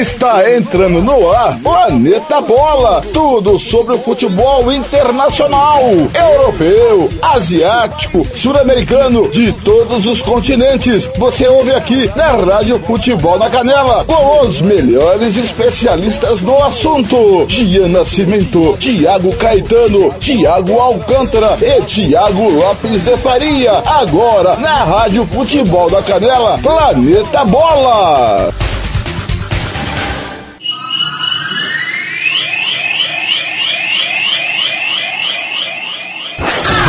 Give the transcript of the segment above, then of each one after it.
Está entrando no ar Planeta Bola. Tudo sobre o futebol internacional, europeu, asiático, sul-americano, de todos os continentes. Você ouve aqui na Rádio Futebol na Canela, com os melhores especialistas no assunto. Gian Nascimento, Thiago Caetano, Thiago Alcântara e Thiago Lopes de Faria. Agora na Rádio Futebol da Canela, Planeta Bola.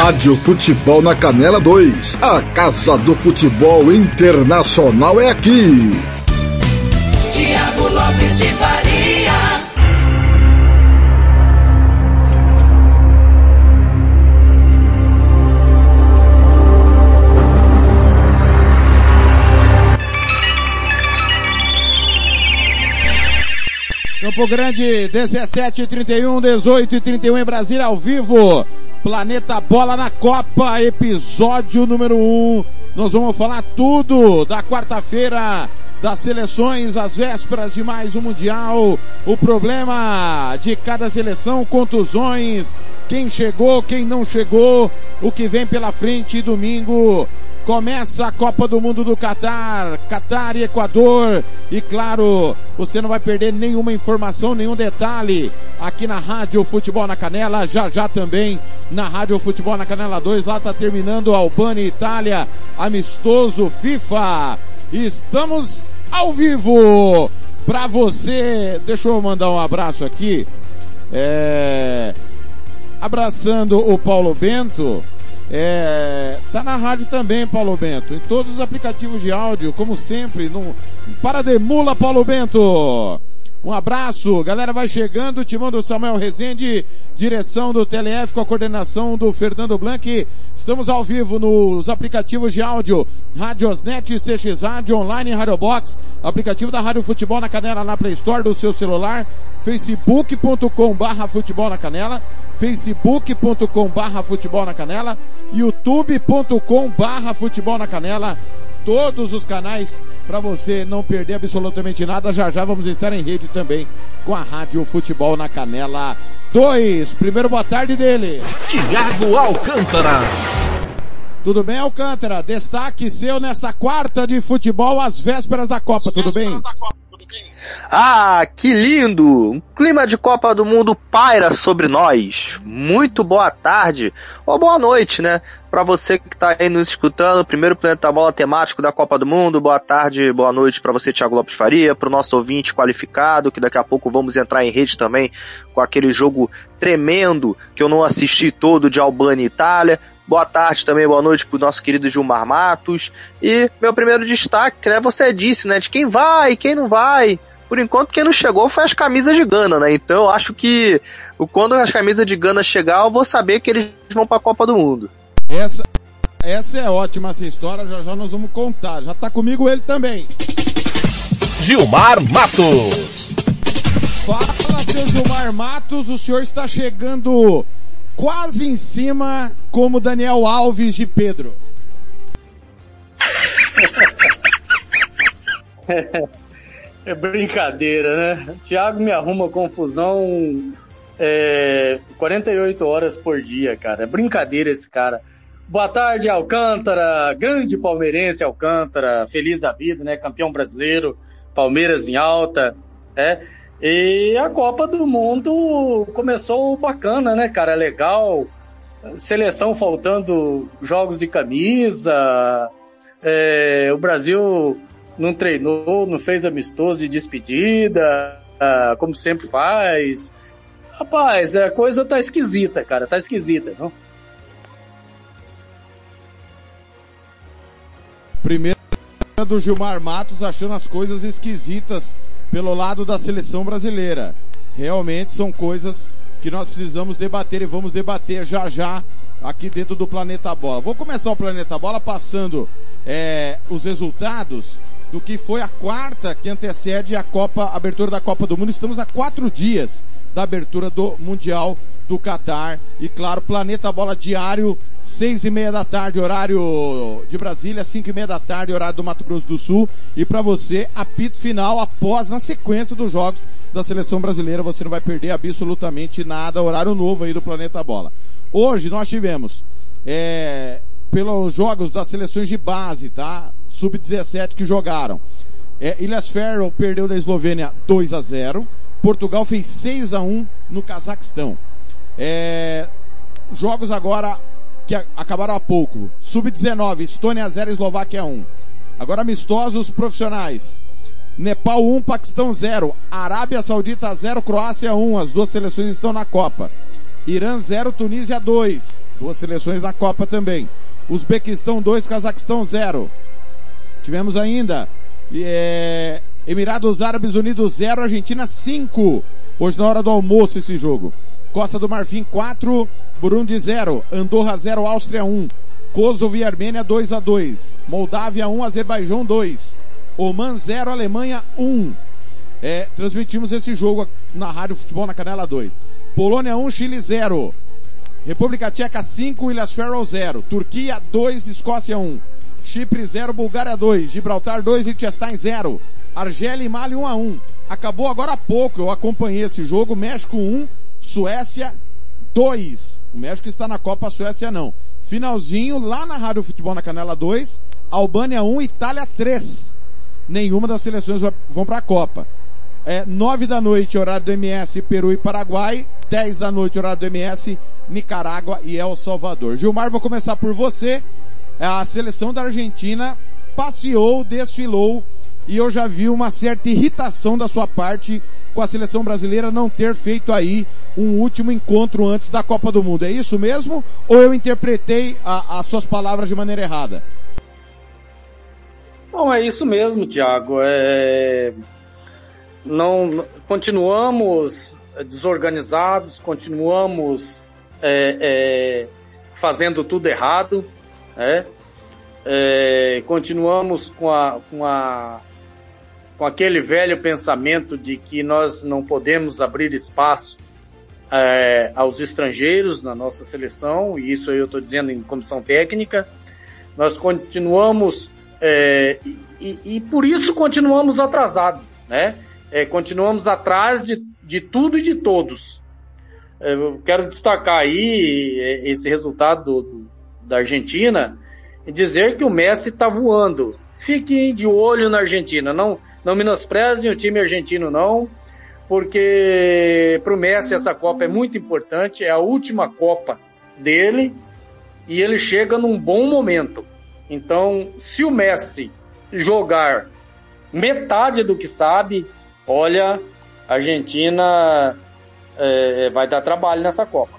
Rádio Futebol na Canela 2. A Casa do Futebol Internacional é aqui. Tiago Lopes de Faria. Campo Grande, 17 e 31, 18 e 31 em Brasília, ao vivo. Planeta Bola na Copa, episódio número 1. Nós vamos falar tudo da quarta-feira das seleções, às vésperas de mais um Mundial. O problema de cada seleção, contusões, quem chegou, quem não chegou, o que vem pela frente domingo. Começa a Copa do Mundo do Catar, Catar e Equador. E claro, você não vai perder nenhuma informação, nenhum detalhe aqui na Rádio Futebol na Canela, já já também na Rádio Futebol na Canela 2. Lá tá terminando Albânia e Itália, amistoso FIFA. Estamos ao vivo para você. Deixa eu mandar um abraço aqui. É... Abraçando o Paulo Bento. É, tá na rádio também, Paulo Bento. Em todos os aplicativos de áudio, como sempre. No, para de mula, Paulo Bento. Um abraço, galera vai chegando, timão do Samuel Rezende, direção do TLF com a coordenação do Fernando Blanc. Estamos ao vivo nos aplicativos de áudio, Radiosnet, CX Rádio, Online Radio Box, aplicativo da Rádio Futebol na Canela na Play Store do seu celular, facebook.com barra futebol na canela, facebook.com barra futebol na canela, youtube.com barra futebol na canela, todos os canais para você não perder absolutamente nada. Já já vamos estar em rede também com a Rádio Futebol na Canela 2. Primeiro boa tarde dele. Tiago Alcântara. Tudo bem, Alcântara? Destaque seu nesta quarta de futebol às vésperas da Copa, tudo bem? Ah, que lindo! Um clima de Copa do Mundo paira sobre nós. Muito boa tarde, ou boa noite, né? Para você que está aí nos escutando, primeiro Planeta Bola temático da Copa do Mundo. Boa tarde, boa noite para você, Thiago Lopes Faria, para o nosso ouvinte qualificado, que daqui a pouco vamos entrar em rede também com aquele jogo tremendo que eu não assisti todo de Albânia e Itália. Boa tarde também, boa noite pro nosso querido Gilmar Matos. E meu primeiro destaque, né? Você disse, né? De quem vai, quem não vai. Por enquanto, quem não chegou foi as camisas de Gana, né? Então, eu acho que quando as camisas de Gana chegar, eu vou saber que eles vão para a Copa do Mundo. Essa, essa é ótima essa história, já já nós vamos contar. Já tá comigo ele também. Gilmar Matos. Fala, seu Gilmar Matos, o senhor está chegando quase em cima como Daniel Alves de Pedro. É brincadeira, né? Thiago me arruma confusão é, 48 horas por dia, cara. É brincadeira esse cara. Boa tarde, Alcântara, grande palmeirense Alcântara, feliz da vida, né? Campeão brasileiro, Palmeiras em alta, né? E a Copa do Mundo começou bacana, né, cara? Legal. Seleção faltando jogos de camisa. É, o Brasil não treinou, não fez amistoso de despedida, ah, como sempre faz. Rapaz, a coisa tá esquisita, cara, tá esquisita, não? Primeiro do Gilmar Matos achando as coisas esquisitas pelo lado da seleção brasileira. Realmente são coisas que nós precisamos debater e vamos debater já já aqui dentro do Planeta Bola. Vou começar o Planeta Bola passando é, os resultados do que foi a quarta que antecede a Copa, a abertura da Copa do Mundo. Estamos a quatro dias da abertura do Mundial do Catar. E claro, Planeta Bola diário, seis e meia da tarde, horário de Brasília, cinco e meia da tarde, horário do Mato Grosso do Sul. E para você, apito final após, na sequência dos jogos da seleção brasileira, você não vai perder absolutamente nada. Horário novo aí do Planeta Bola. Hoje nós tivemos, é, pelos jogos das seleções de base, tá? Sub-17 que jogaram. É, Ilhas Ferro perdeu da Eslovênia 2 a 0. Portugal fez 6 a 1 no Cazaquistão. É, jogos agora que acabaram há pouco. Sub-19, Estônia 0, Eslováquia 1. Agora amistosos profissionais. Nepal 1, Paquistão 0. Arábia Saudita 0, Croácia 1. As duas seleções estão na Copa. Irã 0, Tunísia 2. Duas seleções na Copa também. Uzbequistão 2, Cazaquistão 0. Tivemos ainda é, Emirados Árabes Unidos 0, Argentina 5. Hoje na hora do almoço esse jogo. Costa do Marfim 4, Burundi 0, Andorra 0, Áustria 1, Kosovo e Armênia 2 a 2, Moldávia 1, Azerbaijão 2, Oman 0, Alemanha 1. É, transmitimos esse jogo na Rádio Futebol na Canela 2. Polônia 1, Chile 0. República Tcheca 5, Ilhas Faroe 0. Turquia 2, Escócia 1. Chipre 0, Bulgária 2. Gibraltar 2, Liechtenstein 0. Argélia e Mali 1 a 1. Acabou agora há pouco, eu acompanhei esse jogo. México 1, Suécia 2. O México está na Copa, a Suécia não. Finalzinho lá na Rádio Futebol na Canela 2, Albânia 1, Itália 3. Nenhuma das seleções vão para a Copa. É, 9 da noite, horário do MS, Peru e Paraguai. 10 da noite, horário do MS, Nicarágua e El Salvador. Gilmar, vou começar por você. A seleção da Argentina passeou, desfilou e eu já vi uma certa irritação da sua parte com a seleção brasileira não ter feito aí um último encontro antes da Copa do Mundo. É isso mesmo? Ou eu interpretei as suas palavras de maneira errada? Bom, é isso mesmo, Tiago. É... Não, continuamos desorganizados, continuamos é, é, fazendo tudo errado, né? É, continuamos com a, com a com aquele velho pensamento de que nós não podemos abrir espaço é, aos estrangeiros na nossa seleção, e isso eu estou dizendo em comissão técnica. Nós continuamos, é, e, e, por isso continuamos atrasados, né? É, continuamos atrás de, de tudo e de todos. É, eu quero destacar aí é, esse resultado do, da Argentina e dizer que o Messi está voando. Fiquem de olho na Argentina, não não menosprezem o time argentino não, porque para o Messi essa Copa é muito importante, é a última Copa dele e ele chega num bom momento. Então, se o Messi jogar metade do que sabe, olha, a Argentina é, vai dar trabalho nessa Copa.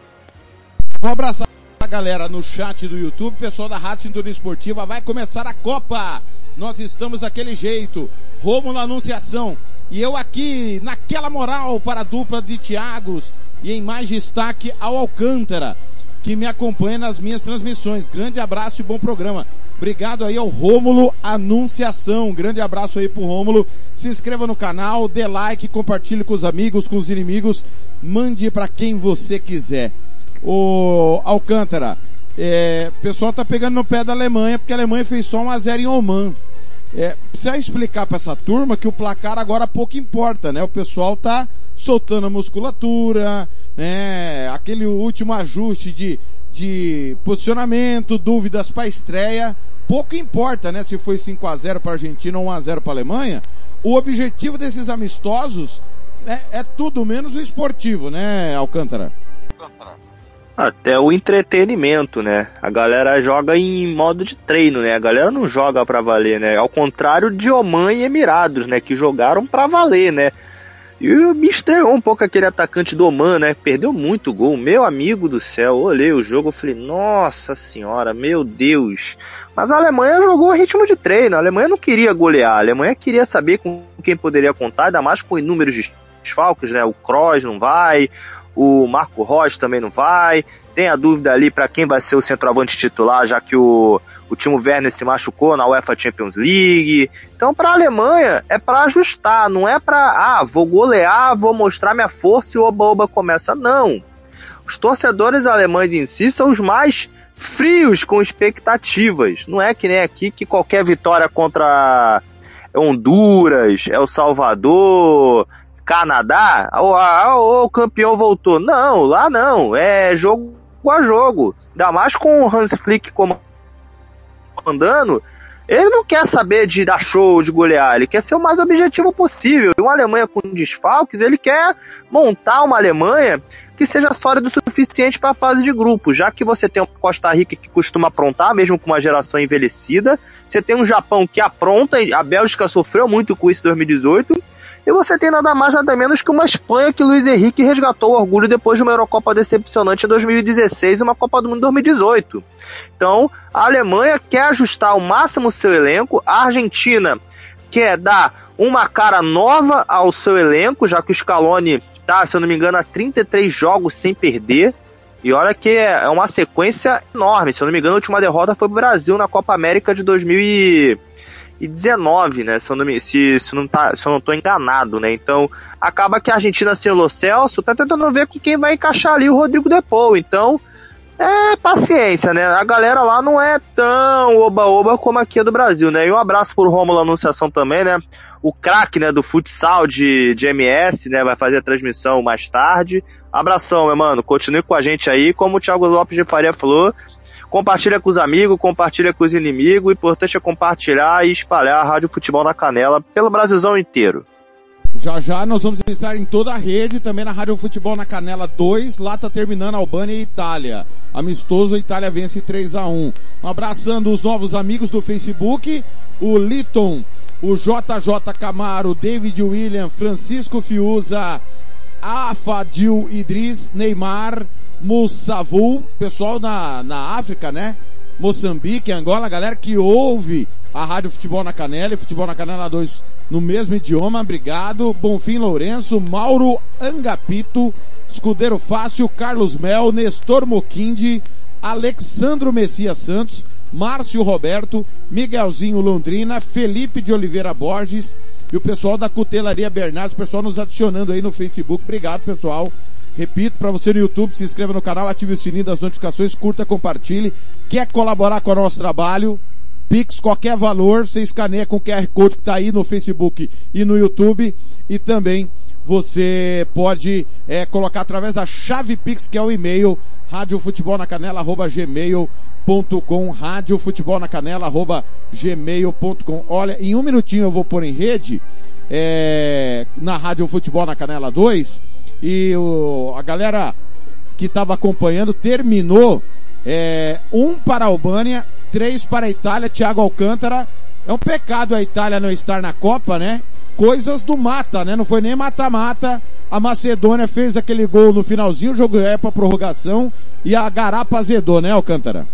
Vou abraçar a galera no chat do YouTube, pessoal da Rádio Cintura Esportiva, vai começar a Copa nós estamos daquele jeito. Rômulo Anunciação. E eu aqui, naquela moral para a dupla de Tiagos. E em mais destaque ao Alcântara, que me acompanha nas minhas transmissões. Grande abraço e bom programa. Obrigado aí ao Rômulo Anunciação. Grande abraço aí pro Rômulo. Se inscreva no canal, dê like, compartilhe com os amigos, com os inimigos. Mande para quem você quiser. O Alcântara, é, o pessoal tá pegando no pé da Alemanha, porque a Alemanha fez só 1 a 0 em Oman. É, precisa explicar para essa turma que o placar agora pouco importa, né? O pessoal tá soltando a musculatura, né? Aquele último ajuste de, de posicionamento, dúvidas para estreia, pouco importa, né? Se foi 5 a 0 para Argentina ou 1 a 0 para Alemanha. O objetivo desses amistosos é, é tudo menos o esportivo, né, Alcântara? Alcântara. Até o entretenimento, né? A galera joga em modo de treino, né? A galera não joga pra valer, né? Ao contrário de Oman e Emirados, né? Que jogaram pra valer, né? E me estranhou um pouco aquele atacante do Oman, né? Perdeu muito gol. Meu amigo do céu, olhei o jogo falei, nossa senhora, meu Deus. Mas a Alemanha jogou ritmo de treino. A Alemanha não queria golear. A Alemanha queria saber com quem poderia contar, ainda mais com inúmeros desfalques, né? O Kroos não vai, o Marco Rocha também não vai. Tem a dúvida ali para quem vai ser o centroavante titular, já que o, o Timo Werner se machucou na UEFA Champions League. Então, para a Alemanha, é para ajustar, não é para, ah, vou golear, vou mostrar minha força e o oba-oba começa. Não. Os torcedores alemães em si são os mais frios com expectativas. Não é que nem aqui que qualquer vitória contra Honduras, El Salvador, Canadá, o, o, o campeão voltou. Não, lá não. É jogo a jogo. Ainda mais com o Hans Flick comandando. Ele não quer saber de dar show, de golear, ele quer ser o mais objetivo possível. Uma Alemanha com desfalques, ele quer montar uma Alemanha que seja sólida o suficiente para a fase de grupo, já que você tem o Costa Rica que costuma aprontar, mesmo com uma geração envelhecida, você tem um Japão que apronta, a Bélgica sofreu muito com isso em 2018, e você tem nada mais nada menos que uma Espanha que Luiz Henrique resgatou o orgulho depois de uma Eurocopa decepcionante em 2016 e uma Copa do Mundo em 2018. Então, a Alemanha quer ajustar ao máximo o seu elenco, a Argentina quer dar uma cara nova ao seu elenco, já que o Scaloni tá, se eu não me engano, há 33 jogos sem perder. E olha que é uma sequência enorme. Se eu não me engano, a última derrota foi pro Brasil na Copa América de 2019, né? Se eu não, me, se, se não, tá, se eu não tô enganado, né? Então, acaba que a Argentina sem o Lo Celso tá tentando ver com quem vai encaixar ali o Rodrigo Depou. Então, é paciência, né? A galera lá não é tão oba-oba como aqui é do Brasil, né? E um abraço pro Romulo Anunciação também, né? o craque né, do futsal de, de MS, né? Vai fazer a transmissão mais tarde. Abração, meu mano. Continue com a gente aí. Como o Thiago Lopes de Faria falou, compartilha com os amigos, compartilha com os inimigos. O importante é compartilhar e espalhar a Rádio Futebol na Canela pelo Brasilzão inteiro. Já já nós vamos estar em toda a rede, também na Rádio Futebol na Canela 2, lá tá terminando Albânia e Itália. Amistoso, Itália vence 3 a 1 um abraçando os novos amigos do Facebook, o Liton o JJ Camaro, David William, Francisco Fiuza, Afadil Idris, Neymar, Moussavu, pessoal na, na África, né? Moçambique, Angola, galera que ouve a Rádio Futebol na Canela e Futebol na Canela 2 no mesmo idioma, obrigado. Bonfim Lourenço, Mauro Angapito, Escudeiro Fácil, Carlos Mel, Nestor Moquinde, Alexandro Messias Santos, Márcio Roberto, Miguelzinho Londrina, Felipe de Oliveira Borges e o pessoal da Cutelaria Bernardes, o pessoal nos adicionando aí no Facebook. Obrigado, pessoal. Repito, para você no YouTube, se inscreva no canal, ative o sininho das notificações, curta, compartilhe. Quer colaborar com o nosso trabalho? Pix, qualquer valor, você escaneia com o QR Code que está aí no Facebook e no YouTube. E também você pode é, colocar através da chave Pix, que é o e-mail, radiofutebolnacanela.gmail.com gmail.com, rádio futebol na canela, arroba gmail.com. Olha, em um minutinho eu vou pôr em rede, é, na rádio futebol na canela 2, e o, a galera que estava acompanhando terminou, é, um para a Albânia, três para a Itália, Thiago Alcântara, é um pecado a Itália não estar na Copa, né? Coisas do mata, né? Não foi nem mata-mata. A Macedônia fez aquele gol no finalzinho, o jogo é para prorrogação e a Garapa azedou, né, Alcântara?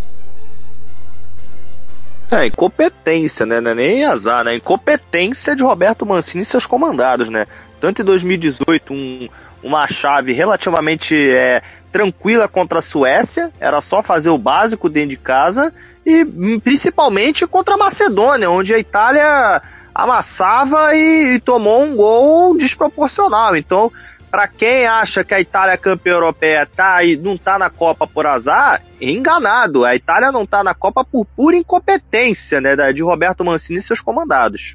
É, incompetência, né? Não é nem azar, né? Incompetência de Roberto Mancini e seus comandados, né? Tanto em 2018, um, uma chave relativamente é, tranquila contra a Suécia, era só fazer o básico dentro de casa, e hum, principalmente contra a Macedônia, onde a Itália amassava e, e tomou um gol desproporcional. Então, para quem acha que a Itália é campeã europeia tá e não tá na Copa por azar, é enganado. A Itália não tá na Copa por pura incompetência, né, de Roberto Mancini e seus comandados.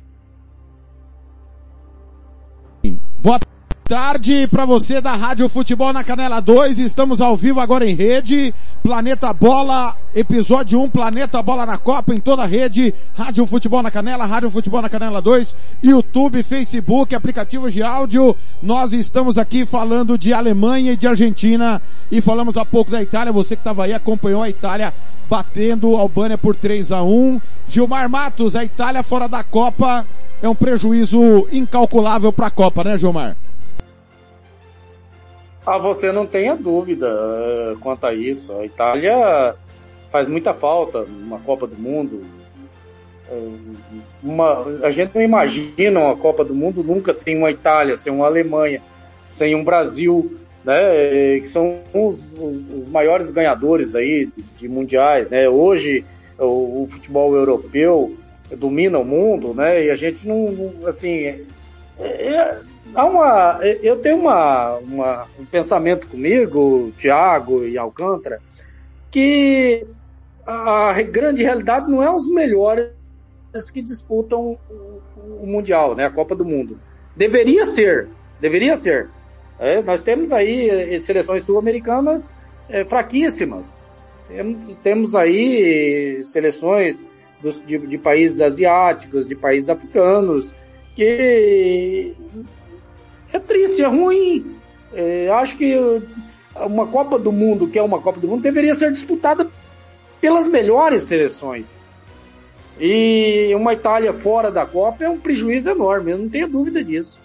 Boa tarde para você da Rádio Futebol na Canela 2. Estamos ao vivo agora em rede. Planeta Bola, episódio 1, Planeta Bola na Copa em toda a rede. Rádio Futebol na Canela, Rádio Futebol na Canela 2, YouTube, Facebook, aplicativos de áudio. Nós estamos aqui falando de Alemanha e de Argentina e falamos há pouco da Itália. Você que estava aí acompanhou a Itália batendo Albânia por 3 a 1. Gilmar Matos, a Itália fora da Copa é um prejuízo incalculável para a Copa, né, Gilmar? Ah, você não tenha dúvida uh, quanto a isso. A Itália faz muita falta numa Copa do Mundo. Uh, uma, a gente não imagina uma Copa do Mundo nunca sem uma Itália, sem uma Alemanha, sem um Brasil, né, que são os, os, os maiores ganhadores aí de, de mundiais. Né? Hoje o, o futebol europeu domina o mundo, né? E a gente não assim, é, é, há uma, eu tenho uma, uma, um pensamento comigo, Thiago e Alcântara, que a, a grande realidade não é os melhores que disputam o, o Mundial, né? A Copa do Mundo. Deveria ser, deveria ser. É, nós temos aí eh, seleções sul-americanas é, fraquíssimas. Temos, temos aí seleções dos, de, de, países asiáticos, de países africanos, que é triste, é ruim. É, acho que uma Copa do Mundo, que é uma Copa do Mundo, deveria ser disputada pelas melhores seleções. E uma Itália fora da Copa é um prejuízo enorme, eu não tenho dúvida disso.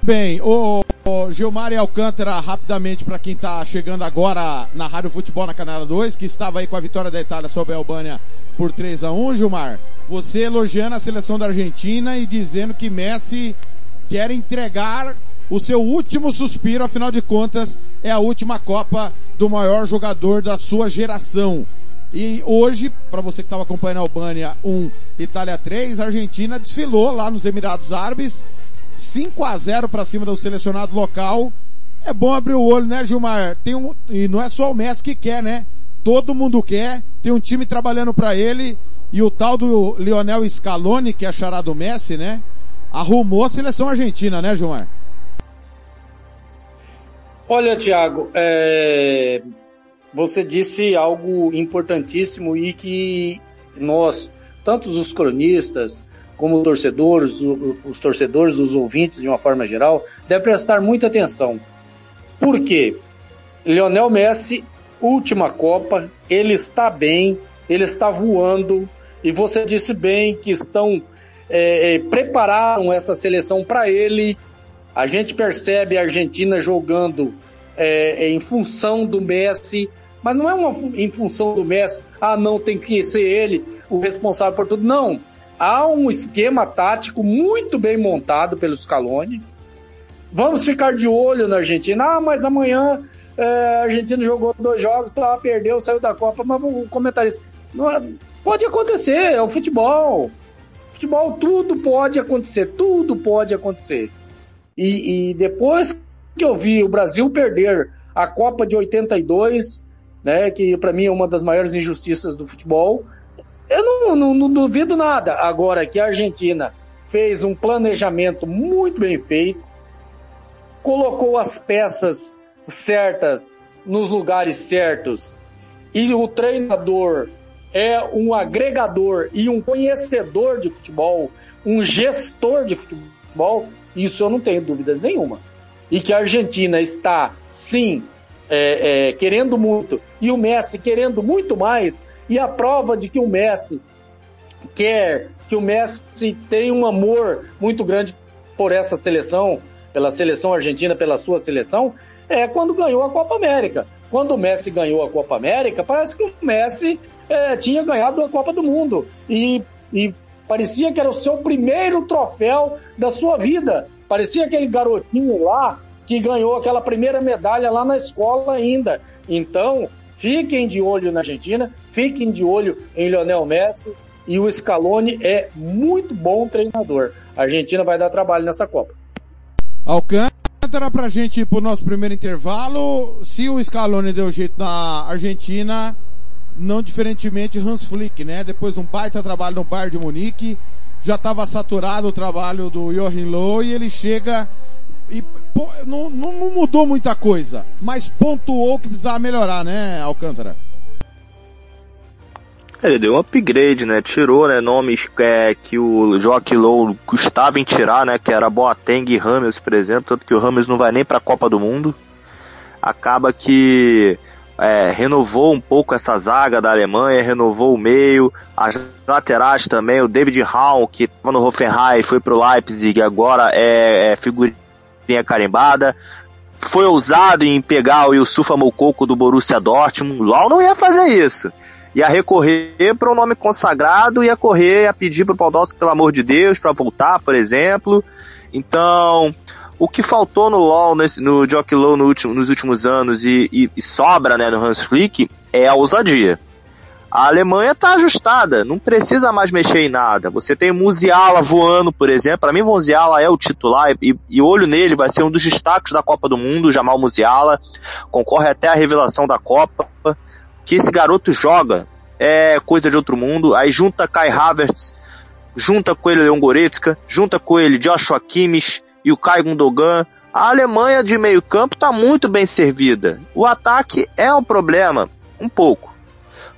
Bem, o, Gilmar e Alcântara, rapidamente para quem está chegando agora na Rádio Futebol na Canela 2, que estava aí com a vitória da Itália sobre a Albânia por 3 a 1 Gilmar, você elogiando a seleção da Argentina e dizendo que Messi quer entregar o seu último suspiro, afinal de contas, é a última Copa do maior jogador da sua geração. E hoje, para você que estava acompanhando a Albânia 1, Itália 3, a Argentina desfilou lá nos Emirados Árabes 5 a 0 para cima do selecionado local. É bom abrir o olho, né, Gilmar? Tem um, e não é só o Messi que quer, né? Todo mundo quer, tem um time trabalhando para ele, e o tal do Lionel Scaloni, que é a do Messi, né? Arrumou a seleção argentina, né, Gilmar? Olha, Thiago, é... você disse algo importantíssimo e que nós, tantos os cronistas, como torcedores, os torcedores, os ouvintes de uma forma geral, devem prestar muita atenção. Por quê? Lionel Messi, última Copa, ele está bem, ele está voando, e você disse bem que estão é, é, prepararam essa seleção para ele. A gente percebe a Argentina jogando é, é, em função do Messi, mas não é uma em função do Messi. Ah, não tem que ser ele o responsável por tudo. Não, Há um esquema tático muito bem montado pelo Scaloni. Vamos ficar de olho na Argentina. Ah, mas amanhã é, a Argentina jogou dois jogos, tá, perdeu, saiu da Copa, mas o comentarista. Não, é, pode acontecer, é o futebol. Futebol, tudo pode acontecer, tudo pode acontecer. E, e depois que eu vi o Brasil perder a Copa de 82, né, que para mim é uma das maiores injustiças do futebol, eu não, não, não duvido nada. Agora que a Argentina fez um planejamento muito bem feito, colocou as peças certas nos lugares certos e o treinador é um agregador e um conhecedor de futebol, um gestor de futebol, isso eu não tenho dúvidas nenhuma. E que a Argentina está, sim, é, é, querendo muito e o Messi querendo muito mais, e a prova de que o Messi quer, que o Messi tem um amor muito grande por essa seleção, pela seleção argentina, pela sua seleção, é quando ganhou a Copa América. Quando o Messi ganhou a Copa América, parece que o Messi é, tinha ganhado a Copa do Mundo. E, e parecia que era o seu primeiro troféu da sua vida. Parecia aquele garotinho lá que ganhou aquela primeira medalha lá na escola ainda. Então, Fiquem de olho na Argentina, fiquem de olho em Lionel Messi e o Scaloni é muito bom treinador. A Argentina vai dar trabalho nessa Copa. Alcântara pra gente ir pro nosso primeiro intervalo. Se o Scaloni deu jeito na Argentina, não diferentemente Hans Flick, né? Depois de um baita trabalho no Bayern de Munique, já estava saturado o trabalho do Joachim Low e ele chega e pô, não, não, não, mudou muita coisa, mas pontuou que precisava melhorar, né, Alcântara? Ele deu um upgrade, né? Tirou, né, nomes é, que o Joaquim Low custava em tirar, né? Que era Boateng e Ramos, por exemplo, tanto que o Ramos não vai nem para a Copa do Mundo. Acaba que é, renovou um pouco essa zaga da Alemanha, renovou o meio, as laterais também, o David Raum, que estava no Hoffenheim, foi pro Leipzig, agora é, é figurinha carimbada. Foi ousado em pegar o Yusufa Moukoko do Borussia Dortmund. Lau não ia fazer isso. Ia recorrer para um nome consagrado, ia correr, ia pedir para o Podolski, pelo amor de Deus, para voltar, por exemplo. Então, o que faltou no LoL, nesse, no Jockey Low no último, nos últimos anos e, e, e, sobra né, no Hans Flick é a ousadia. A Alemanha tá ajustada, não precisa mais mexer em nada. Você tem Musiala voando, por exemplo. Para mim, Musiala é o titular e, e, olho nele, vai ser um dos destaques da Copa do Mundo, Jamal Musiala. Concorre até a revelação da Copa. Que esse garoto joga é coisa de outro mundo. Aí junta Kai Havertz, junta com ele Leon Goretzka, junta com ele Joshua Kimmich e o Kai Gundogan. A Alemanha de meio campo está muito bem servida. O ataque é um problema, um pouco.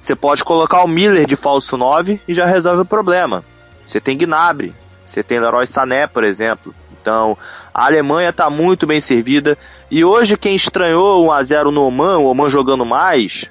Você pode colocar o Miller de falso 9 e já resolve o problema. Você tem Gnabry, você tem Leroy Sané, por exemplo. Então, a Alemanha está muito bem servida. E hoje quem estranhou 1 a 0 no Oman, o Oman jogando mais,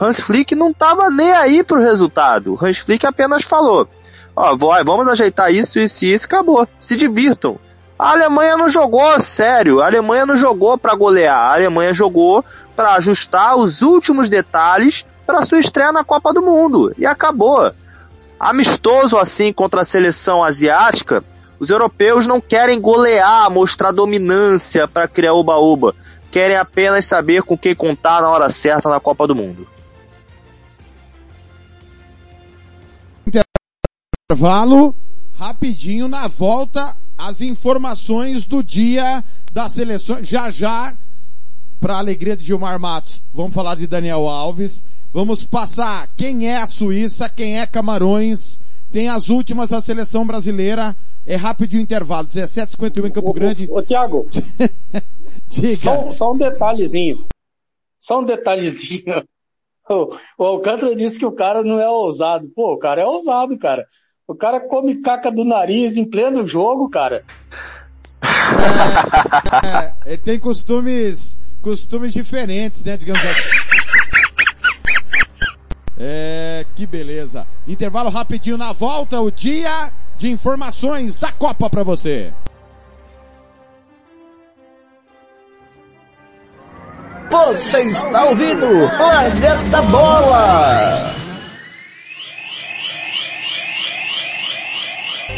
Hans Flick não estava nem aí pro resultado. Hans Flick apenas falou: "Ó, vamos ajeitar isso, isso e isso, acabou. Se divirtam." A Alemanha não jogou sério, a Alemanha não jogou para golear, a Alemanha jogou para ajustar os últimos detalhes para sua estreia na Copa do Mundo. E acabou. Amistoso assim contra a seleção asiática, os europeus não querem golear, mostrar dominância para criar oba-oba. Querem apenas saber com quem contar na hora certa na Copa do Mundo. Intervalo, rapidinho na volta, as informações do dia da seleção. Já já, para alegria de Gilmar Matos, vamos falar de Daniel Alves. Vamos passar quem é a Suíça, quem é Camarões. Tem as últimas da seleção brasileira. É rápido o intervalo, 17h51 em Campo Grande. Ô, ô Tiago, só, só, um detalhezinho. Só um detalhezinho. O, o Alcântara disse que o cara não é ousado. Pô, o cara é ousado, cara. O cara come caca do nariz em pleno jogo, cara. É, é, ele tem costumes, costumes diferentes, né, digamos assim. É, que beleza. Intervalo rapidinho na volta, o dia de informações da Copa para você. Você está ouvindo Planeta Bola.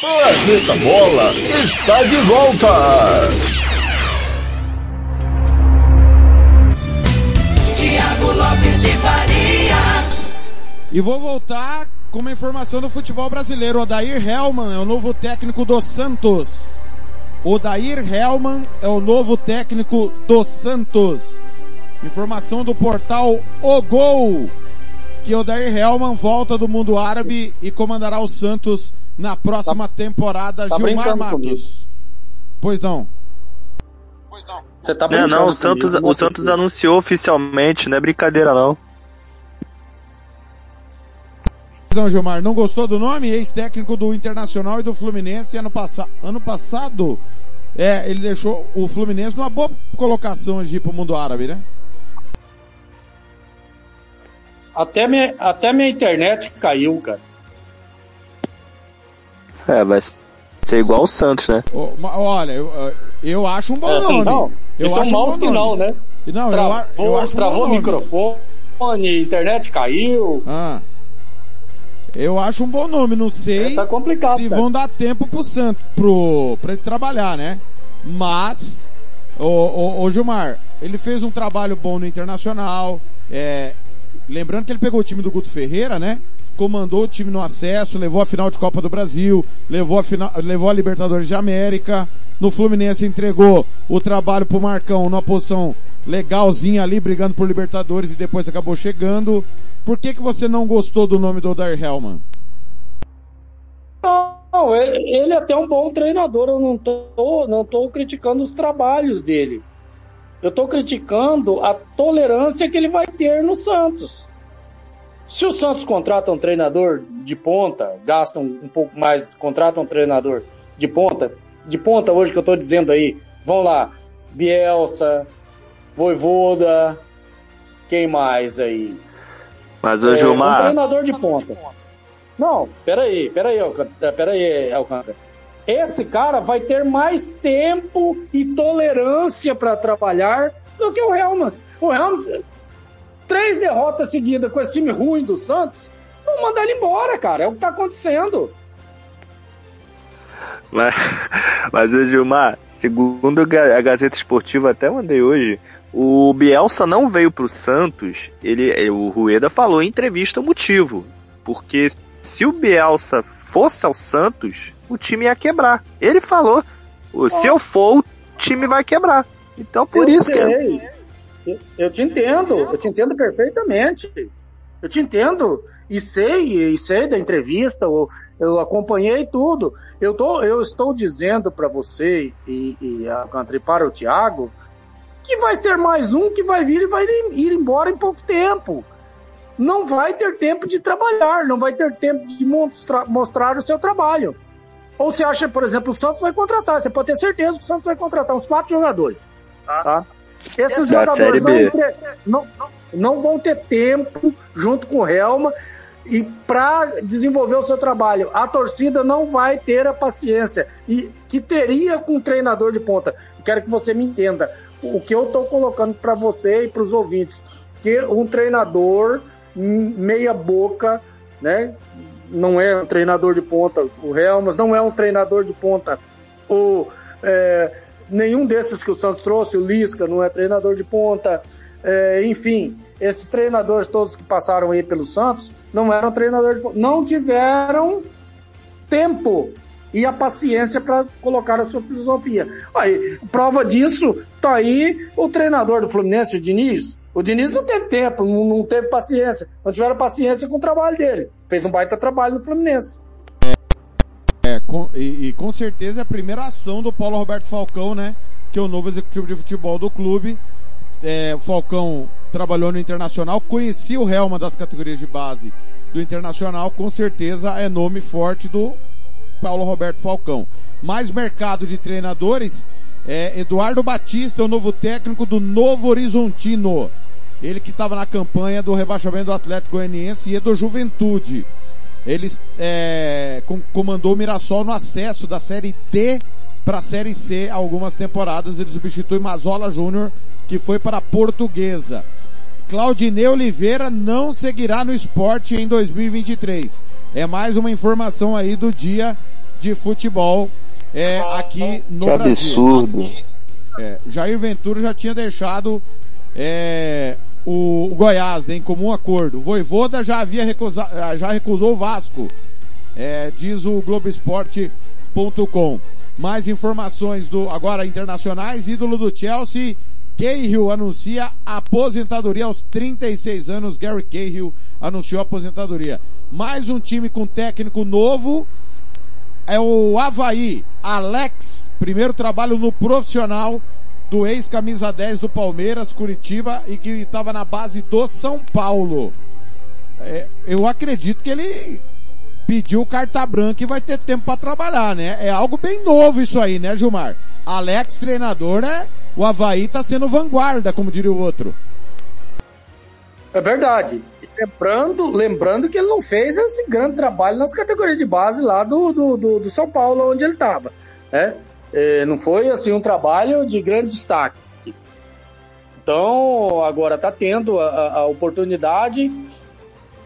Planeta Bola está de volta. Tiago Lopes de Faria. E vou voltar com uma informação do futebol brasileiro. Odair Hellman é o novo técnico do Santos. Odair Hellman é o novo técnico do Santos. Informação do portal O Gol. Que Odair Hellman volta do mundo árabe e comandará o Santos na próxima temporada. tá Gilmar Matos. comigo. Pois não. Você tá Não, brincando não, o Santos, comigo, o Santos anunciou oficialmente, não é brincadeira não. Não, Gilmar, não gostou do nome? Ex-técnico do Internacional e do Fluminense ano, passa ano passado. É, ele deixou o Fluminense numa boa colocação de ir pro mundo árabe, né? Até minha, até minha internet caiu, cara. É, vai ser igual o Santos, né? Olha, eu, eu acho um bom É, nome. não, eu isso é acho um mau bom sinal, nome. né? Não, eu, a- Travou, eu acho um travou bom o microfone, internet caiu. Ah. Eu acho um bom nome, não sei É, tá complicado, se cara. vão dar tempo pro Santos, pro, pra ele trabalhar, né? Mas, ô, ô, ô Gilmar, ele fez um trabalho bom no Internacional, é, lembrando que ele pegou o time do Guto Ferreira, né? Comandou o time no acesso, levou a final de Copa do Brasil, levou a final, levou a Libertadores de América, no Fluminense entregou o trabalho pro Marcão numa posição legalzinha ali, brigando por Libertadores e depois acabou chegando. Por que que você não gostou do nome do Odair Hellman? Não, ele, ele é até um bom treinador, eu não tô, não tô criticando os trabalhos dele. Eu estou criticando a tolerância que ele vai ter no Santos. Se o Santos contrata um treinador de ponta, gastam um pouco mais, contratam um treinador de ponta, de ponta hoje que eu estou dizendo aí, vão lá, Bielsa, Voivoda, quem mais aí? Mas o É, Gilmar, Um treinador de ponta. Não, peraí, peraí, Alcântara, peraí, Alcântara. Esse cara vai ter mais tempo e tolerância para trabalhar do que o Helmas. O Helmas, três derrotas seguidas com esse time ruim do Santos, vão mandar ele embora, cara. É o que tá acontecendo. mas, mas Gilmar, segundo a Gazeta Esportiva, até mandei hoje, o Bielsa não veio pro Santos, ele, o Rueda falou em entrevista o motivo. Porque se o Bielsa fosse ao Santos, o time ia quebrar. Ele falou, "O- se eu for, o time vai quebrar. Então por eu isso que... sei. Eu, eu te entendo, eu te entendo perfeitamente. Eu te entendo e sei, e sei da entrevista, eu, eu acompanhei tudo. Eu, tô, eu estou dizendo para você e, e, Alcântara, e para o Thiago que vai ser mais um que vai vir e vai ir embora em pouco tempo. Não vai ter tempo de trabalhar, não vai ter tempo de mostrar, mostrar o seu trabalho. Ou você acha, por exemplo, o Santos vai contratar, você pode ter certeza que o Santos vai contratar uns quatro jogadores. Tá? Esses Da jogadores não, não- não vão ter tempo junto com o Helma e para desenvolver o seu trabalho. A torcida não vai ter a paciência e que teria com um treinador de ponta. Eu quero que você me entenda o que eu estou colocando para você e para os ouvintes, que um treinador hum, meia boca, né? Não é um treinador de ponta. O Helmas não é um treinador de ponta. O é, nenhum desses que o Santos trouxe, o Lisca não é treinador de ponta. É, enfim, esses treinadores todos que passaram aí pelo Santos não eram treinadores de. Não tiveram tempo e a paciência para colocar a sua filosofia. Aí, prova disso, tá aí o treinador do Fluminense, o Diniz. O Diniz não teve tempo, não, não teve paciência. Não tiveram paciência com o trabalho dele. Fez um baita trabalho no Fluminense. Com- e, e com certeza é a primeira ação do Paulo Roberto Falcão, né? Que é o novo executivo de futebol do clube. É, o Falcão trabalhou no Internacional, conhecia o Helma das categorias de base do Internacional, com certeza é nome forte do Paulo Roberto Falcão. Mais mercado de treinadores, é Eduardo Batista, o novo técnico do Novo Horizontino. Ele que estava na campanha do rebaixamento do Atlético Goianiense e do Juventude. Ele é, com- comandou o Mirassol no acesso da Série D para a Série C algumas temporadas. Ele substitui Mazola Júnior, que foi para a Portuguesa. Claudinei Oliveira não seguirá no esporte em 2023. É mais uma informação aí do dia de futebol é, aqui no Que Brasil. absurdo. É, Jair Ventura já tinha deixado é, o, o Goiás né, em comum acordo. Voivoda já havia recusa, já recusou o Vasco, é, diz o Globoesporte.com. Mais informações do agora internacionais, ídolo do Chelsea, Cahill anuncia aposentadoria aos 36 anos. Gary Cahill anunciou aposentadoria. Mais um time com técnico novo é o Havaí. Alex, primeiro trabalho no profissional do ex-camisa 10 do Palmeiras, Curitiba, e que estava na base do São Paulo. É, eu acredito que ele pediu carta branca e vai ter tempo para trabalhar, né? É algo bem novo isso aí, né, Gilmar? Alex, treinador, né? O Havaí tá sendo vanguarda, como diria o outro. É verdade. Lembrando, lembrando que ele não fez esse grande trabalho nas categorias de base lá do, do, do, do São Paulo, onde ele estava. Né? É, não foi assim um trabalho de grande destaque. Então, agora está tendo a, a- oportunidade.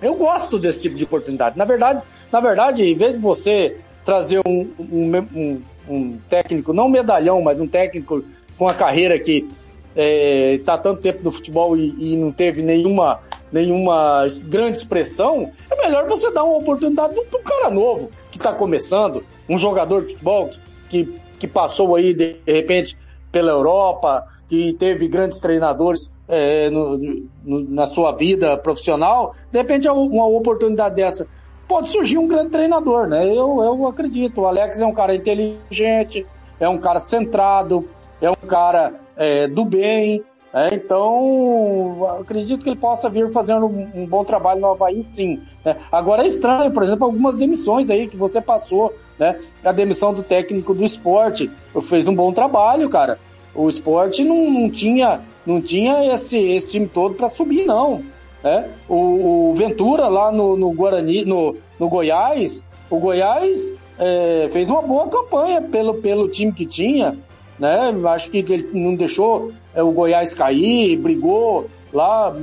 Eu gosto desse tipo de oportunidade. Na verdade, na verdade, em vez de você trazer um, um, um- um técnico, não medalhão, mas um técnico com a carreira que está tanto tempo no futebol e, e não teve nenhuma, nenhuma grande expressão, é melhor você dar uma oportunidade para um cara novo que está começando, um jogador de futebol que, que passou aí de, repente pela Europa, que teve grandes treinadores é, no- no- na sua vida profissional, de repente é uma oportunidade dessa pode surgir um grande treinador, né? Eu, eu acredito. O Alex é um cara inteligente, é um cara centrado, é um cara é, do bem. É, então, acredito que ele possa vir fazendo um, um bom trabalho no Havaí, sim. Né? Agora é estranho, por exemplo, algumas demissões aí que você passou, né? A demissão do técnico do esporte fez um bom trabalho, cara. O esporte não, não tinha, não tinha esse, esse time todo para subir, não. Né? O, o, Ventura lá no, no Guarani, no, no Goiás, o Goiás é, fez uma boa campanha pelo, pelo time que tinha né? Acho que ele não deixou é, o Goiás cair, brigou lá.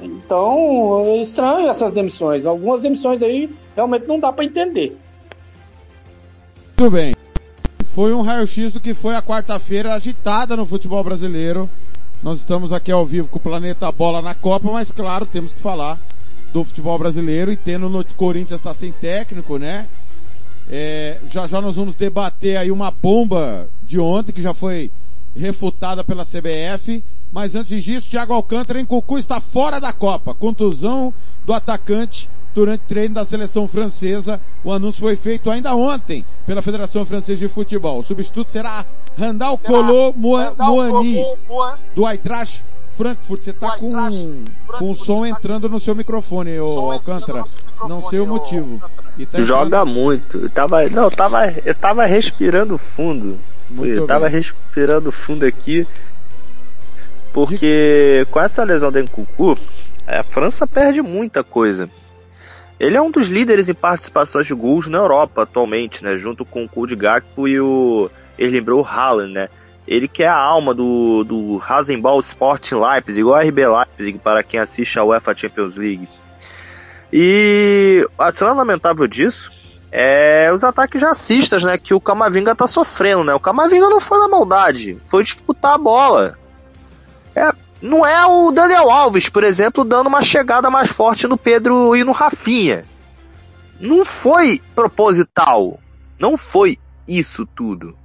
Então, é estranho essas demissões. Algumas demissões aí realmente não dá para entender. Muito bem. Foi um raio-x do que foi a quarta-feira agitada no futebol brasileiro. Nós estamos aqui ao vivo com o Planeta Bola na Copa, mas claro, temos que falar do futebol brasileiro e tendo no Corinthians está sem técnico, né? É, já já nós vamos debater aí uma bomba de ontem que já foi refutada pela CBF. Mas antes disso, Thiago Alcântara em Cucu está fora da Copa. Contusão do atacante durante o treino da seleção francesa. O anúncio foi feito ainda ontem pela Federação Francesa de Futebol. O substituto será Randall Colo Moani do Eintracht Frankfurt. Você está com, com o som entrando no seu microfone, ô Alcântara. Não sei o motivo. Tá Joga muito. Eu tava, não, eu tava, eu tava respirando fundo. Muito eu tava bem. respirando fundo aqui. Porque com essa lesão do Nkunku, a França perde muita coisa. Ele é um dos líderes em participações de gols na Europa atualmente, né? Junto com o Kud Gakpo e o Erling Haaland, né? Ele que é a alma do, do Rasenball Sport Leipzig, igual a RB Leipzig, para quem assiste a UEFA Champions League. E a cena lamentável disso é os ataques racistas, né? Que o Camavinga tá sofrendo, né? O Camavinga não foi na maldade, foi disputar a bola. É, não é o Daniel Alves, por exemplo, dando uma chegada mais forte no Pedro e no Rafinha. Não foi proposital. Não foi isso tudo.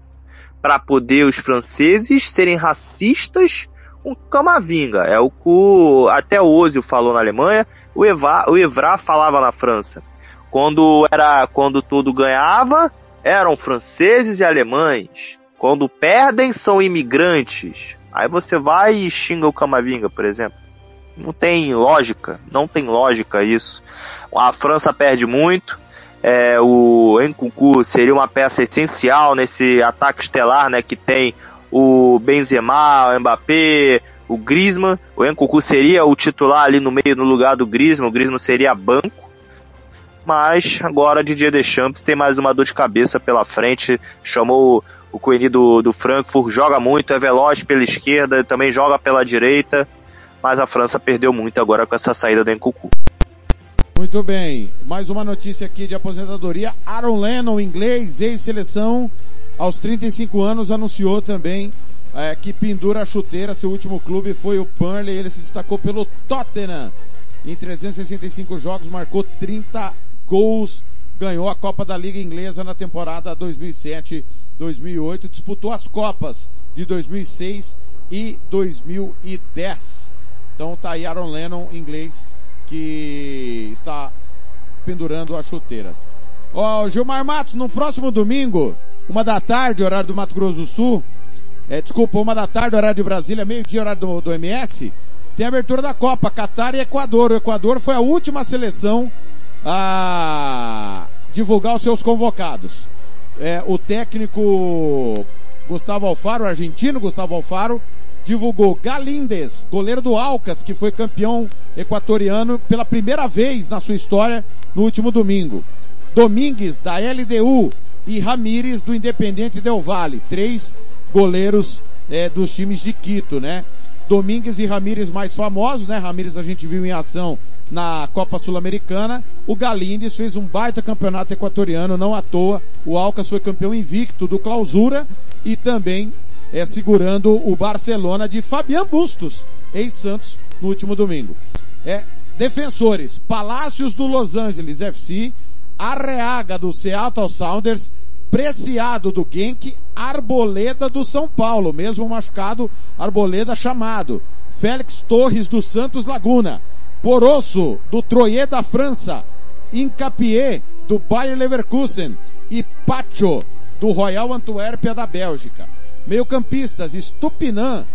Para poder os franceses serem racistas com Camavinga. É o que até o Ozil falou na Alemanha, o, Eva, o Evra falava na França. Quando era quando tudo ganhava, eram franceses e alemães. Quando perdem, são imigrantes. Aí você vai e xinga o Camavinga, por exemplo. Não tem lógica, não tem lógica isso. A França perde muito. É, o Nkunku seria uma peça essencial nesse ataque estelar, né, que tem o Benzema, o Mbappé, o Griezmann. O Nkunku seria o titular ali no meio no lugar do Griezmann. O Griezmann seria banco mas agora Didier Deschamps tem mais uma dor de cabeça pela frente, chamou o Coeni do, do Frankfurt, joga muito, é veloz pela esquerda, também joga pela direita, mas a França perdeu muito agora com essa saída do Encucu. Muito bem, mais uma notícia aqui de aposentadoria, Aaron Lennon, inglês, ex-seleção, aos 35 anos, anunciou também é, que pendura a chuteira, seu último clube foi o Burnley, ele se destacou pelo Tottenham, em 365 jogos, marcou 30 gols, ganhou a Copa da Liga Inglesa na temporada 2007-2008, disputou as Copas de 2006 e 2010. Então tá aí Aaron Lennon, inglês, que está pendurando as chuteiras. Ó, oh, Gilmar Matos, no próximo domingo, uma da tarde, horário do Mato Grosso do Sul, é, desculpa, uma da tarde, horário de Brasília, meio-dia, horário do, do MS, tem a abertura da Copa, Catar e Equador. O Equador foi a última seleção a divulgar os seus convocados. É, o técnico Gustavo Alfaro, argentino Gustavo Alfaro, divulgou Galindes, goleiro do Alcas, que foi campeão equatoriano pela primeira vez na sua história no último domingo. Domingues, da LDU, e Ramires, do Independente Del Valle. Três goleiros é, dos times de Quito, né? Domingues e Ramires mais famosos, né? Ramires a gente viu em ação na Copa Sul-Americana. O Galindes fez um baita campeonato equatoriano, não à toa. O Alcas foi campeão invicto do Clausura e também é segurando o Barcelona de Fabian Bustos, ex-Santos, no último domingo. É, defensores, Palácios do Los Angeles FC, Arreaga do Seattle Sounders, Preciado do Genk, Arboleda do São Paulo, mesmo machucado, Arboleda chamado. Félix Torres do Santos Laguna, Porosso, do Troyer da França, Incapié, do Bayer Leverkusen e Pacho, do Royal Antuérpia da Bélgica. Meio campistas, Stupinan,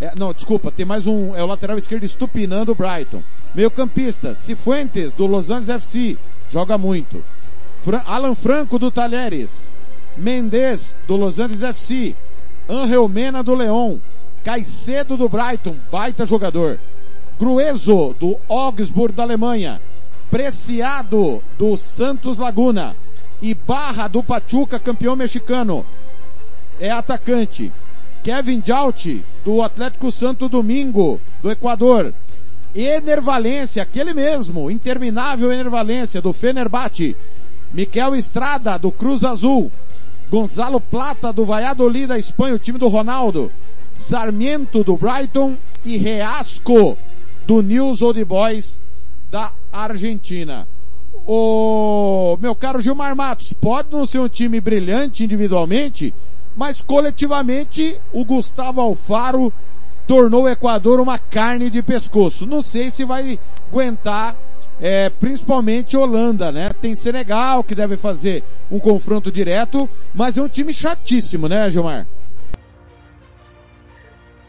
É, não, desculpa, tem mais um, é o lateral esquerdo estupinando o Brighton. Meio campista, Cifuentes, do Los Angeles FC, joga muito. Alan Franco, do Talheres. Mendes, do Los Angeles FC. Angel Mena, do Leão. Caicedo, do Brighton, baita jogador. Grueso, do Augsburg, da Alemanha. Preciado, do Santos Laguna. E Barra, do Pachuca, campeão mexicano. É atacante. Kevin Jaut, do Atlético Santo Domingo, do Equador. Enervalência, aquele mesmo, interminável Enervalência, do Fenerbahçe. Miquel Estrada, do Cruz Azul. Gonzalo Plata, do Valladolid, da Espanha, o time do Ronaldo. Sarmiento, do Brighton. E Reasco, do News Old Boys, da Argentina. O meu caro Gilmar Matos, pode não ser um time brilhante individualmente, mas coletivamente o Gustavo Alfaro tornou o Equador uma carne de pescoço. Não sei se vai aguentar, é, principalmente Holanda, né? Tem Senegal que deve fazer um confronto direto, mas é um time chatíssimo, né, Gilmar?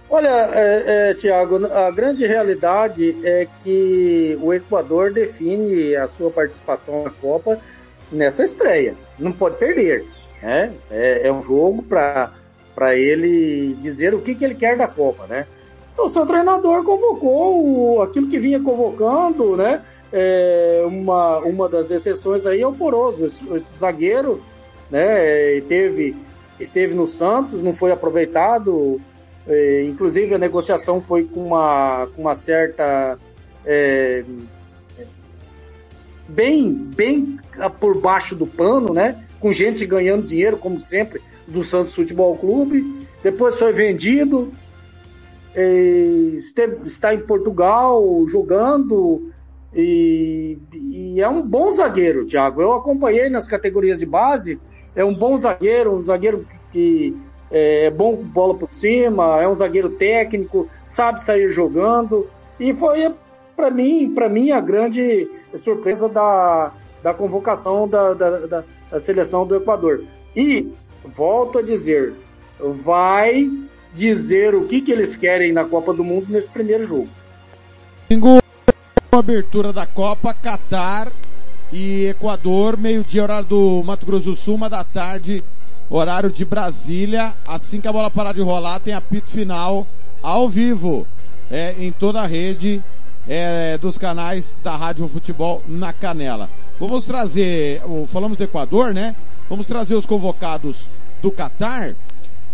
Olha, é, é, Tiago, a grande realidade é que o Equador define a sua participação na Copa nessa estreia. Não pode perder. Né? É, é um jogo para ele dizer o que, que ele quer da Copa. Né? Então, o seu treinador convocou aquilo que vinha convocando, né? É, uma, uma das exceções aí é o Poroso, esse, esse zagueiro, né? Teve, esteve no Santos, não foi aproveitado. É, inclusive a negociação foi com uma, com uma certa é, bem, bem por baixo do pano, né? Com gente ganhando dinheiro, como sempre, do Santos Futebol Clube. Depois foi vendido. Esteve, está em Portugal jogando. E, e, é um bom zagueiro, Thiago. Eu acompanhei nas categorias de base. É um bom zagueiro, um zagueiro que é bom bola por cima, é um zagueiro técnico, sabe sair jogando. E foi para mim, para mim a grande surpresa da, da convocação da, da, da, da seleção do Equador. E volto a dizer, vai dizer o que, que eles querem na Copa do Mundo nesse primeiro jogo. Abertura da Copa, Catar e Equador, meio-dia, horário do Mato Grosso do Sul, uma da tarde, horário de Brasília. Assim que a bola parar de rolar, tem apito final ao vivo, é, em toda a rede é, dos canais da Rádio Futebol na Canela. Vamos trazer, falamos do Equador, né? Vamos trazer os convocados do Catar.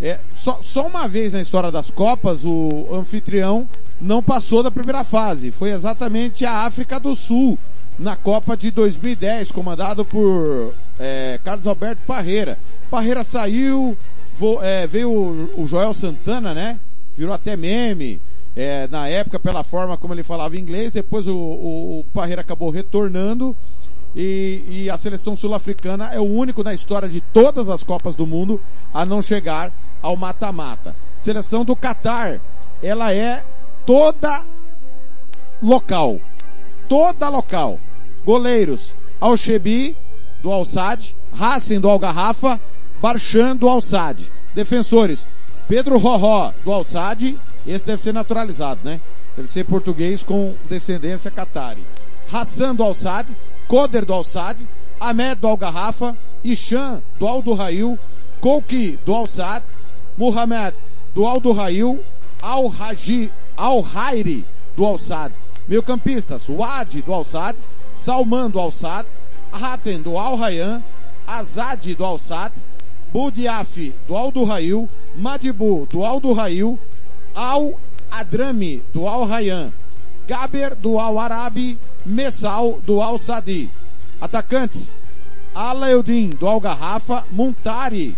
É, só, só uma vez na história das Copas, o anfitrião não passou da primeira fase. Foi exatamente a África do Sul, na Copa de 2010, comandado por é, Carlos Alberto Parreira. Parreira saiu, vo, é, veio o, o Joel Santana, né? Virou até meme é, na época pela forma como ele falava inglês, depois o, o, o Parreira acabou retornando e, e a seleção sul-africana é o único na história de todas as Copas do Mundo a não chegar ao mata-mata. Seleção do Catar, ela é toda local. Toda local. Goleiros, Al-Shebi, do Al-Sad, Racing, do Al-Garrafa, Barchan, do Al-Sad. Defensores, Pedro Roró, do Al-Sad, esse deve ser naturalizado, né? Deve ser português com descendência catari. Hassan do Al-Sad, Koder do Al-Sad, Ahmed do Al-Garrafa, Ishan do Al-Durrail, Kouki do Al-Sad, Muhammad do Al-Durrail, Al-Haji, Al-Hairi do Al-Sad. Meio campistas, Wad do Al-Sad, Salman do Al-Sad, do Al-Rayyan, Azad do Al-Sad, Budiaf do Al-Durrail, Madibu do Al-Durrail, Al Adrami, do Al Rayyan. Gaber, do Al Arabi. Messal, do Al Sadi. Atacantes, Alaeudin, do Al Garrafa. Montari,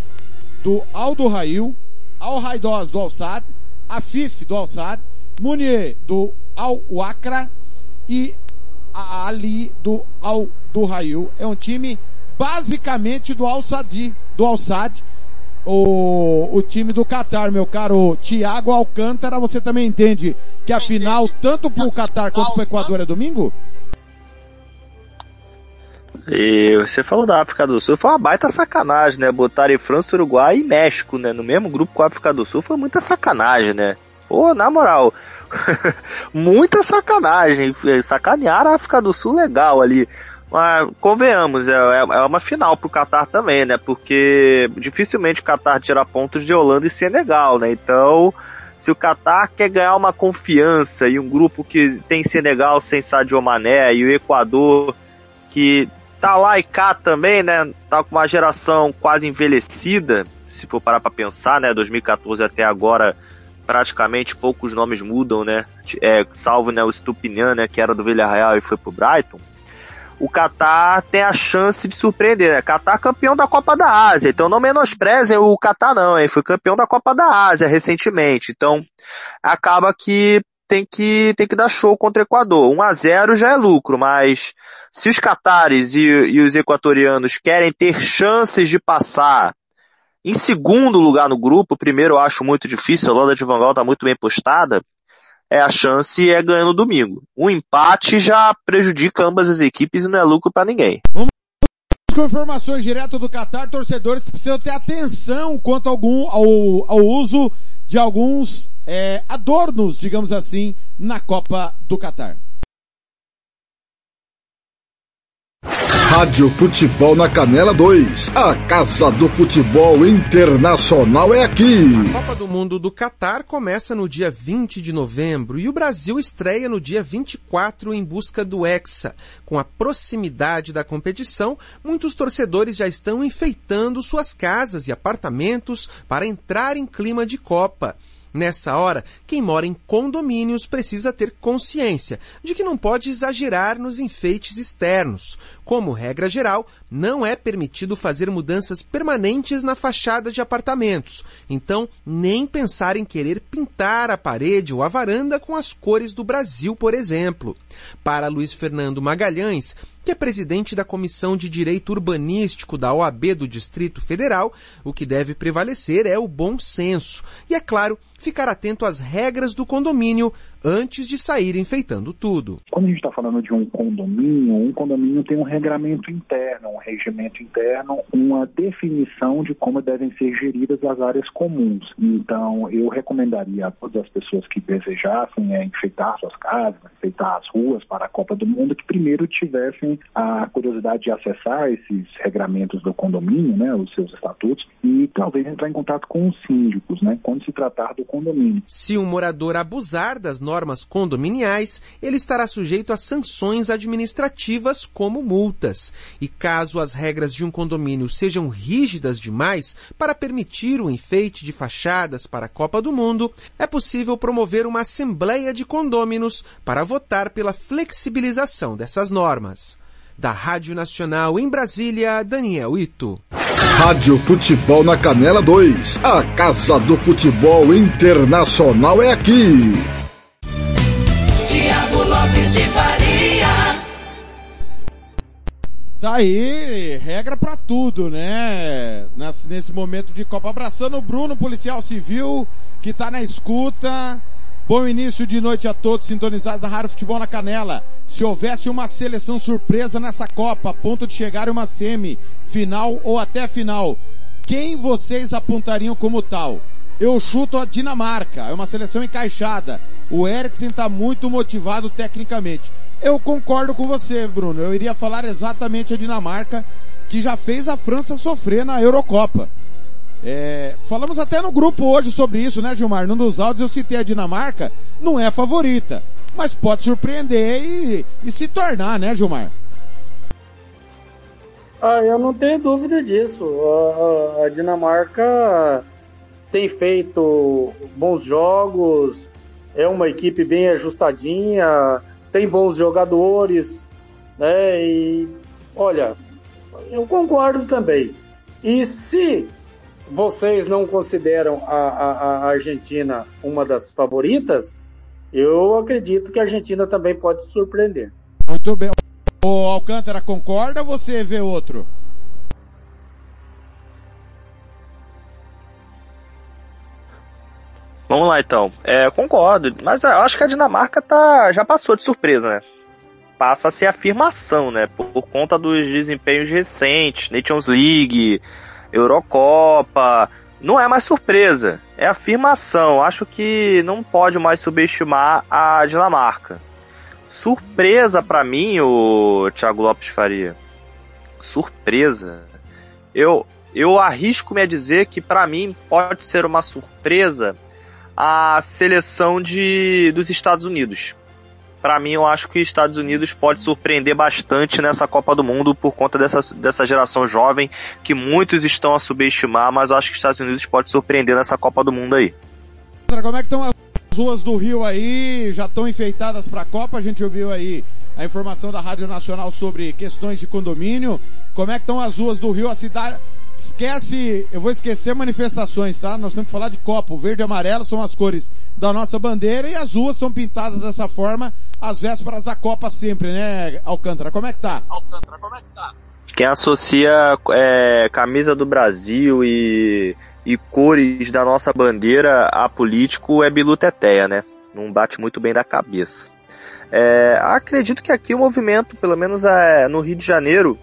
do Al do Rail. Al Raidoz, do Al Sad. Afif, do Al Sad. Munier, do Al Wakra. E Ali, do Al do Rail. É um time basicamente do Al Sadi, do Al Sad o, o time do Qatar, meu caro Thiago Alcântara, você também entende que a final, tanto pro Qatar quanto pro Equador é domingo? E você falou da África do Sul, foi uma baita sacanagem, né? Botarem França, Uruguai e México, né? No mesmo grupo com a África do Sul foi muita sacanagem, né? Pô, na moral, muita sacanagem. Sacanear a África do Sul legal ali. Mas, convenhamos, é, é, é uma final pro Qatar também, né? Porque dificilmente o Qatar tira pontos de Holanda e Senegal, né? Então, se o Qatar quer ganhar uma confiança e um grupo que tem Senegal sem Sadio Mané e o Equador que tá lá e cá também, né? Tá com uma geração quase envelhecida, se for parar para pensar, né? 2014 até agora praticamente poucos nomes mudam, né? É, salvo né, o Stupinian, né, que era do Villarreal e foi pro Brighton. O Qatar tem a chance de surpreender, né? Qatar campeão da Copa da Ásia, então não menosprezem o Qatar não, hein? Foi campeão da Copa da Ásia recentemente, então acaba que tem que tem que dar show contra o Equador. 1 a 0 já é lucro, mas se os catares e, e os equatorianos querem ter chances de passar em segundo lugar no grupo, primeiro eu acho muito difícil, a Holanda de Van Gaal está muito bem postada, é a chance é ganhar no domingo. Um empate já prejudica ambas as equipes e não é lucro para ninguém. Com informações direto do Qatar, torcedores precisam ter atenção quanto algum, ao, ao uso de alguns é, adornos, digamos assim, na Copa do Qatar. Rádio Futebol na Canela 2. A Casa do Futebol Internacional é aqui. A Copa do Mundo do Catar começa no dia 20 de novembro e o Brasil estreia no dia 24 em busca do Hexa. Com a proximidade da competição, muitos torcedores já estão enfeitando suas casas e apartamentos para entrar em clima de Copa. Nessa hora, quem mora em condomínios precisa ter consciência de que não pode exagerar nos enfeites externos. Como regra geral, não é permitido fazer mudanças permanentes na fachada de apartamentos. Então, nem pensar em querer pintar a parede ou a varanda com as cores do Brasil, por exemplo. Para Luiz Fernando Magalhães, que é presidente da Comissão de Direito Urbanístico da OAB do Distrito Federal, o que deve prevalecer é o bom senso. E, é claro, ficar atento às regras do condomínio antes de sair enfeitando tudo. Quando a gente está falando de um condomínio, um condomínio tem um regramento interno, um regimento interno, uma definição de como devem ser geridas as áreas comuns. Então, eu recomendaria a todas as pessoas que desejassem é, enfeitar suas casas, enfeitar as ruas para a Copa do Mundo, que primeiro tivessem a curiosidade de acessar esses regramentos do condomínio, né, os seus estatutos, e talvez entrar em contato com os síndicos, né, quando se tratar do condomínio. Se um morador abusar das normas normas condominiais, ele estará sujeito a sanções administrativas como multas. E caso as regras de um condomínio sejam rígidas demais para permitir o enfeite de fachadas para a Copa do Mundo, é possível promover uma assembleia de condôminos para votar pela flexibilização dessas normas. Da Rádio Nacional em Brasília, Daniel Ito. Rádio Futebol na Canela 2. A Casa do Futebol Internacional é aqui. Tá aí, regra pra tudo, né? Nesse, nesse momento de Copa. Abraçando o Bruno, policial civil, que tá na escuta. Bom início de noite a todos sintonizados da Rádio Futebol na Canela. Se houvesse uma seleção surpresa nessa Copa, a ponto de chegar uma semi, final ou até final, quem vocês apontariam como tal? Eu chuto a Dinamarca, é uma seleção encaixada. O Eriksen está muito motivado tecnicamente. Eu concordo com você, Bruno. Eu iria falar exatamente a Dinamarca, que já fez a França sofrer na Eurocopa. É, falamos até no grupo hoje sobre isso, né, Gilmar? Num dos áudios eu citei a Dinamarca, não é a favorita, mas pode surpreender e, e se tornar, né, Gilmar? Ah, eu não tenho dúvida disso. A, a, a Dinamarca tem feito bons jogos, é uma equipe bem ajustadinha, tem bons jogadores, né? E olha, eu concordo também. E se vocês não consideram a, a, a Argentina uma das favoritas, eu acredito que a Argentina também pode surpreender. Muito bem. O Alcântara concorda ou você vê outro? Vamos lá então. É, concordo, mas eu acho que a Dinamarca tá, já passou de surpresa, né? Passa a ser afirmação, né? Por, por conta dos desempenhos recentes, Nations League, Eurocopa, não é mais surpresa, é afirmação. Acho que não pode mais subestimar a Dinamarca. Surpresa para mim, o Thiago Lopes Faria. Surpresa. Eu eu arrisco me a dizer que para mim pode ser uma surpresa a seleção de dos Estados Unidos para mim eu acho que os Estados Unidos pode surpreender bastante nessa Copa do Mundo por conta dessa, dessa geração jovem que muitos estão a subestimar, mas eu acho que os Estados Unidos pode surpreender nessa Copa do Mundo aí. Como é que estão as ruas do Rio aí? Já estão enfeitadas para a Copa? A gente ouviu aí a informação da Rádio Nacional sobre questões de condomínio. Como é que estão as ruas do Rio? A cidade, Esquece, eu vou esquecer manifestações, tá? Nós temos que falar de copo. Verde e amarelo são as cores da nossa bandeira e as ruas são pintadas dessa forma às vésperas da Copa sempre, né, Alcântara? Como é que tá? Alcântara, como é que tá? Quem associa é, camisa do Brasil e, e cores da nossa bandeira a político é Bilu Teteia, né? Não bate muito bem da cabeça. É, acredito que aqui o movimento, pelo menos é, no Rio de Janeiro,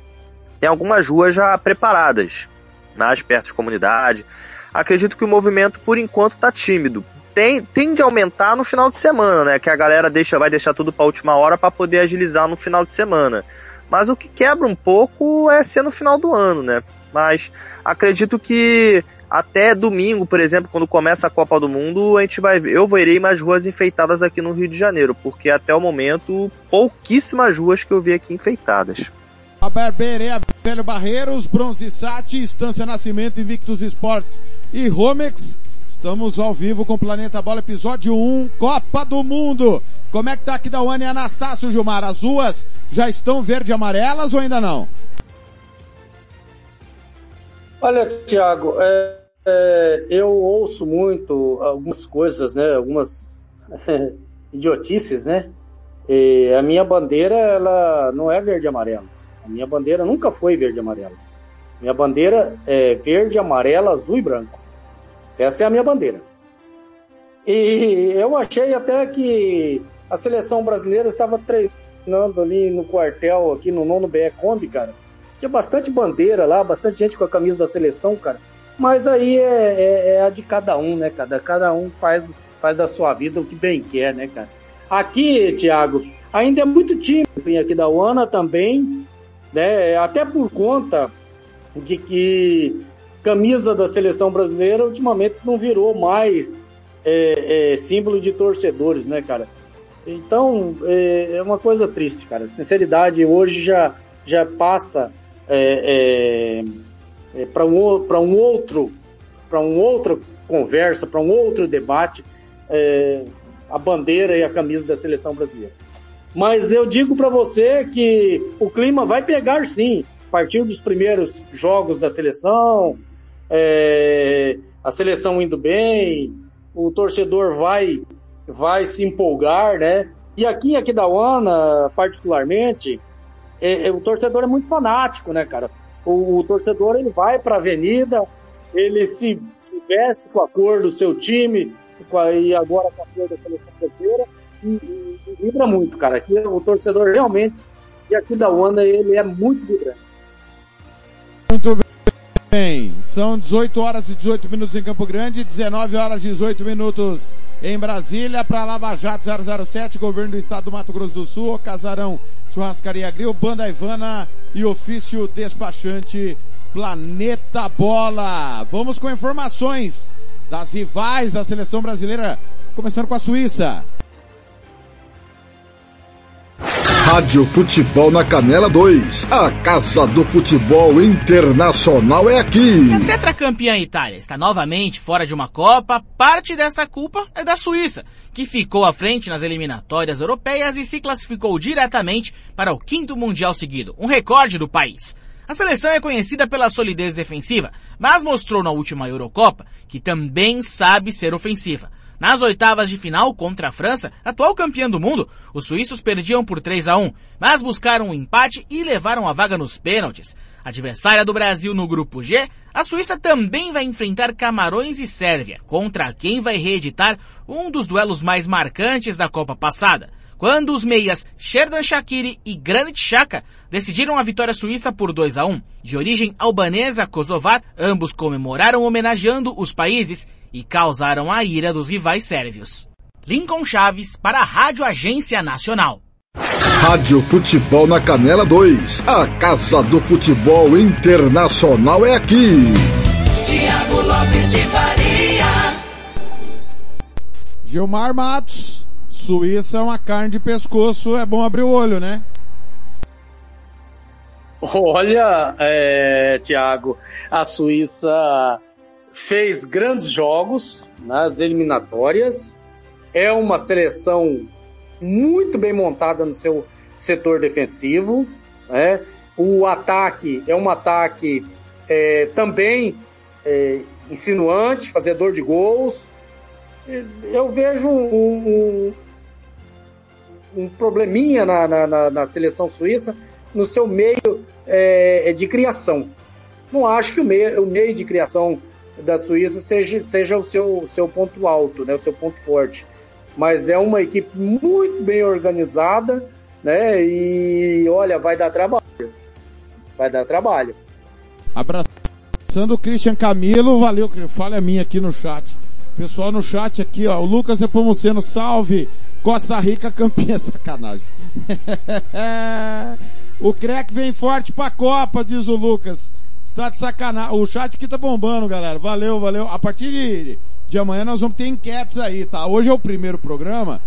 tem algumas ruas já preparadas mais perto de comunidade. Acredito que o movimento, por enquanto, está tímido. Tem, tende a aumentar no final de semana, né? Que a galera deixa, vai deixar tudo para última hora para poder agilizar no final de semana. Mas o que quebra um pouco é ser no final do ano, né? Mas acredito que até domingo, por exemplo, quando começa a Copa do Mundo, a gente vai ver, eu verei mais ruas enfeitadas aqui no Rio de Janeiro, porque até o momento pouquíssimas ruas que eu vi aqui enfeitadas. A Barbearia Velho Barreiros, Bronze Sat, Estância Nascimento, Invictus Esportes e Romex. Estamos ao vivo com Planeta Bola, episódio 1, Copa do Mundo. Como é que tá aqui da One e Anastácio Gilmar? As ruas já estão verde e amarelas ou ainda não? Olha, Thiago, é, é, eu ouço muito algumas coisas, né? Algumas idiotices, né? E a minha bandeira, ela não é verde e amarelo minha bandeira nunca foi verde e amarela. Minha bandeira é verde, amarela, azul e branco. Essa é a minha bandeira. E eu achei até que a seleção brasileira estava treinando ali no quartel, aqui no nono BE Kombi, cara. Tinha bastante bandeira lá, bastante gente com a camisa da seleção, cara. Mas aí é, é, é a de cada um, né, cada Cada um faz, faz da sua vida o que bem quer, né, cara? Aqui, Thiago, ainda é muito tímido. Aqui da UANA também né? Até por conta de que camisa da seleção brasileira ultimamente não virou mais é, é, símbolo de torcedores, né, cara? Então é, é, uma coisa triste, cara. Sinceridade hoje já já passa é, é, é para um para um outro para um outra conversa, para um outro debate a bandeira e a camisa da seleção brasileira. Mas eu digo para você que o clima vai pegar sim, a partir dos primeiros jogos da seleção, é, a seleção indo bem, o torcedor vai, vai se empolgar, né? E aqui, aqui da UANA, particularmente, é, é, o torcedor é muito fanático, né, cara? O, o torcedor ele vai para a avenida, ele se, se, veste com a cor do seu time, a, e agora com a cor da seleção brasileira, e, e, vibra muito, cara. Aqui o torcedor realmente, e aqui da Wanda, ele é muito vibrante. Muito bem. São 18 horas e 18 minutos em Campo Grande, 19 horas e 18 minutos em Brasília, para Lava Jato 007, Governo do Estado do Mato Grosso do Sul, Casarão Churrascaria Grill, Banda Ivana e Ofício Despachante Planeta Bola. Vamos com informações das rivais da seleção brasileira, começando com a Suíça. Rádio Futebol na Canela 2. A Casa do Futebol Internacional é aqui. A tetracampeã Itália está novamente fora de uma Copa. Parte desta culpa é da Suíça, que ficou à frente nas eliminatórias europeias e se classificou diretamente para o quinto Mundial seguido, um recorde do país. A seleção é conhecida pela solidez defensiva, mas mostrou na última Eurocopa que também sabe ser ofensiva. Nas oitavas de final contra a França, atual campeã do mundo, os suíços perdiam por 3 a 1, mas buscaram um empate e levaram a vaga nos pênaltis. Adversária do Brasil no grupo G, a Suíça também vai enfrentar Camarões e Sérvia, contra quem vai reeditar um dos duelos mais marcantes da Copa passada. quando os meias Sherdan Shaqiri e Granit Xhaka decidiram a vitória suíça por 2 a 1. De origem albanesa kosovar, ambos comemoraram homenageando os países e causaram a ira dos rivais sérvios. Lincoln Chaves para a Rádio Agência Nacional. Rádio Futebol na Canela 2. A Casa do Futebol Internacional é aqui. Tiago Lopes de Faria. Gilmar Matos. Suíça é uma carne de pescoço, é bom abrir o olho, né? Olha, é, Tiago, a Suíça fez grandes jogos nas eliminatórias. É uma seleção muito bem montada no seu setor defensivo. Né? O ataque é um ataque é, também é, insinuante, fazedor de gols. Eu vejo um, um, um probleminha na, na, na, seleção suíça no seu meio é, de criação. Não acho que o meio, o meio de criação da Suíça seja, seja o seu, seu ponto alto, né, o seu ponto forte. Mas é uma equipe muito bem organizada, né? E olha, vai dar trabalho. Vai dar trabalho. Abraçando o Christian Camilo, valeu, falha minha aqui no chat. Pessoal no chat aqui, ó, o Lucas Nepomuceno, salve! Costa Rica campeã, sacanagem. o Crec vem forte pra Copa, diz o Lucas. Está de sacanagem. O chat aqui tá bombando, galera. Valeu, valeu. A partir de, de amanhã nós vamos ter enquetes aí, tá? Hoje é o primeiro programa.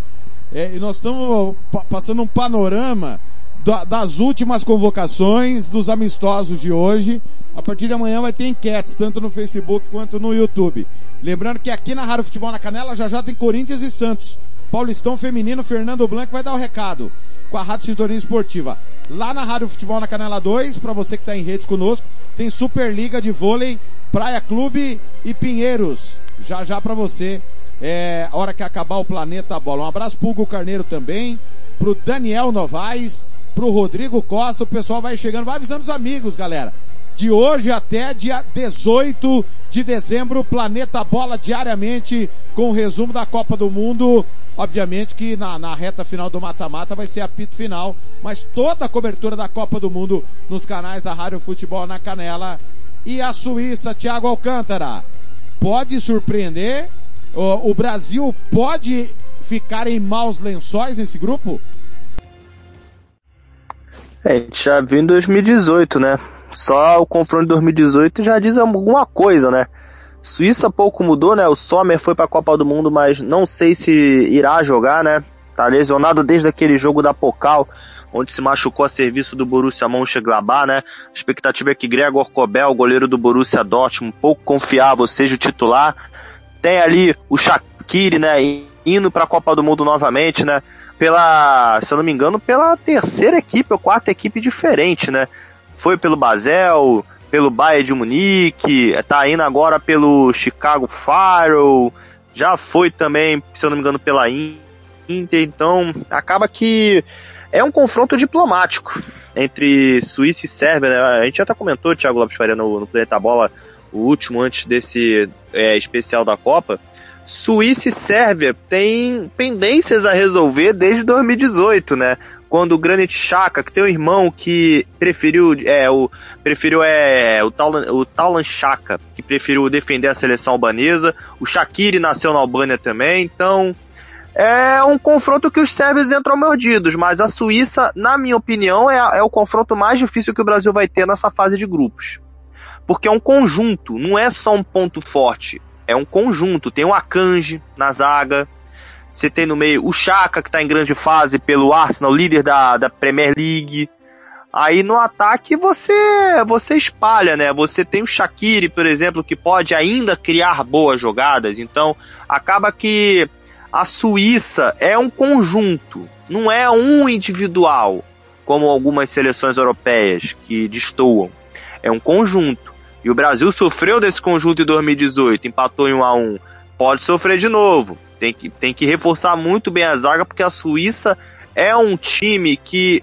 É, e nós estamos passando um panorama da, das últimas convocações dos amistosos de hoje. A partir de amanhã vai ter enquetes, tanto no Facebook quanto no YouTube. Lembrando que aqui na Rádio Futebol na Canela já já tem Corinthians e Santos. Paulistão Feminino, Fernando Blanco vai dar o recado com a Rádio Sintonia Esportiva. Lá na Rádio Futebol na Canela 2, para você que está em rede conosco, tem Superliga de Vôlei, Praia Clube e Pinheiros. Já já para você, é, hora que acabar o Planeta Bola. Um abraço pro Hugo Carneiro também, pro Daniel Novaes, pro Rodrigo Costa, o pessoal vai chegando, vai avisando os amigos, galera de hoje até dia 18 de dezembro, Planeta Bola diariamente com o resumo da Copa do Mundo. Obviamente que na, na reta final do mata-mata vai ser apito final, mas toda a cobertura da Copa do Mundo nos canais da Rádio Futebol na Canela. E a Suíça, Thiago Alcântara, pode surpreender? O, o Brasil pode ficar em maus lençóis nesse grupo? É, a gente já viu em 2018, né? Só o confronto de 2018 já diz alguma coisa, né? Suíça pouco mudou, né? O Sommer foi para a Copa do Mundo, mas não sei se irá jogar, né? Tá lesionado desde aquele jogo da Pocal, onde se machucou a serviço do Borussia Mönchengladbach, né? A expectativa é que Gregor Kobel, goleiro do Borussia Dortmund, pouco confiável, seja o titular. Tem ali o Shaqiri, né? Indo para a Copa do Mundo novamente, né? Pela, se eu não me engano, pela terceira equipe ou quarta equipe diferente, né? Foi pelo Basel, pelo Bayern de Munique, tá indo agora pelo Chicago Fire, já foi também, se eu não me engano, pela Inter, então acaba que é um confronto diplomático entre Suíça e Sérvia, né? A gente já até comentou, Thiago Lopes Faria, no, no Planeta Bola, o último antes desse é, especial da Copa. Suíça e Sérvia têm pendências a resolver desde 2018, né? Quando o Granit Xhaka, que tem um irmão que preferiu, é, o, preferiu é, o Talan, o Talan Xhaka, que preferiu defender a seleção albanesa, o Shaqiri nasceu na Albânia também, então é um confronto que os sérvios entram mordidos, mas a Suíça, na minha opinião, é, é o confronto mais difícil que o Brasil vai ter nessa fase de grupos. Porque é um conjunto, não é só um ponto forte, é um conjunto. Tem o Akanji na zaga, você tem no meio o Chaka, que está em grande fase pelo Arsenal, líder da, da Premier League. Aí no ataque você você espalha, né? Você tem o Shaqiri, por exemplo, que pode ainda criar boas jogadas. Então acaba que a Suíça é um conjunto, não é um individual, como algumas seleções europeias que destoam. É um conjunto. E o Brasil sofreu desse conjunto em 2018, empatou em 1 a 1. Pode sofrer de novo. Tem que, tem que reforçar muito bem a zaga, porque a Suíça é um time que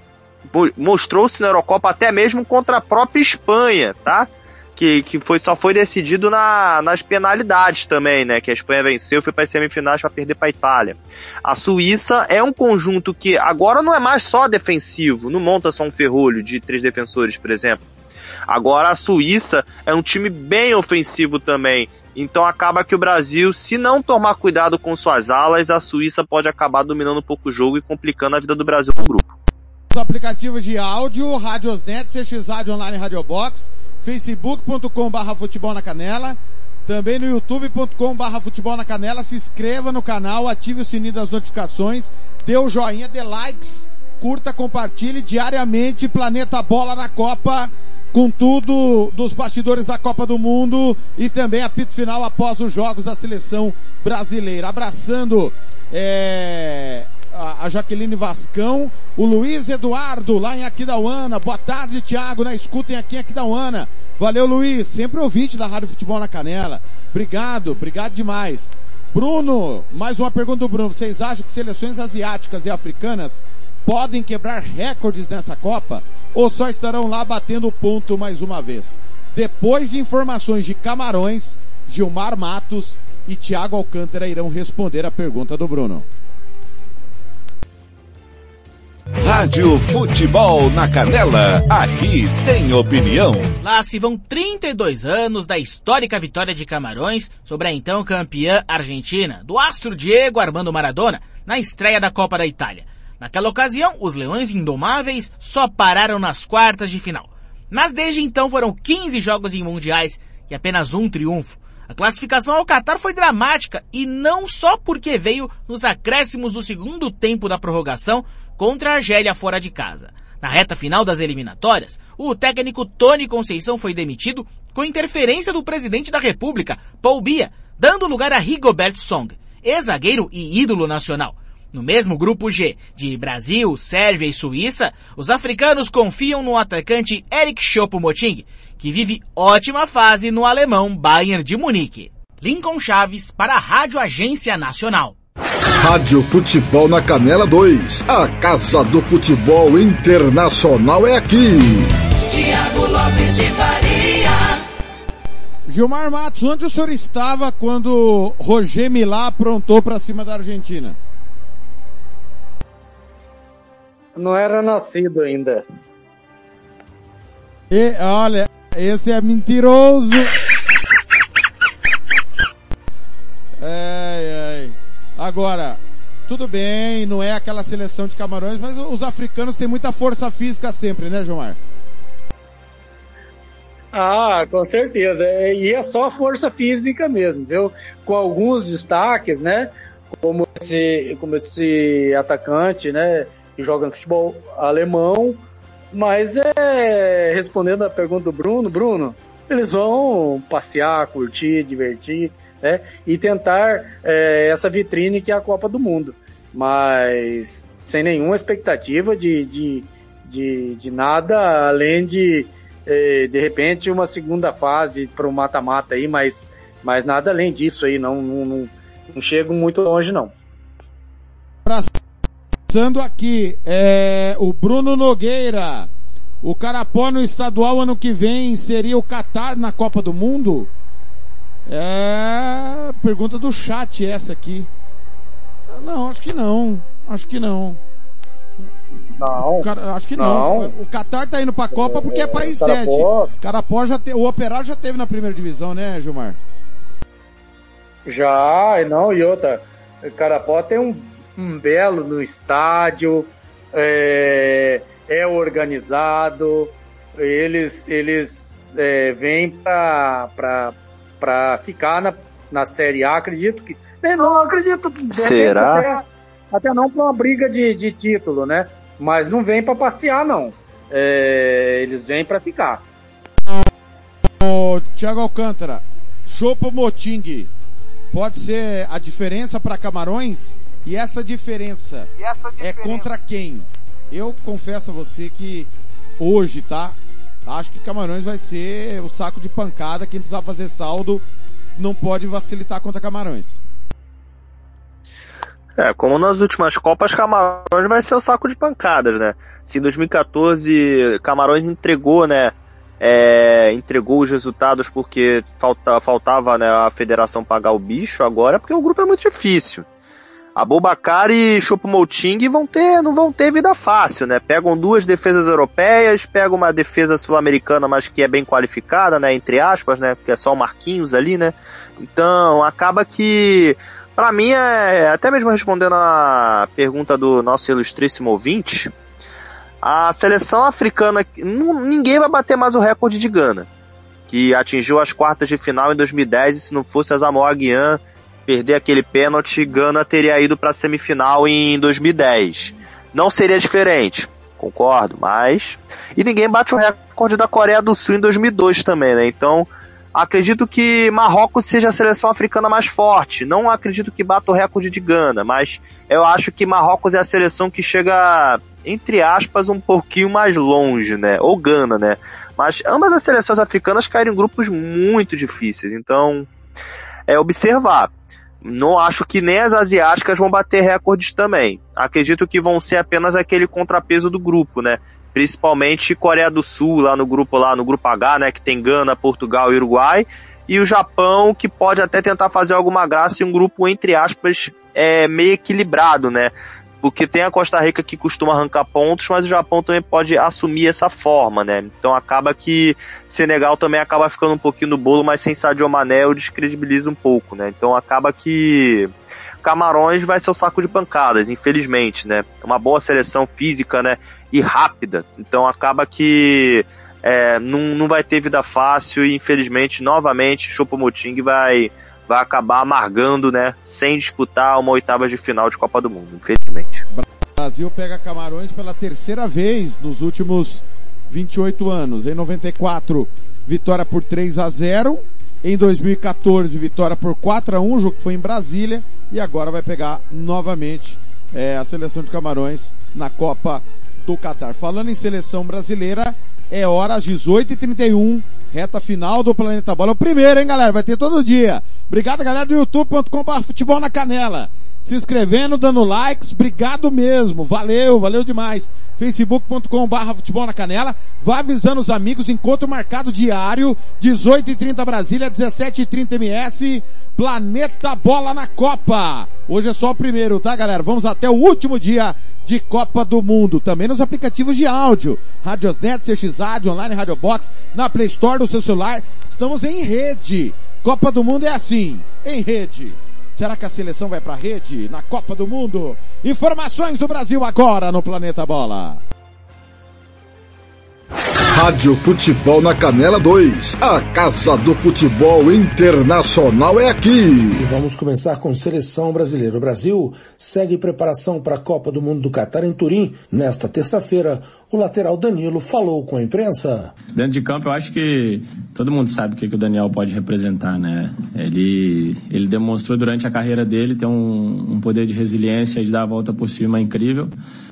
mostrou-se na Eurocopa até mesmo contra a própria Espanha, tá? que, que foi, só foi decidido na, nas penalidades também, né? Que a Espanha venceu, foi para as semifinais para perder para a Itália. A Suíça é um conjunto que agora não é mais só defensivo, não monta só um ferrolho de três defensores, por exemplo. Agora a Suíça é um time bem ofensivo também. Então acaba que o Brasil, se não tomar cuidado com suas alas, a Suíça pode acabar dominando um pouco o jogo e complicando a vida do Brasil no grupo. Os aplicativos de áudio, Radiosnet, CX Rádio Online Radiobox, facebook.com barra futebol na canela, também no youtube.com barra futebol na canela, se inscreva no canal, ative o sininho das notificações, dê o joinha, dê likes, curta, compartilhe diariamente Planeta Bola na Copa, com tudo dos bastidores da Copa do Mundo e também apito final após os jogos da seleção brasileira. Abraçando é, a Jaqueline Vascão, o Luiz Eduardo lá em Aquidauana. Boa tarde, Thiago, na escutem aqui em Aquidauana. Valeu, Luiz, sempre ouvinte da Rádio Futebol na Canela. Obrigado, obrigado demais. Bruno, mais uma pergunta do Bruno. Vocês acham que seleções asiáticas e africanas podem quebrar recordes nessa Copa ou só estarão lá batendo ponto mais uma vez? Depois de informações de Camarões, Gilmar Matos e Thiago Alcântara irão responder a pergunta do Bruno. Rádio Futebol na Canela, aqui tem opinião. Lá se vão 32 anos da histórica vitória de Camarões sobre a então campeã argentina, do astro Diego Armando Maradona, na estreia da Copa da Itália. Naquela ocasião, os Leões Indomáveis só pararam nas quartas de final. Mas desde então foram 15 jogos em mundiais e apenas um triunfo. A classificação ao Qatar foi dramática e não só porque veio nos acréscimos do segundo tempo da prorrogação contra a Argélia fora de casa. Na reta final das eliminatórias, o técnico Tony Conceição foi demitido com interferência do presidente da República, Paul Biya, dando lugar a Rigobert Song, ex-zagueiro e ídolo nacional. No mesmo grupo G, de Brasil, Sérvia e Suíça, os africanos confiam no atacante Eric Choupo-Moting, que vive ótima fase no alemão Bayern de Munique. Lincoln Chaves para a Rádio Agência Nacional. Rádio Futebol na Canela 2. A Casa do Futebol Internacional é aqui. Tiago Lopes de Faria. Gilmar Matos, onde o senhor estava quando Roger Milá aprontou para cima da Argentina? Não era nascido ainda. E, olha, esse é mentiroso. Ai, ai. Agora, tudo bem, não é aquela seleção de camarões, mas os africanos têm muita força física sempre, né, Gilmar? Ah, com certeza. É, E é só força física mesmo, viu? Com alguns destaques, né? Como esse, como esse atacante, né? Joga futebol alemão. Mas é, respondendo a pergunta do Bruno, Bruno, eles vão passear, curtir, divertir, né? E tentar é, essa vitrine que é a Copa do Mundo. Mas sem nenhuma expectativa de, de, de, de nada além de, eh, de repente, uma segunda fase para o mata-mata aí, mas, mas nada além disso aí, não, não, não, não chego muito longe não. Passando aqui, é, o Bruno Nogueira. O Carapó no estadual ano que vem seria o Qatar na Copa do Mundo? É, pergunta do chat essa aqui. Não, acho que não. Acho que não. Não. Cara- acho que não. Não. O Qatar tá indo pra Copa porque é país sede. Carapó- já te, o Operário já teve na primeira divisão, né, Gilmar? Já, e não, e outra, Carapó tem um, um belo no estádio, é, é organizado, eles, eles é, vêm pra ficar na, na Série A, acredito que. né, Não, acredito. Será? Até, até não pra uma briga de, de título, né? Mas não vem pra passear, não. É, eles vêm pra ficar. O Thiago Alcântara, Chopo Moting, pode ser a diferença para Camarões? E essa diferença é contra quem? Eu confesso a você que hoje, tá? Acho que Camarões vai ser o saco de pancada. Quem precisar fazer saldo não pode facilitar contra Camarões. É, como nas últimas Copas, Camarões vai ser o saco de pancadas, né? Se em 2014 Camarões entregou, né, é, entregou os resultados porque falta, faltava né, a federação pagar o bicho agora, porque o grupo é muito difícil. Abubakar e Choupo-Moting vão ter, não vão ter vida fácil, né? Pegam duas defesas europeias, pegam uma defesa sul-americana, mas que é bem qualificada, né? Entre aspas, né? Porque é só o Marquinhos ali, né? Então, acaba que, para mim, é, até mesmo respondendo a pergunta do nosso ilustríssimo ouvinte, a seleção africana, ninguém vai bater mais o recorde de Gana, que atingiu as quartas de final em 2010 e se não fosse a Samoa Guian perder aquele pênalti, Gana teria ido para a semifinal em 2010. Não seria diferente, concordo, mas e ninguém bate o recorde da Coreia do Sul em 2002 também, né? Então, acredito que Marrocos seja a seleção africana mais forte. Não acredito que bata o recorde de Gana, mas eu acho que Marrocos é a seleção que chega entre aspas, um pouquinho mais longe, né? Ou Gana, né? Mas ambas as seleções africanas caíram em grupos muito difíceis. Então, é observar. Não acho que nem as asiáticas vão bater recordes também. Acredito que vão ser apenas aquele contrapeso do grupo, né? Principalmente Coreia do Sul, lá no grupo lá, no grupo H, né? Que tem Gana, Portugal e Uruguai. E o Japão, que pode até tentar fazer alguma graça em um grupo, entre aspas, é, meio equilibrado, né? Porque tem a Costa Rica que costuma arrancar pontos, mas o Japão também pode assumir essa forma, né? Então acaba que Senegal também acaba ficando um pouquinho no bolo, mas sem Sadio Mané o descredibiliza um pouco, né? Então acaba que Camarões vai ser o saco de pancadas, infelizmente, né? Uma boa seleção física, né? E rápida. Então acaba que é, não, não vai ter vida fácil e infelizmente, novamente, Choupo-Moting vai vai acabar amargando, né, sem disputar uma oitava de final de Copa do Mundo, infelizmente. Brasil pega Camarões pela terceira vez nos últimos 28 anos. Em 94, vitória por 3 a 0. Em 2014, vitória por 4 a 1, o jogo que foi em Brasília. E agora vai pegar novamente é, a seleção de Camarões na Copa do Catar. Falando em seleção brasileira, é hora às 18h31 Reta final do Planeta Bola. O primeiro, hein, galera? Vai ter todo dia. Obrigado, galera do youtube.com.br futebol na canela. Se inscrevendo, dando likes, obrigado mesmo. Valeu, valeu demais. facebook.com.br futebol na canela. Vá avisando os amigos, encontro marcado diário, 18h30 Brasília, 17h30 MS. Planeta Bola na Copa. Hoje é só o primeiro, tá galera? Vamos até o último dia de Copa do Mundo. Também nos aplicativos de áudio. Radiosnet, CX Rádio, Online Radio Box, na Play Store do seu celular. Estamos em rede. Copa do Mundo é assim, em rede. Será que a seleção vai para rede na Copa do Mundo? Informações do Brasil agora no Planeta Bola. Rádio Futebol na Canela 2. A Casa do Futebol Internacional é aqui. E vamos começar com seleção brasileira. O Brasil segue preparação para a Copa do Mundo do Catar em Turim. Nesta terça-feira, o lateral Danilo falou com a imprensa. Dentro de campo, eu acho que todo mundo sabe o que, que o Daniel pode representar, né? Ele, ele demonstrou durante a carreira dele ter um, um poder de resiliência, de dar a volta por cima incrível.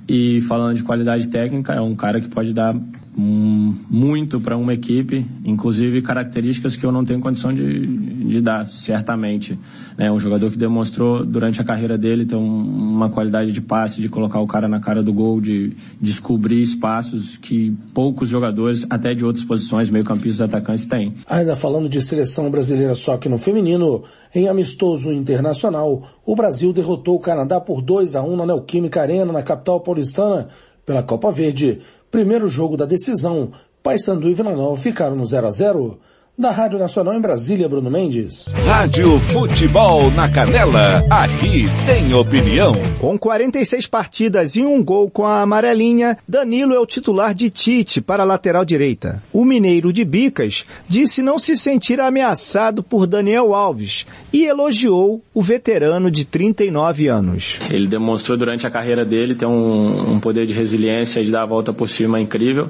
E falando de qualidade técnica, é um cara que pode dar muito para uma equipe, inclusive características que eu não tenho condição de, de dar, certamente. É um jogador que demonstrou durante a carreira dele ter um, uma qualidade de passe, de colocar o cara na cara do gol, de descobrir espaços que poucos jogadores, até de outras posições, meio-campistas atacantes, têm. Ainda falando de seleção brasileira só que no feminino, em amistoso internacional, o Brasil derrotou o Canadá por 2 a 1 na Neoquímica Arena, na capital paulistana, pela Copa Verde. Primeiro jogo da decisão, Paysandu e Vila Nova ficaram no 0 a 0 da Rádio Nacional em Brasília, Bruno Mendes. Rádio Futebol na Canela, aqui tem opinião. Com 46 partidas e um gol com a amarelinha, Danilo é o titular de Tite para a lateral direita. O mineiro de Bicas disse não se sentir ameaçado por Daniel Alves e elogiou o veterano de 39 anos. Ele demonstrou durante a carreira dele ter um, um poder de resiliência, de dar a volta por cima incrível.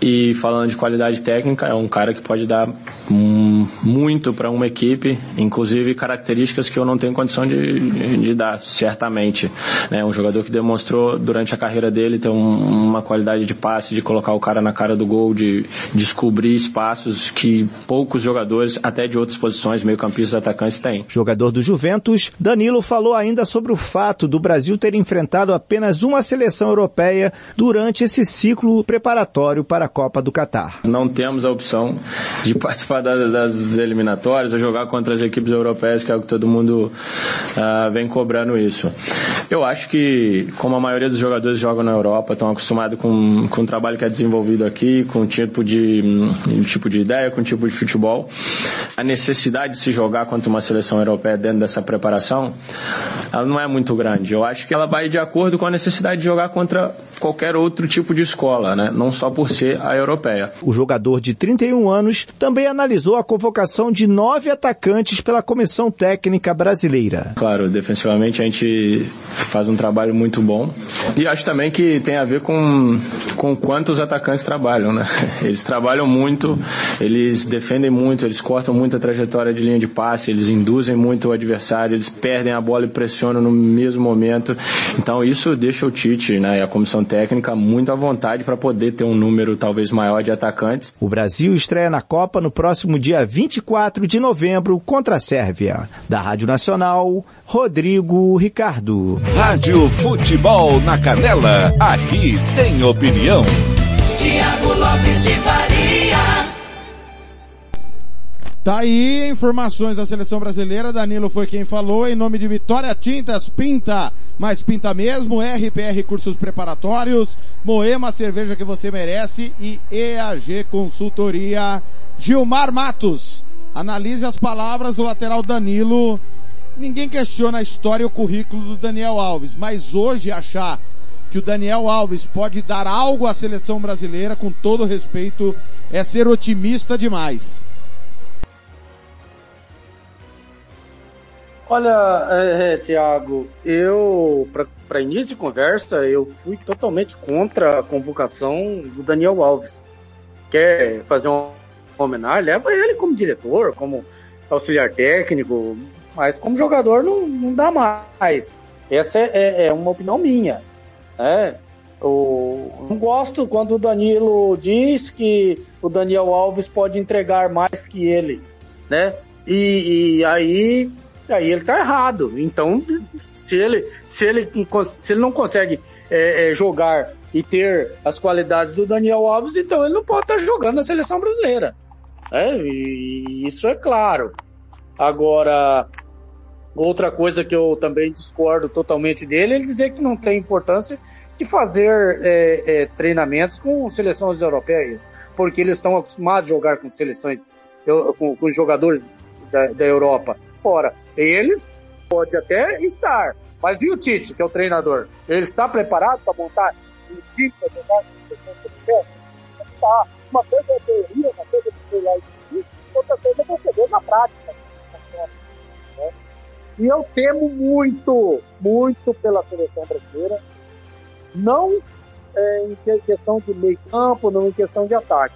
E falando de qualidade técnica, é um cara que pode dar muito para uma equipe, inclusive características que eu não tenho condição de, de dar, certamente. Né? Um jogador que demonstrou durante a carreira dele ter um, uma qualidade de passe, de colocar o cara na cara do gol, de descobrir espaços que poucos jogadores, até de outras posições, meio-campistas atacantes, têm. Jogador do Juventus, Danilo falou ainda sobre o fato do Brasil ter enfrentado apenas uma seleção europeia durante esse ciclo preparatório para a Copa do Catar. Não temos a opção de participar das eliminatórias jogar contra as equipes europeias, que é o que todo mundo uh, vem cobrando isso. Eu acho que, como a maioria dos jogadores jogam na Europa, estão acostumados com, com o trabalho que é desenvolvido aqui, com o tipo de, um tipo de ideia, com o tipo de futebol, a necessidade de se jogar contra uma seleção europeia dentro dessa preparação, ela não é muito grande. Eu acho que ela vai de acordo com a necessidade de jogar contra qualquer outro tipo de escola, né? não só por ser a europeia. O jogador de 31 anos também analisou a convocação de nove atacantes pela comissão técnica brasileira. Claro, defensivamente a gente faz um trabalho muito bom e acho também que tem a ver com, com quantos atacantes trabalham, né? Eles trabalham muito, eles defendem muito, eles cortam muito a trajetória de linha de passe, eles induzem muito o adversário, eles perdem a bola e pressionam no mesmo momento. Então isso deixa o Tite né, e a comissão técnica muito à vontade para poder ter um número talvez maior de atacantes. O Brasil estreia na Copa no próximo dia 24 de novembro contra a Sérvia. Da Rádio Nacional, Rodrigo Ricardo. Rádio Futebol na Canela, aqui tem opinião. Tiago Lopes de. Tá aí informações da seleção brasileira. Danilo foi quem falou. Em nome de Vitória Tintas, pinta, mas pinta mesmo. RPR Cursos Preparatórios, Moema Cerveja que você merece e EAG Consultoria. Gilmar Matos, analise as palavras do lateral Danilo. Ninguém questiona a história e o currículo do Daniel Alves, mas hoje achar que o Daniel Alves pode dar algo à seleção brasileira, com todo respeito, é ser otimista demais. Olha, é, é, Tiago, eu, para início de conversa, eu fui totalmente contra a convocação do Daniel Alves. Quer fazer uma homenagem? Leva ele como diretor, como auxiliar técnico, mas como jogador não, não dá mais. Essa é, é, é uma opinião minha. Né? Eu não gosto quando o Danilo diz que o Daniel Alves pode entregar mais que ele, né? E, e aí aí ele está errado. Então, se ele, se ele, se ele não consegue é, é, jogar e ter as qualidades do Daniel Alves, então ele não pode estar tá jogando na seleção brasileira. É, e isso é claro. Agora, outra coisa que eu também discordo totalmente dele é ele dizer que não tem importância de fazer é, é, treinamentos com seleções europeias, porque eles estão acostumados a jogar com seleções, com, com jogadores da, da Europa. Ora, eles pode até estar, mas e o Tite, que é o treinador? Ele está preparado para montar um time para jogar seleção Está. Uma coisa é teoria, uma coisa é sei lá outra coisa é você ver na prática. Né? E eu temo muito, muito pela seleção brasileira, não é, em questão de meio campo, não em questão de ataque,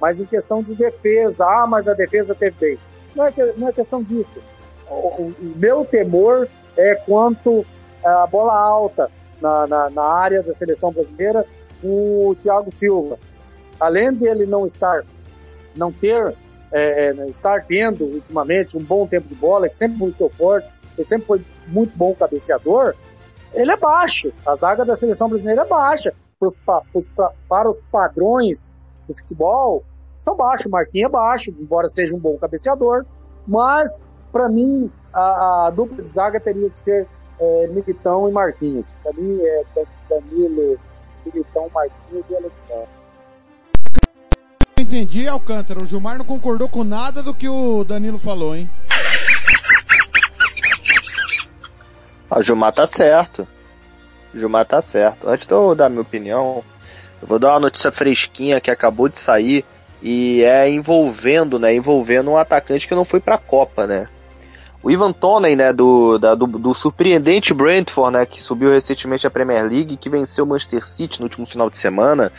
mas em questão de defesa. Ah, mas a defesa teve bem. Não é, não é questão disso o, meu temor é quanto à bola alta na, na, na área da seleção brasileira, o Thiago Silva. Além dele não estar, não ter, é, é, estar tendo ultimamente um bom tempo de bola, que sempre foi seu forte, ele sempre foi muito bom cabeceador, ele é baixo. A zaga da seleção brasileira é baixa. Para os, para os padrões do futebol, são baixos. Marquinhos é baixo, embora seja um bom cabeceador, mas para mim, a, a, dupla de zaga teria que ser é, Militão e Marquinhos. Para mim é Danilo, Militão, Marquinhos e Alexandre. Entendi, Alcântara. O Gilmar não concordou com nada do que o Danilo falou, hein? O Gilmar tá certo. O Gilmar tá certo. Antes de eu dar minha opinião, eu vou dar uma notícia fresquinha que acabou de sair e é envolvendo, né, envolvendo um atacante que não foi pra Copa, né? O Ivan Toney, né, do, da, do, do, surpreendente Brentford, né, que subiu recentemente à Premier League, que venceu o Manchester City no último final de semana,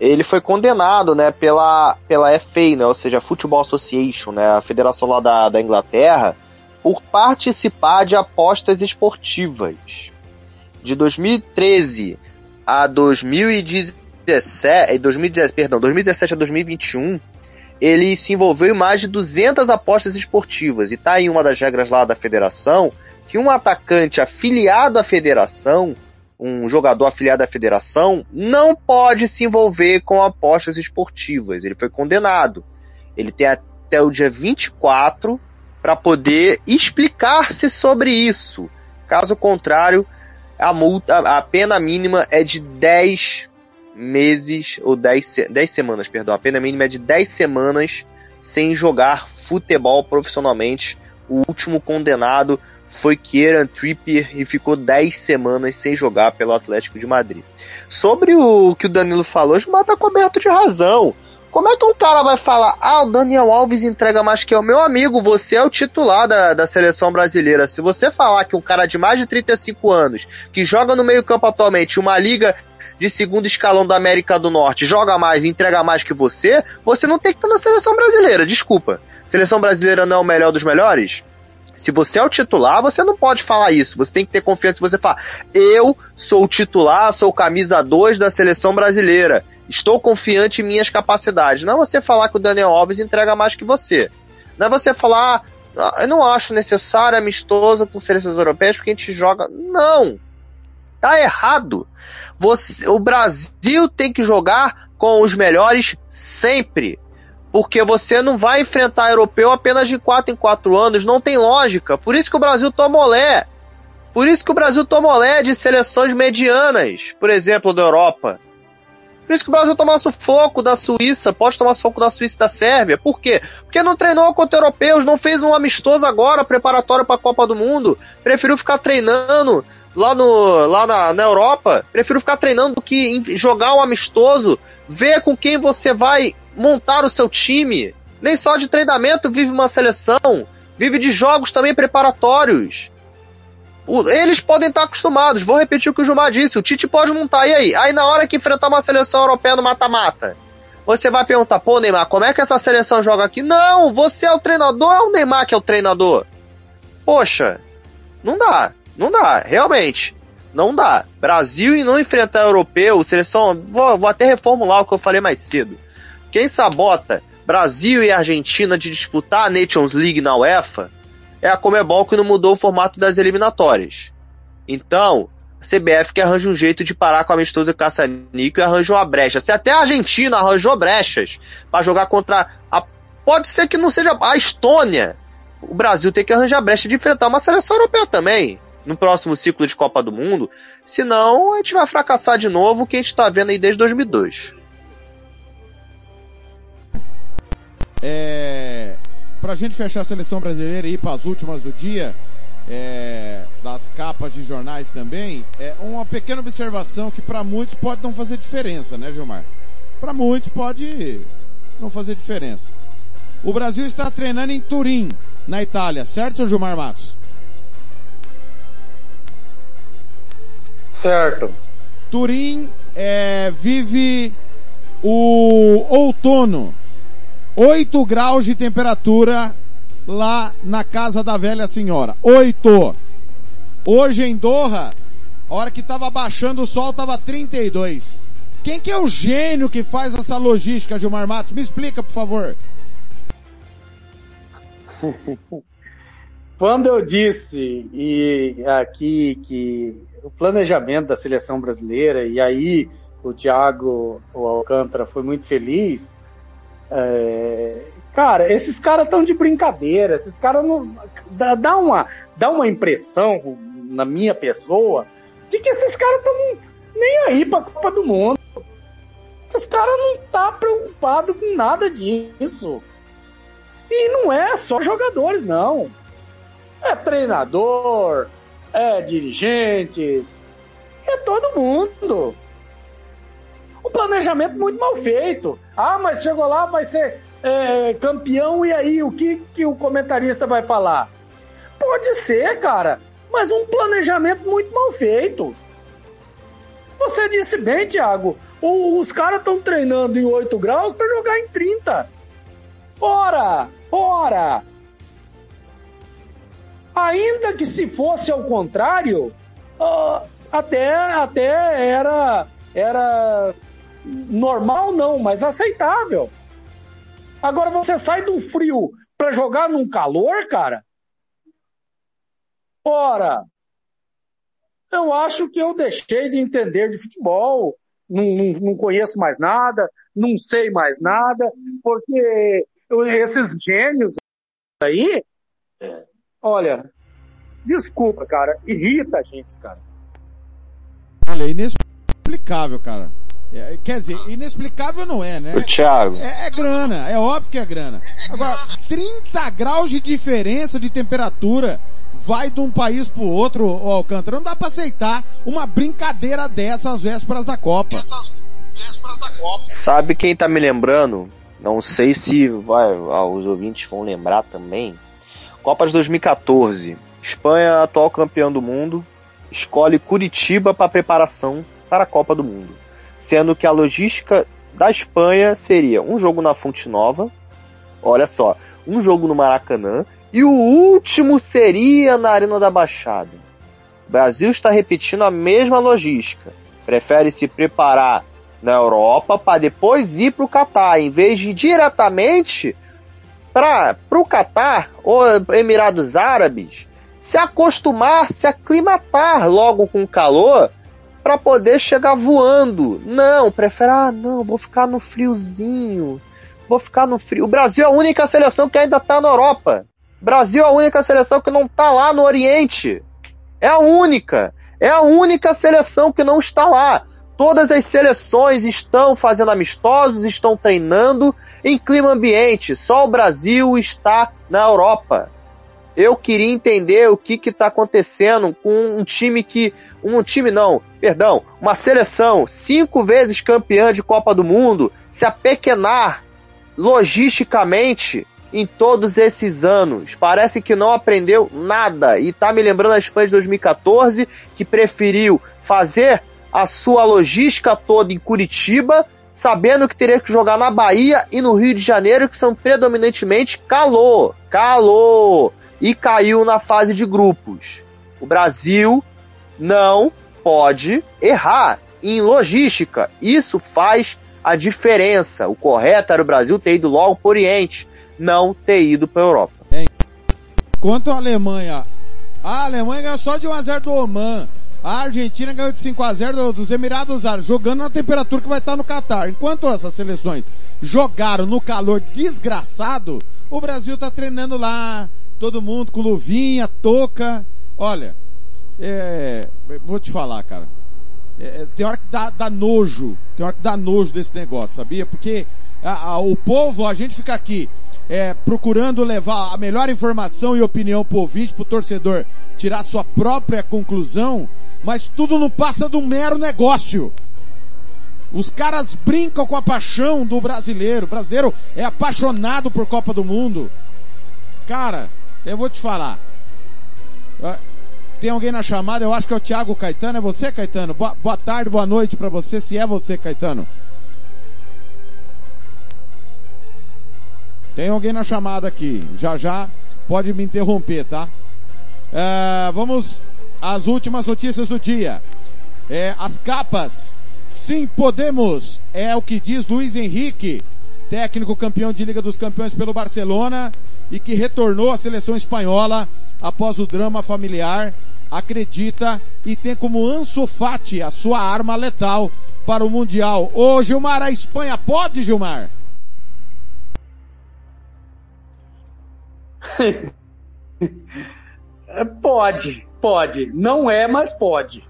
ele foi condenado, né, pela, pela FA, né, ou seja, Football Association, né, a federação lá da, da Inglaterra, por participar de apostas esportivas. De 2013 a 2017, 2017, perdão, 2017 a 2021, ele se envolveu em mais de 200 apostas esportivas. E tá aí uma das regras lá da federação, que um atacante afiliado à federação, um jogador afiliado à federação, não pode se envolver com apostas esportivas. Ele foi condenado. Ele tem até o dia 24 para poder explicar-se sobre isso. Caso contrário, a multa, a pena mínima é de 10 meses, ou 10, 10 semanas, perdão, a pena mínima é de 10 semanas sem jogar futebol profissionalmente. O último condenado foi Kieran Trippier e ficou 10 semanas sem jogar pelo Atlético de Madrid. Sobre o que o Danilo falou, o tá coberto de razão. Como é que um cara vai falar, ah, o Daniel Alves entrega mais que eu? Meu amigo, você é o titular da, da seleção brasileira. Se você falar que um cara de mais de 35 anos, que joga no meio campo atualmente, uma liga de segundo escalão da América do Norte, joga mais e entrega mais que você, você não tem que estar na seleção brasileira, desculpa. Seleção brasileira não é o melhor dos melhores? Se você é o titular, você não pode falar isso. Você tem que ter confiança. Você fala, eu sou o titular, sou camisa 2 da seleção brasileira. Estou confiante em minhas capacidades. Não é você falar que o Daniel Alves entrega mais que você. Não é você falar, ah, eu não acho necessário amistoso com seleções europeias porque a gente joga. Não! Tá errado. Você, o Brasil tem que jogar com os melhores sempre. Porque você não vai enfrentar europeu apenas de 4 em 4 anos. Não tem lógica. Por isso que o Brasil toma olé. Por isso que o Brasil toma olé de seleções medianas, por exemplo, da Europa. Por isso que o Brasil toma sufoco da Suíça, pode tomar sufoco da Suíça e da Sérvia. Por quê? Porque não treinou contra europeus, não fez um amistoso agora, preparatório para a Copa do Mundo. Preferiu ficar treinando lá, no, lá na, na Europa. Prefiro ficar treinando do que jogar um amistoso. Ver com quem você vai montar o seu time. Nem só de treinamento vive uma seleção. Vive de jogos também preparatórios. Eles podem estar acostumados, vou repetir o que o Gilmar disse, o Tite pode montar, e aí? Aí na hora que enfrentar uma seleção europeia no mata-mata, você vai perguntar, pô Neymar, como é que essa seleção joga aqui? Não, você é o treinador, é o Neymar que é o treinador. Poxa, não dá, não dá, realmente, não dá. Brasil e não enfrentar europeu, seleção, vou, vou até reformular o que eu falei mais cedo. Quem sabota Brasil e Argentina de disputar a Nations League na UEFA é a Comebol que não mudou o formato das eliminatórias. Então, a CBF que arranja um jeito de parar com a amistosa caça-níquel e arranja uma brecha. Se até a Argentina arranjou brechas para jogar contra a... Pode ser que não seja a Estônia. O Brasil tem que arranjar brecha de enfrentar uma seleção europeia também. No próximo ciclo de Copa do Mundo. Senão, a gente vai fracassar de novo o que a gente está vendo aí desde 2002. É, pra gente fechar a seleção brasileira e ir para as últimas do dia, é, das capas de jornais também, é uma pequena observação que para muitos pode não fazer diferença, né, Gilmar? Para muitos pode não fazer diferença. O Brasil está treinando em Turim, na Itália, certo, seu Gilmar Matos? Certo. Turim é, vive o outono 8 graus de temperatura lá na casa da velha senhora. 8. Hoje em Doha, a hora que tava baixando o sol tava 32. Quem que é o gênio que faz essa logística, Gilmar Matos? Me explica, por favor. Quando eu disse e aqui que o planejamento da seleção brasileira, e aí o Thiago o Alcântara foi muito feliz, é, cara, esses caras estão de brincadeira, esses caras não. Dá, dá, uma, dá uma impressão na minha pessoa de que esses caras estão nem aí pra Copa do Mundo. Os caras não tá preocupado com nada disso. E não é só jogadores, não. É treinador, é dirigentes, é todo mundo o planejamento muito mal feito. Ah, mas chegou lá, vai ser é, campeão, e aí o que, que o comentarista vai falar? Pode ser, cara, mas um planejamento muito mal feito. Você disse bem, Thiago, O- os caras estão treinando em 8 graus para jogar em 30. Ora, ora. Ainda que se fosse ao contrário, ah, até, até era, era normal não, mas aceitável. Agora você sai do frio para jogar num calor, cara? Ora, eu acho que eu deixei de entender de futebol, não, não, não conheço mais nada, não sei mais nada, porque esses gênios aí, olha, desculpa, cara, irrita a gente, cara. Olha, é inexplicável, cara. É, quer dizer, inexplicável não é, né? Ô, Thiago. É, é grana, é óbvio que é grana. Agora, 30 graus de diferença de temperatura vai de um país pro outro, ô Alcântara. Não dá pra aceitar uma brincadeira dessa às vésperas da Copa. Sabe quem tá me lembrando? Não sei se vai, ah, os ouvintes vão lembrar também. Copa de 2014. Espanha, atual campeão do mundo, escolhe Curitiba para preparação para a Copa do Mundo. Sendo que a logística da Espanha seria um jogo na Fonte Nova, olha só, um jogo no Maracanã, e o último seria na Arena da Baixada. O Brasil está repetindo a mesma logística. Prefere se preparar na Europa para depois ir para o Catar, em vez de ir diretamente para o Catar ou Emirados Árabes se acostumar, se aclimatar logo com o calor para poder chegar voando. Não, prefere, ah, não, vou ficar no friozinho. Vou ficar no frio. O Brasil é a única seleção que ainda tá na Europa. O Brasil é a única seleção que não tá lá no Oriente. É a única. É a única seleção que não está lá. Todas as seleções estão fazendo amistosos, estão treinando em clima ambiente. Só o Brasil está na Europa. Eu queria entender o que está acontecendo com um time que. Um time não, perdão, uma seleção cinco vezes campeã de Copa do Mundo se apequenar logisticamente em todos esses anos. Parece que não aprendeu nada. E tá me lembrando a Espanha de 2014, que preferiu fazer a sua logística toda em Curitiba, sabendo que teria que jogar na Bahia e no Rio de Janeiro, que são predominantemente calor. Calor! E caiu na fase de grupos. O Brasil não pode errar em logística. Isso faz a diferença. O correto era o Brasil ter ido logo para o Oriente, não ter ido para a Europa. Quanto à Alemanha, a Alemanha ganhou só de 1x0 do Oman. A Argentina ganhou de 5x0 dos Emirados Árabes, jogando na temperatura que vai estar no Catar. Enquanto essas seleções jogaram no calor desgraçado, o Brasil está treinando lá, todo mundo com luvinha, touca. Olha, é, vou te falar, cara. É, tem hora que dá, dá, nojo, tem hora que dá nojo desse negócio, sabia? Porque a, a, o povo, a gente fica aqui é, procurando levar a melhor informação e opinião pro ouvinte, pro torcedor tirar sua própria conclusão, mas tudo não passa de um mero negócio. Os caras brincam com a paixão do brasileiro. O brasileiro é apaixonado por Copa do Mundo. Cara, eu vou te falar. Tem alguém na chamada? Eu acho que é o Thiago Caetano. É você, Caetano? Boa, boa tarde, boa noite para você, se é você, Caetano. Tem alguém na chamada aqui. Já já pode me interromper, tá? É, vamos às últimas notícias do dia. É, as capas. Sim, podemos. É o que diz Luiz Henrique, técnico campeão de Liga dos Campeões pelo Barcelona e que retornou à seleção espanhola após o drama familiar. Acredita e tem como Ansu Fati a sua arma letal para o Mundial. Ô Gilmar, a Espanha pode, Gilmar? pode, pode. Não é, mas pode.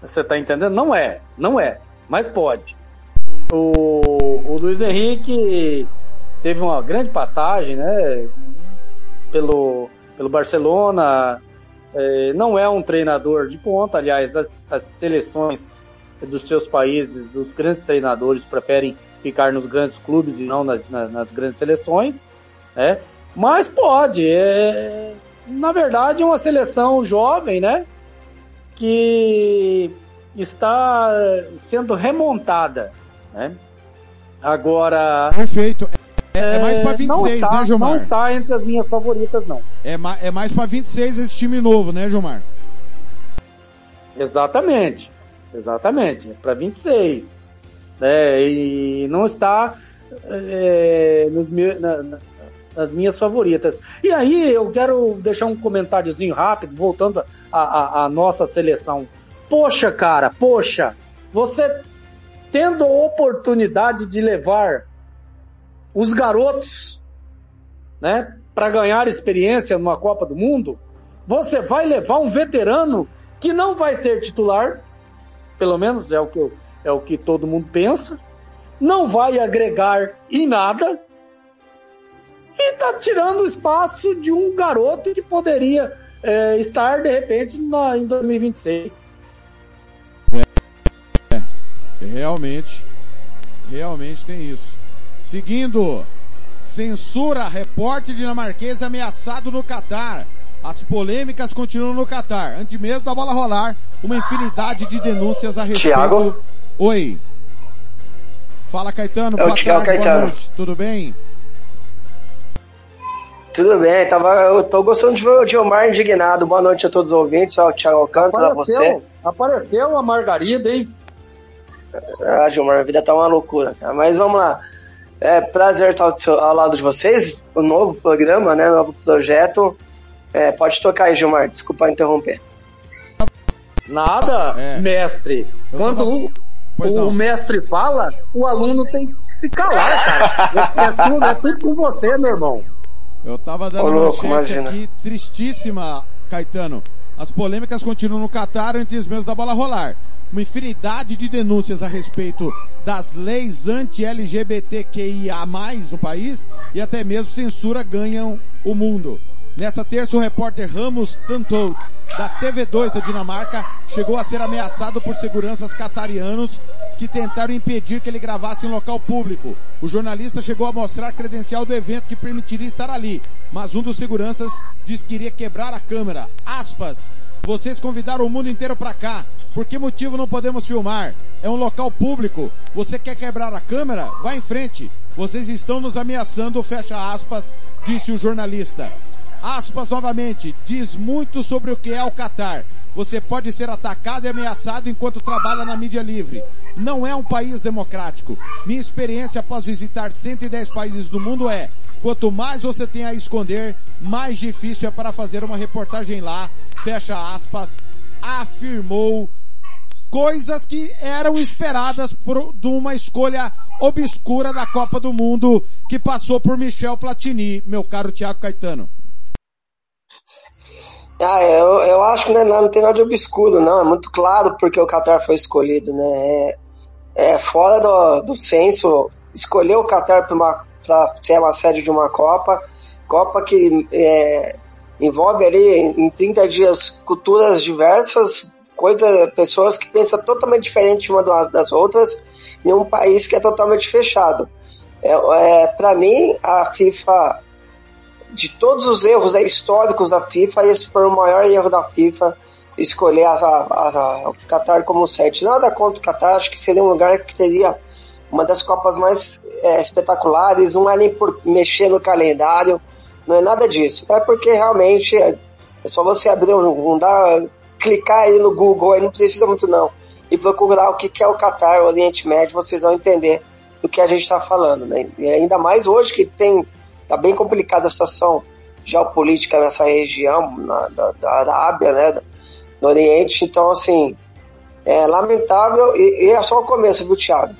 Você tá entendendo? Não é, não é, mas pode. O, o Luiz Henrique teve uma grande passagem, né? Pelo, pelo Barcelona. É, não é um treinador de ponta, aliás, as, as seleções dos seus países, os grandes treinadores preferem ficar nos grandes clubes e não nas, nas, nas grandes seleções, né? Mas pode, é, na verdade é uma seleção jovem, né? Que está sendo remontada, né? Agora. Perfeito. É, é mais pra 26, não está, né, Gilmar? Não está entre as minhas favoritas, não. É, ma é mais pra 26 esse time novo, né, Gilmar? Exatamente. Exatamente. É para 26. É, e não está é, nos na, nas minhas favoritas. E aí eu quero deixar um comentáriozinho rápido, voltando à nossa seleção. Poxa, cara, poxa, você tendo a oportunidade de levar os garotos, né, para ganhar experiência numa Copa do Mundo, você vai levar um veterano que não vai ser titular, pelo menos é o que, é o que todo mundo pensa, não vai agregar em nada e tá tirando o espaço de um garoto que poderia é, estar de repente na, em 2026. É, realmente, realmente tem isso. Seguindo, censura repórter dinamarquês ameaçado no Catar. As polêmicas continuam no Catar. Antes mesmo da bola rolar, uma infinidade de denúncias a respeito. Thiago? Oi. Fala, Caetano. É o Thiago tarde, Caetano. boa noite. Tudo bem? Tudo bem, tava, eu tô gostando de ver o Gilmar indignado. Boa noite a todos os ouvintes, ao Thiago Alcântara, a você. Apareceu, a Margarida, hein? Ah, Gilmar, a vida tá uma loucura, cara. Mas vamos lá. É prazer estar ao, seu- ao lado de vocês, o novo programa, né? Novo projeto. É, pode tocar aí, Gilmar, desculpa interromper. Nada, É. mestre. Quando o, o mestre fala, o aluno tem que se calar, cara. É, é tudo, é tudo com você, meu irmão. Eu tava dando Ô, uma louco, manchete aqui, tristíssima, Caetano. As polêmicas continuam no Catar antes mesmo da bola rolar. Uma infinidade de denúncias a respeito das leis anti-LGBTQIA+, no país e até mesmo censura ganham o mundo. Nesta terça, o repórter Ramos Tantout, da TV2 da Dinamarca, chegou a ser ameaçado por seguranças catarianos que tentaram impedir que ele gravasse em local público. O jornalista chegou a mostrar credencial do evento que permitiria estar ali, mas um dos seguranças disse que iria quebrar a câmera. Aspas. Vocês convidaram o mundo inteiro para cá. Por que motivo não podemos filmar? É um local público. Você quer quebrar a câmera? Vá em frente. Vocês estão nos ameaçando, fecha aspas, disse o jornalista. Aspas novamente, diz muito sobre o que é o Catar. Você pode ser atacado e ameaçado enquanto trabalha na mídia livre. Não é um país democrático. Minha experiência após visitar 110 países do mundo é, quanto mais você tem a esconder, mais difícil é para fazer uma reportagem lá, fecha aspas, afirmou coisas que eram esperadas por, de uma escolha obscura da Copa do Mundo que passou por Michel Platini, meu caro Thiago Caetano. Ah, eu, eu acho que né, não tem nada de obscuro, não. É muito claro porque o Qatar foi escolhido, né? É, é fora do, do senso escolher o Qatar para ser uma sede de uma Copa. Copa que é, envolve ali em 30 dias culturas diversas, coisas, pessoas que pensam totalmente diferente uma das outras, em um país que é totalmente fechado. É, é, para mim, a FIFA de todos os erros né, históricos da FIFA, esse foi o maior erro da FIFA, escolher a, a, a, o Qatar como sede. Nada contra o Qatar, acho que seria um lugar que teria uma das Copas mais é, espetaculares, não é nem por mexer no calendário, não é nada disso. É porque realmente é, é só você abrir um, um dá, clicar aí no Google, aí não precisa muito não, e procurar o que, que é o Qatar, o Oriente Médio, vocês vão entender do que a gente está falando. Né? E ainda mais hoje que tem tá bem complicada a situação geopolítica nessa região na, da, da, Arábia, né, do Oriente. Então, assim, é lamentável e, e é só o começo, viu, Thiago?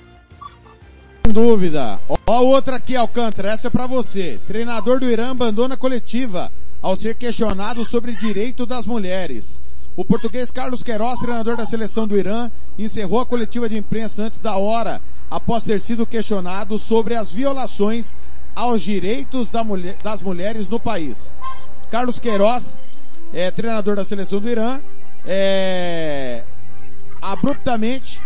Sem dúvida. Ó, outra aqui, Alcântara, essa é pra você. Treinador do Irã abandona coletiva ao ser questionado sobre direito das mulheres. O português Carlos Queiroz, treinador da seleção do Irã, encerrou a coletiva de imprensa antes da hora, após ter sido questionado sobre as violações aos direitos da mulher, das mulheres no país. Carlos Queiroz, é, treinador da seleção do Irã, é, abruptamente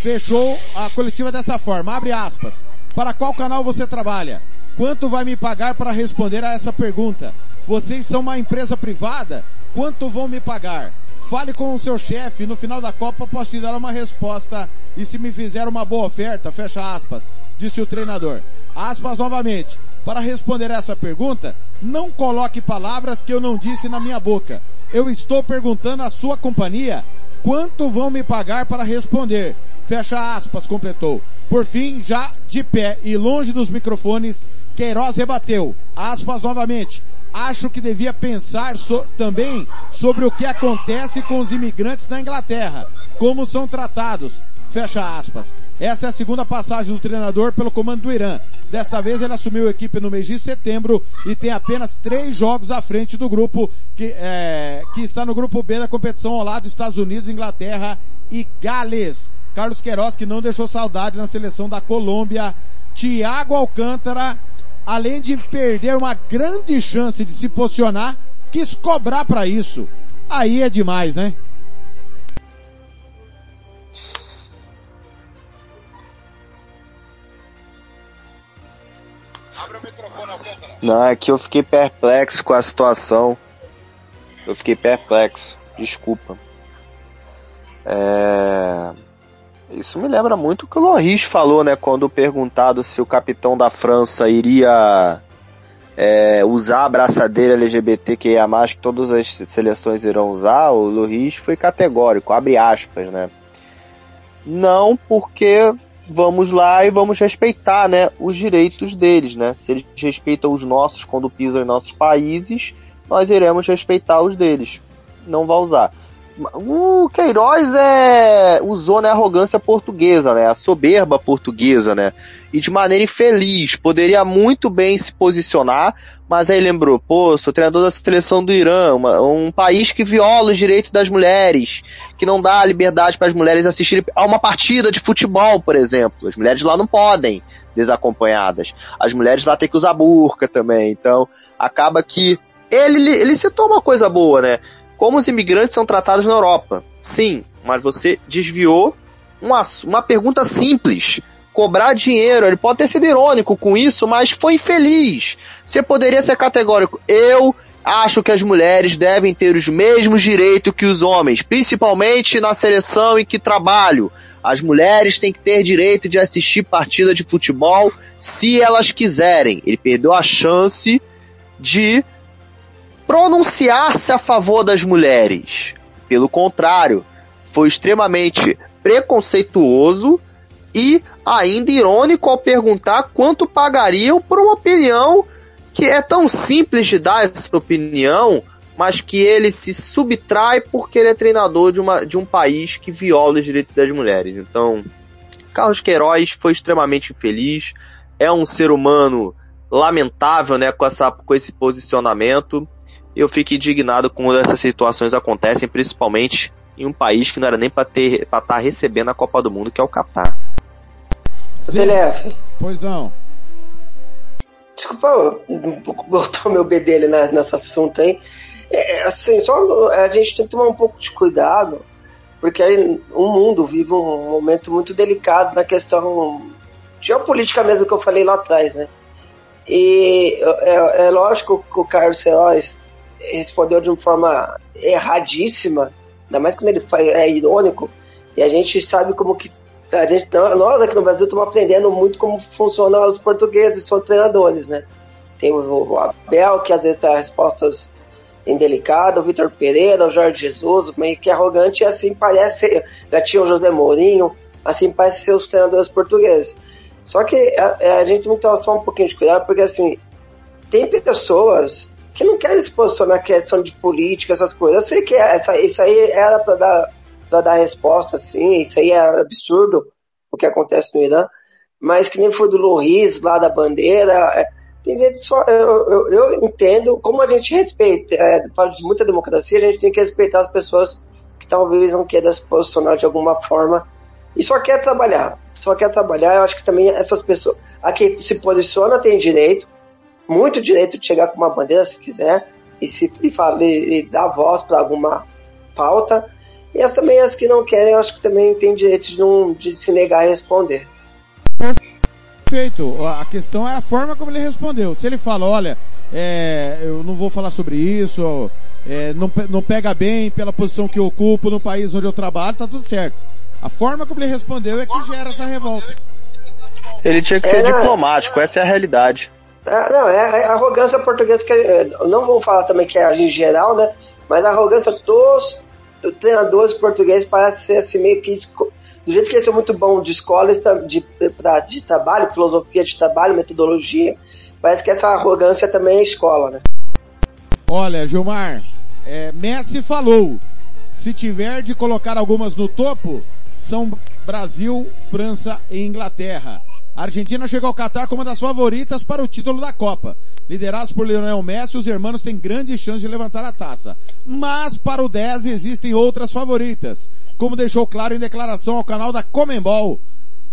fechou a coletiva dessa forma. Abre aspas. Para qual canal você trabalha? Quanto vai me pagar para responder a essa pergunta? Vocês são uma empresa privada? Quanto vão me pagar? Fale com o seu chefe, no final da Copa posso te dar uma resposta e se me fizer uma boa oferta, fecha aspas, disse o treinador. Aspas novamente. Para responder essa pergunta, não coloque palavras que eu não disse na minha boca. Eu estou perguntando à sua companhia quanto vão me pagar para responder. Fecha aspas, completou. Por fim, já de pé e longe dos microfones, Queiroz rebateu. Aspas novamente. Acho que devia pensar so também sobre o que acontece com os imigrantes na Inglaterra, como são tratados. Fecha aspas. Essa é a segunda passagem do treinador pelo comando do Irã. Desta vez ele assumiu a equipe no mês de setembro e tem apenas três jogos à frente do grupo que, é, que está no grupo B da competição ao lado dos Estados Unidos, Inglaterra e Gales. Carlos Queiroz que não deixou saudade na seleção da Colômbia. Thiago Alcântara, além de perder uma grande chance de se posicionar, quis cobrar para isso. Aí é demais, né? Não, é que eu fiquei perplexo com a situação. Eu fiquei perplexo. Desculpa. É... Isso me lembra muito o que o Loris falou, né? Quando perguntado se o capitão da França iria é, usar a braçadeira LGBTQIA+, que todas as seleções irão usar, o Loris foi categórico, abre aspas, né? Não porque vamos lá e vamos respeitar, né, os direitos deles, né? Se eles respeitam os nossos quando pisam em nossos países, nós iremos respeitar os deles. Não vai usar. O Queiroz é usou né, a arrogância portuguesa, né, a soberba portuguesa, né, e de maneira infeliz. Poderia muito bem se posicionar, mas aí lembrou, pô, sou treinador da seleção do Irã, uma, um país que viola os direitos das mulheres, que não dá liberdade para as mulheres assistirem a uma partida de futebol, por exemplo. As mulheres lá não podem desacompanhadas. As mulheres lá têm que usar burca também. Então, acaba que ele, ele citou uma coisa boa, né? Como os imigrantes são tratados na Europa. Sim, mas você desviou uma, uma pergunta simples. Cobrar dinheiro, ele pode ter sido irônico com isso, mas foi infeliz. Você poderia ser categórico. Eu acho que as mulheres devem ter os mesmos direitos que os homens, principalmente na seleção em que trabalho. As mulheres têm que ter direito de assistir partida de futebol se elas quiserem. Ele perdeu a chance de pronunciar-se a favor das mulheres. Pelo contrário, foi extremamente preconceituoso e ainda irônico ao perguntar quanto pagariam por uma opinião que é tão simples de dar essa opinião, mas que ele se subtrai porque ele é treinador de, uma, de um país que viola os direitos das mulheres. Então, Carlos Queiroz foi extremamente infeliz, é um ser humano lamentável, né, com, essa, com esse posicionamento. Eu fico indignado quando essas situações acontecem, principalmente em um país que não era nem para estar tá recebendo a Copa do Mundo, que é o Catar. Telef. Pois não. Desculpa botar o meu ali na, nesse assunto aí. É, assim, só a gente tem que tomar um pouco de cuidado, porque aí, o mundo vive um momento muito delicado na questão geopolítica mesmo que eu falei lá atrás, né? E é, é lógico que o Carlos Heróis respondeu de uma forma erradíssima, ainda mais quando ele é irônico, e a gente sabe como que a gente, nós aqui no Brasil estamos aprendendo muito como funcionam os portugueses, são treinadores, né? Tem o Abel, que às vezes dá respostas indelicadas, o Vitor Pereira, o Jorge Jesus, meio que arrogante, e assim parece, já tinha o José Mourinho, assim parece ser os treinadores portugueses. Só que a, a gente tem que só um pouquinho de cuidado, porque assim, tem pessoas que não querem se posicionar na questão de política, essas coisas. Eu sei que essa, isso aí era para dar para dar resposta, assim, isso aí é absurdo o que acontece no Irã, mas que nem foi do Loris lá da bandeira, é, tem gente só, eu, eu, eu, entendo como a gente respeita, é, fala de muita democracia, a gente tem que respeitar as pessoas que talvez não queiram se posicionar de alguma forma e só quer trabalhar, só quer trabalhar, eu acho que também essas pessoas, a que se posiciona tem direito, muito direito de chegar com uma bandeira se quiser, e se e, fala, e, e dar voz para alguma pauta, e as também as que não querem, eu acho que também tem direito de, não, de se negar a responder. perfeito. A questão é a forma como ele respondeu. Se ele fala, olha, é, eu não vou falar sobre isso, é, não, não pega bem pela posição que eu ocupo no país onde eu trabalho, tá tudo certo. A forma como ele respondeu é que gera essa revolta. Ele tinha que ser é, diplomático, essa é a realidade. É, não, é, a arrogância portuguesa que é, não vou falar também que é em geral, né? Mas a arrogância dos treinadores portugueses parece ser assim meio que do jeito que eles são muito bom de escola de, de, de trabalho, filosofia de trabalho, metodologia, parece que essa arrogância também é escola, né? Olha, Gilmar, é, Messi falou, se tiver de colocar algumas no topo, são Brasil, França e Inglaterra. A Argentina chegou ao Catar como uma das favoritas para o título da Copa. Liderados por Lionel Messi, os hermanos têm grande chance de levantar a taça. Mas para o 10 existem outras favoritas, como deixou claro em declaração ao canal da Comembol.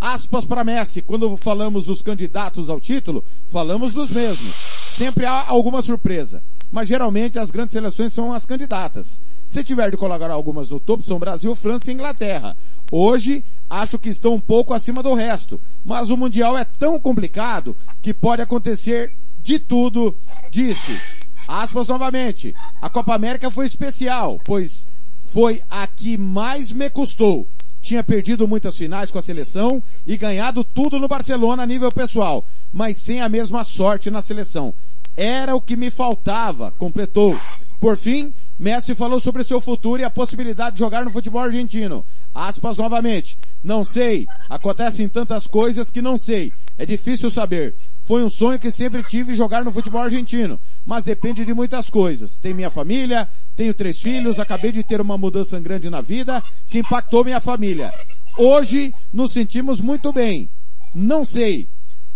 Aspas para Messi, quando falamos dos candidatos ao título, falamos dos mesmos. Sempre há alguma surpresa. Mas geralmente as grandes seleções são as candidatas. Se tiver de colocar algumas no topo, são Brasil, França e Inglaterra. Hoje, acho que estão um pouco acima do resto. Mas o Mundial é tão complicado que pode acontecer de tudo, disse. Aspas novamente. A Copa América foi especial, pois foi a que mais me custou. Tinha perdido muitas finais com a seleção e ganhado tudo no Barcelona a nível pessoal, mas sem a mesma sorte na seleção. Era o que me faltava, completou. Por fim, Messi falou sobre seu futuro e a possibilidade de jogar no futebol argentino. Aspas novamente. Não sei. Acontecem tantas coisas que não sei. É difícil saber. Foi um sonho que sempre tive jogar no futebol argentino, mas depende de muitas coisas. Tenho minha família, tenho três filhos, acabei de ter uma mudança grande na vida que impactou minha família. Hoje nos sentimos muito bem. Não sei.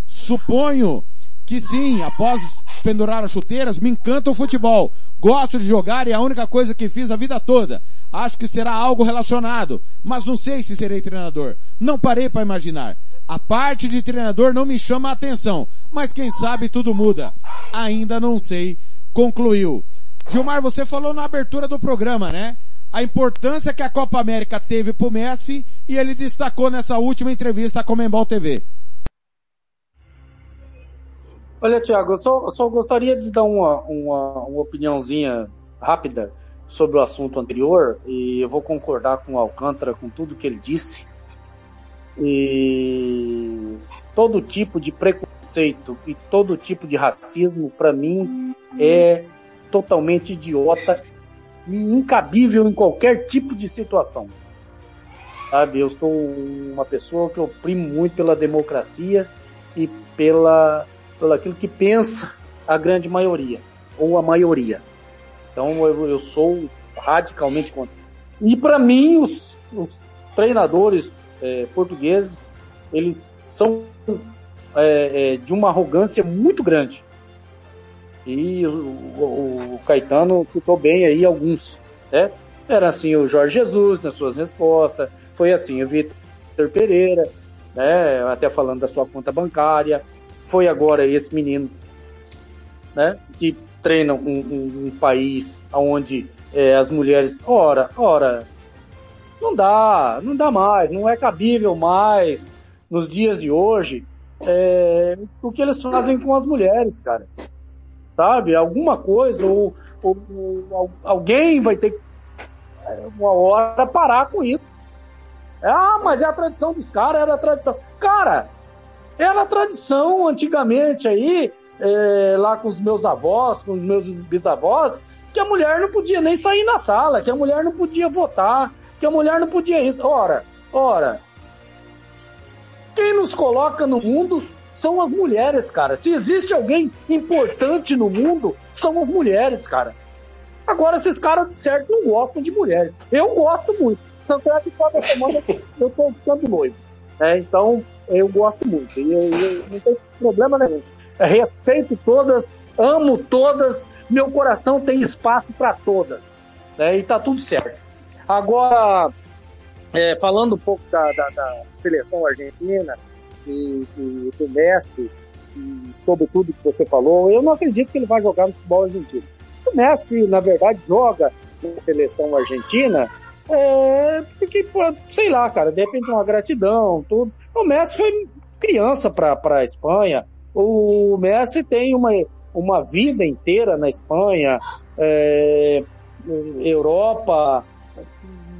Suponho que sim, após pendurar as chuteiras, me encanta o futebol. Gosto de jogar e é a única coisa que fiz a vida toda. Acho que será algo relacionado, mas não sei se serei treinador. Não parei para imaginar. A parte de treinador não me chama a atenção, mas quem sabe tudo muda. Ainda não sei, concluiu. Gilmar, você falou na abertura do programa, né? A importância que a Copa América teve pro Messi e ele destacou nessa última entrevista com a Membol TV. Olha, Tiago, eu só, só gostaria de dar uma, uma, uma opiniãozinha rápida sobre o assunto anterior e eu vou concordar com o Alcântara com tudo que ele disse. E todo tipo de preconceito e todo tipo de racismo, para mim, é totalmente idiota e incabível em qualquer tipo de situação. Sabe, eu sou uma pessoa que oprimo muito pela democracia e pela pelo aquilo que pensa a grande maioria, ou a maioria. Então eu, eu sou radicalmente contra. E para mim, os, os treinadores é, portugueses, eles são é, é, de uma arrogância muito grande. E o, o, o, Caetano citou bem aí alguns. Né? Era assim o Jorge Jesus nas suas respostas, foi assim o Vitor Pereira, né? até falando da sua conta bancária, foi agora esse menino, né, que treina um, um, um país onde é, as mulheres, ora, ora, não dá, não dá mais, não é cabível mais nos dias de hoje é, o que eles fazem com as mulheres, cara. Sabe? Alguma coisa, ou, ou, ou alguém vai ter que é, uma hora parar com isso. Ah, mas é a tradição dos caras, era a tradição. Cara, era a tradição antigamente aí, é, lá com os meus avós, com os meus bisavós, que a mulher não podia nem sair na sala, que a mulher não podia votar, que a mulher não podia isso. Ora, ora, quem nos coloca no mundo são as mulheres, cara. Se existe alguém importante no mundo, são as mulheres, cara. Agora, esses caras de certo não gostam de mulheres. Eu gosto muito. Tanto é que toda semana eu tô ficando noivo. É, então, eu gosto muito. E eu, eu, não tem problema nenhum. Respeito todas, amo todas, meu coração tem espaço para todas. Né? E tá tudo certo. Agora, é, falando um pouco da, da, da seleção argentina e, e, do Messi, e sobre tudo que você falou, eu não acredito que ele vai jogar no futebol argentino. O Messi, na verdade, joga na seleção argentina é, porque, sei lá, cara, de repente uma gratidão, tudo. O Messi foi, criança para a Espanha. O Messi tem uma, uma vida inteira na Espanha, é, Europa.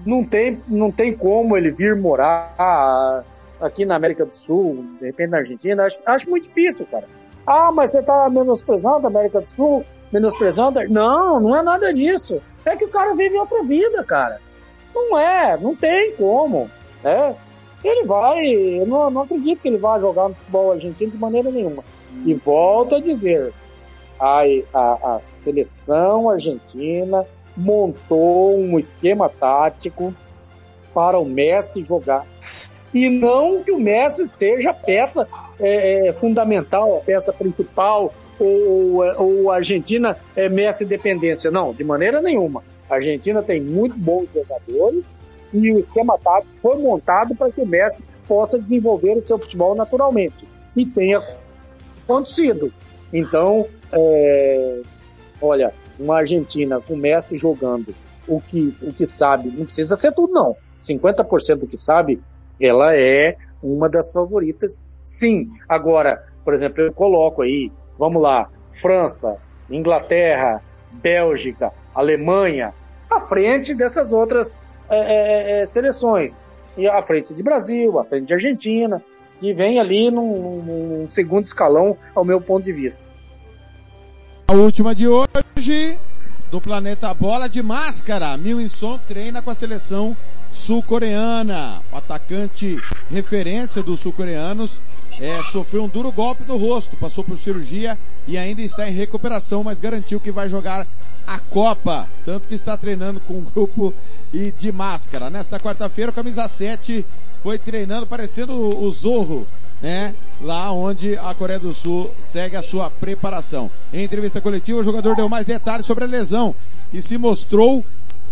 Não tem, não tem como ele vir morar aqui na América do Sul, de repente na Argentina. Acho, acho muito difícil, cara. Ah, mas você tá menosprezando a América do Sul? Menosprezando? Não, não é nada disso. É que o cara vive outra vida, cara. Não é, não tem como. Né? Ele vai, eu não, não acredito que ele vá jogar no futebol argentino de maneira nenhuma. E volto a dizer, a, a, a seleção argentina montou um esquema tático para o Messi jogar. E não que o Messi seja a peça é, é, fundamental, a peça principal, ou, ou a Argentina é Messi dependência. Não, de maneira nenhuma. A Argentina tem muito bons jogadores e o esquema tático foi montado para que o Messi possa desenvolver o seu futebol naturalmente. E tenha acontecido. Então, é, olha, uma Argentina com o Messi jogando o que, o que sabe, não precisa ser tudo não. 50% do que sabe, ela é uma das favoritas, sim. Agora, por exemplo, eu coloco aí, vamos lá, França, Inglaterra, Bélgica, Alemanha, à frente dessas outras é, é, é, seleções. E à frente de Brasil, à frente de Argentina, que vem ali num, num segundo escalão, ao meu ponto de vista. A última de hoje, do Planeta Bola de Máscara. Mil treina com a seleção sul-coreana. O atacante referência dos sul-coreanos é, sofreu um duro golpe no rosto, passou por cirurgia e ainda está em recuperação, mas garantiu que vai jogar a Copa, tanto que está treinando com um grupo e de máscara. Nesta quarta-feira, o camisa 7 foi treinando parecendo o Zorro, né? Lá onde a Coreia do Sul segue a sua preparação. Em entrevista coletiva, o jogador deu mais detalhes sobre a lesão e se mostrou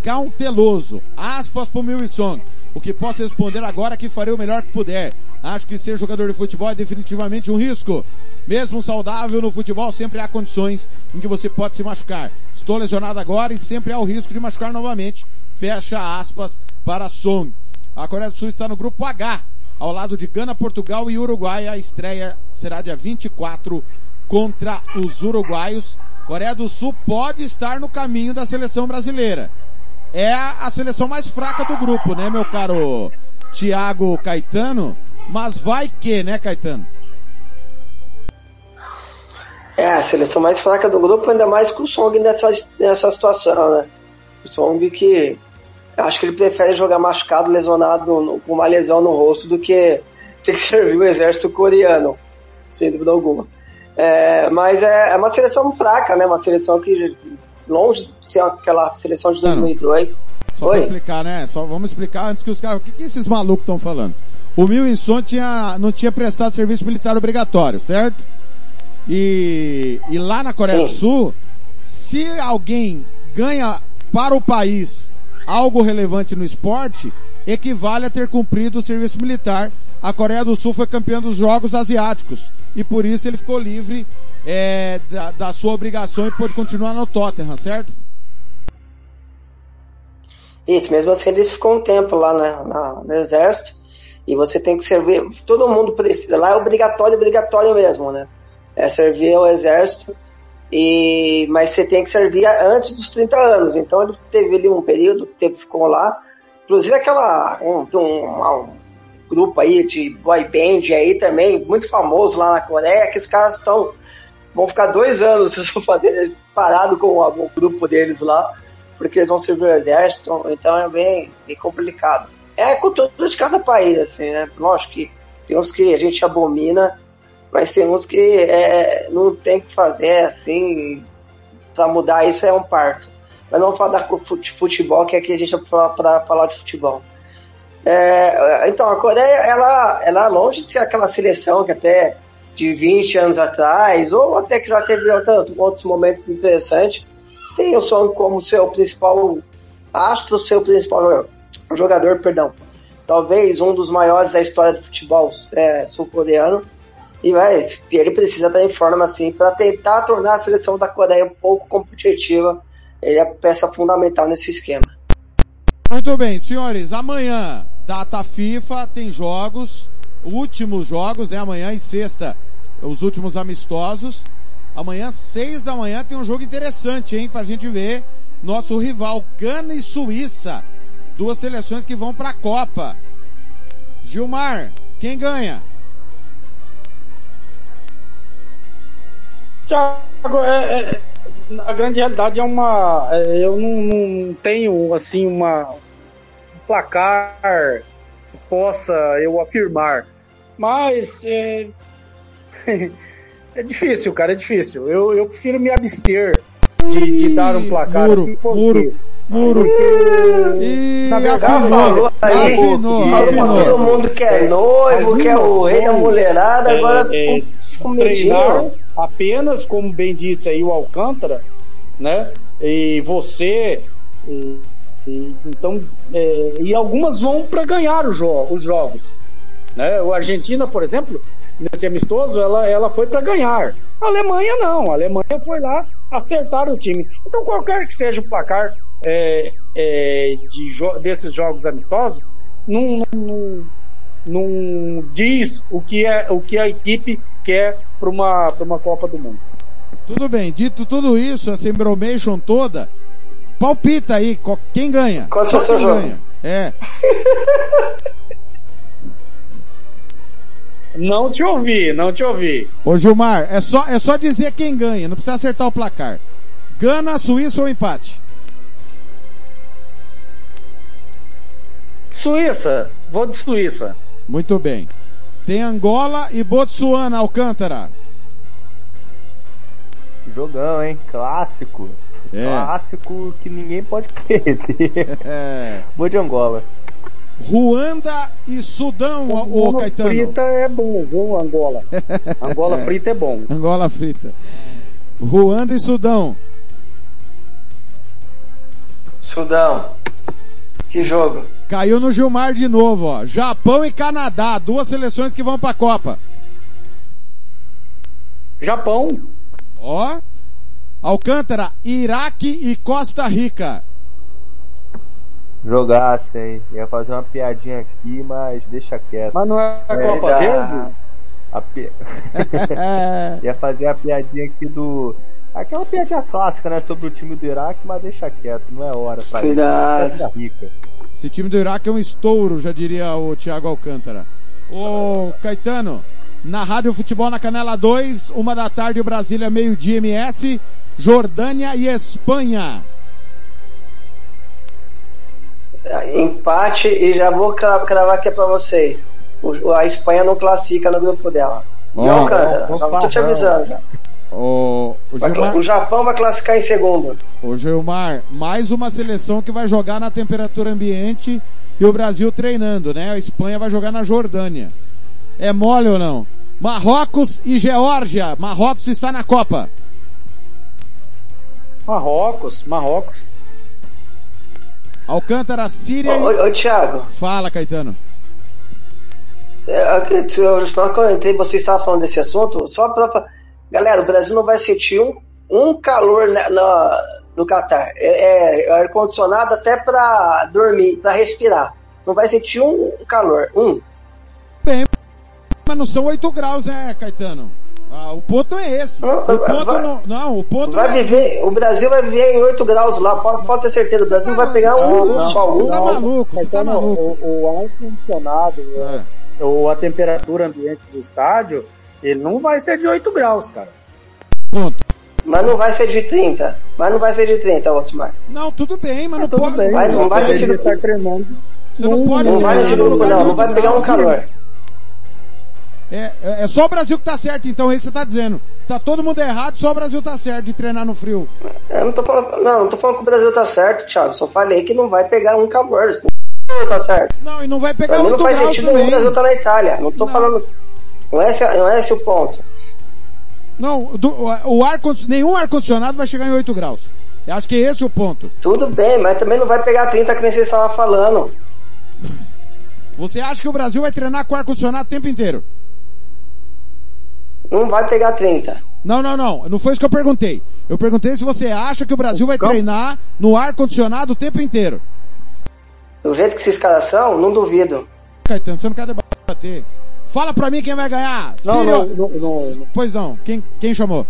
cauteloso. Aspas pro Milson. O que posso responder agora é que farei o melhor que puder. Acho que ser jogador de futebol é definitivamente um risco. Mesmo saudável no futebol, sempre há condições em que você pode se machucar. Estou lesionado agora e sempre há o risco de machucar novamente. Fecha aspas para Song. A Coreia do Sul está no grupo H, ao lado de Gana, Portugal e Uruguai. A estreia será dia 24 contra os uruguaios. Coreia do Sul pode estar no caminho da seleção brasileira. É a seleção mais fraca do grupo, né, meu caro Thiago Caetano? Mas vai que, né, Caetano? É, a seleção mais fraca do grupo, ainda mais com o Song nessa, nessa situação, né? O Song que acho que ele prefere jogar machucado, lesionado, com uma lesão no rosto, do que ter que servir o exército coreano, sem dúvida alguma. É, mas é, é, uma seleção fraca, né? Uma seleção que longe de ser aquela seleção de 2002. Só Oi? pra explicar, né? Só vamos explicar antes que os caras, o que, que esses malucos estão falando? O Mil Inson tinha, não tinha prestado serviço militar obrigatório, certo? E, e lá na Coreia Sim. do Sul, se alguém ganha para o país algo relevante no esporte, equivale a ter cumprido o serviço militar. A Coreia do Sul foi campeã dos Jogos Asiáticos e por isso ele ficou livre é, da, da, sua obrigação e pôde continuar no Tottenham, certo? Isso, mesmo assim eles ficou um tempo lá na, na, no exército e você tem que servir, todo mundo precisa, lá é obrigatório, obrigatório mesmo, né? é, servir ao exército, e, mas você tem que servir antes dos 30 anos. Então ele teve ali um período que ficou lá. Inclusive aquela, um, um, um, grupo aí de boy band aí também, muito famoso lá na Coreia, que os caras estão, vão ficar dois anos parado com o grupo deles lá, porque eles vão servir o exército, então é bem, bem complicado. É a cultura de cada país, assim, né? Lógico que tem uns que a gente abomina, mas tem uns que é, não tem que fazer assim, para mudar isso é um parto. Mas não falar de futebol, que aqui a gente é para falar de futebol. É, então, a Coreia, ela, ela é longe de ser aquela seleção que até de 20 anos atrás, ou até que já teve outros, outros momentos interessantes, tem o Song como seu principal astro, seu principal jogador, jogador perdão. Talvez um dos maiores da história do futebol é, sul-coreano e mas ele precisa estar em forma assim para tentar tornar a seleção da Coreia um pouco competitiva. Ele é peça fundamental nesse esquema. Muito bem, senhores. Amanhã, data FIFA, tem jogos. últimos jogos, né? Amanhã e sexta, os últimos amistosos. Amanhã, seis da manhã, tem um jogo interessante, hein? Pra gente ver nosso rival, Gana e Suíça. Duas seleções que vão pra Copa. Gilmar, quem ganha? Tiago, é, é, a grande realidade é uma. é, eu não, não tenho assim uma um placar que possa eu afirmar, mas é, é difícil, cara, é difícil. Eu, eu prefiro me abster de, de dar um placar. Muro, assim, muro, muro. Porque, na verdade, Falou aí, afinou, falou pra afinou. todo mundo que é noivo, que é o rei da mulherada, agora é, com treinar medinho. Apenas, como bem disse aí o Alcântara, né? E você, e- e- então, é, e algumas vão para ganhar jo- os jogos, né? O Argentina, por exemplo, nesse amistoso, ela, ela foi para ganhar. A Alemanha não, a Alemanha foi lá acertar o time. Então, qualquer que seja o placar é, é, de jo- desses jogos amistosos, não, não, não, não diz o que é o que a equipe quer para uma para uma Copa do Mundo. Tudo bem, dito tudo isso, essa embromation toda, palpita aí, quem ganha? Qual Só é o seu quem jogo? ganha. É. Não te ouvi, não te ouvi. Ô Gilmar, é só, é só dizer quem ganha, não precisa acertar o placar. Gana, Suíça ou empate? Suíça, vou de Suíça. Muito bem. Tem Angola e Botsuana, Alcântara. Jogão, hein? Clássico. É. Clássico que ninguém pode perder. É. Vou de Angola. Ruanda e Sudão, ô, ô Angola Caetano. frita é bom, viu, Angola? Angola frita é bom. Angola frita. Ruanda e Sudão. Sudão. Que jogo. Caiu no Gilmar de novo, ó. Japão e Canadá, duas seleções que vão pra Copa. Japão. Ó. Alcântara, Iraque e Costa Rica. Jogasse, hein? Ia fazer uma piadinha aqui, mas deixa quieto. Mas não é a Copa da- Verde? A pi... Ia fazer a piadinha aqui do. Aquela piadinha clássica, né? Sobre o time do Iraque, mas deixa quieto, não é hora pra isso. Cuidado. Costa Rica. Esse time do Iraque é um estouro, já diria o Thiago Alcântara. Ô, Caetano, na Rádio Futebol na Canela 2, uma da tarde, Brasília, meio-dia, MS, Jordânia e Espanha. Empate e já vou cra- cravar aqui pra vocês. A Espanha não classifica no grupo dela. Ó, Não, Alcântara, já tô te avisando. já. O cla- Gilmar, O Japão vai classificar em segundo. ô, Gilmar, mais uma seleção que vai jogar na temperatura ambiente e o Brasil treinando, né? A Espanha vai jogar na Jordânia. É mole ou não? Marrocos e Geórgia. Marrocos está na Copa. Marrocos, Marrocos. Alcântara, Síria Ô, e... ô, ô, Thiago, Fala, Caetano. é, eu- eu- eu entrei, você estava falando desse assunto, só pra- galera, o Brasil não vai sentir um, um calor na, na- no Catar. É, é ar-condicionado até pra dormir, pra respirar. Não vai sentir um calor. Um. Bem, mas não são 8 graus, né, Caetano? Ah, o ponto é esse. Não, o ponto vai- não, não, o ponto Vai não é... viver, o Brasil vai viver em 8 graus lá, pode, pode ter certeza. O Brasil não vai pegar um, um sol. você Um, tá maluco, você tá Caetano, maluco. O, o ar condicionado, É. ou a temperatura ambiente do estádio, ele não vai ser de 8 graus, cara. Ponto. Mas não vai ser de 30. Mas não vai ser de 30, Otmar. Não, tudo bem, mas não Tudo pode... bem, vai- não vai nesse grupo. estar treinando. Você não pode... Não vai no grupo, lugar não. de Não vai 8 pegar um graus. calor. É, é é só o Brasil que tá certo, então, é isso que você tá dizendo. Tá todo mundo errado, só o Brasil tá certo de treinar no frio. Eu não tô falando, não, não tô falando que o Brasil tá certo, Thiago. Só falei que não vai pegar um calor. Não tá certo. Não, e não vai pegar 8 não faz sentido nenhum também. o Brasil tá na Itália. Não tô Não. falando. Não é, esse, não é esse o ponto. Não, do- o ar, nenhum ar-condicionado vai chegar em 8 graus. Eu acho que é esse o ponto. Tudo bem, mas também não vai pegar 30 que nem vocês estavam falando. Você acha que o Brasil vai treinar com ar-condicionado o tempo inteiro? Não vai pegar 30. Não, não, não. Não foi isso que eu perguntei. Eu perguntei se você acha que o Brasil vai treinar no ar-condicionado o tempo inteiro. Do jeito que esses caras são, não duvido. Caetano, você não quer debater. Fala pra mim quem vai ganhar. Não, Síria- não, não, não, Pois não. Quem, quem chamou?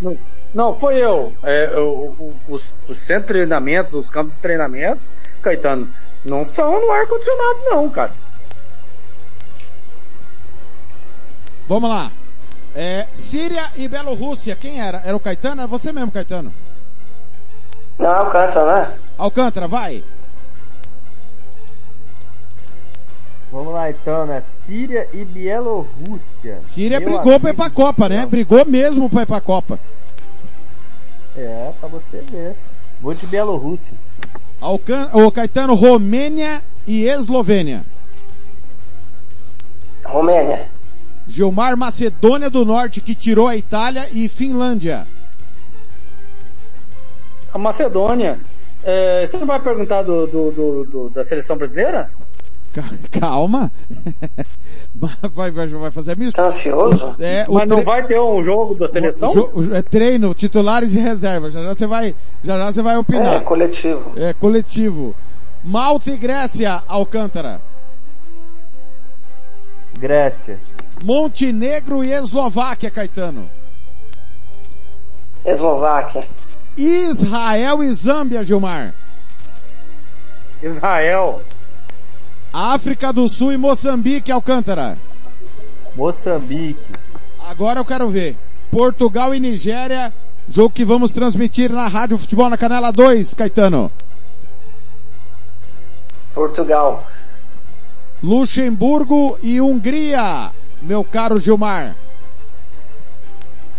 não, não, foi eu. É, o- os, os centros de treinamentos, os campos de treinamentos, Caetano, não são no ar-condicionado não, cara. Vamos lá. É, Síria e Bielorrússia. Quem era? Era o Caetano? Era você mesmo, Caetano? Não, Alcântara, né? Alcântara, vai. Vamos lá então, né? Síria e Bielorrússia. Síria Meu brigou pra ir pra Copa, né? Brigou mesmo pra ir pra Copa. É, pra você ver. Vou de Bielorrússia. Alcan... O Caetano, Romênia e Eslovênia. Romênia. Gilmar, Macedônia do Norte, que tirou a Itália e Finlândia. A Macedônia. É, você não vai perguntar do, do- do- do- da seleção brasileira? Ca- Calma. vai, vai, vai fazer misto? Ansioso? É, Mas não tre- vai ter um jogo da seleção? o o- é treino, titulares e reservas. Já já você vai, já já você vai É, opinar. coletivo. É, coletivo. Malta e Grécia, Alcântara. Grécia. Montenegro e Eslováquia, Caetano. Eslováquia. Israel e Zâmbia, Gilmar. Israel. África do Sul e Moçambique, Alcântara. Moçambique. Agora eu quero ver. Portugal e Nigéria, jogo que vamos transmitir na Rádio Futebol na Canela 2, Caetano. Portugal. Luxemburgo e Hungria, meu caro Gilmar.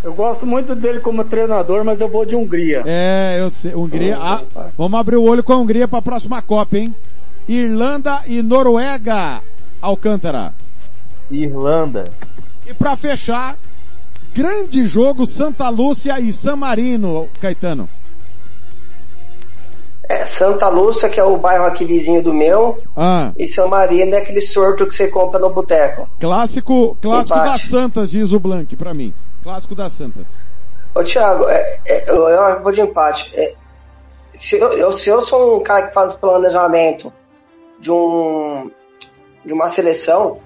Eu gosto muito dele como treinador, mas eu vou de Hungria. É, eu sei. Hungria. ah, vamos abrir o olho com a Hungria para a próxima Copa, hein? Irlanda e Noruega, Alcântara. Irlanda. E para fechar, grande jogo Santa Lúcia e San Marino, Caetano. É, Santa Lúcia, que é o bairro aqui vizinho do meu, Ah, e São Marino é aquele sorto que você compra no boteco. clássico, clássico das Santas, diz o Blank para mim. Clássico das Santas. Ô Thiago, é, é, eu, eu vou de empate. É, se, eu, eu- se eu sou um cara que faz planejamento de um de uma seleção,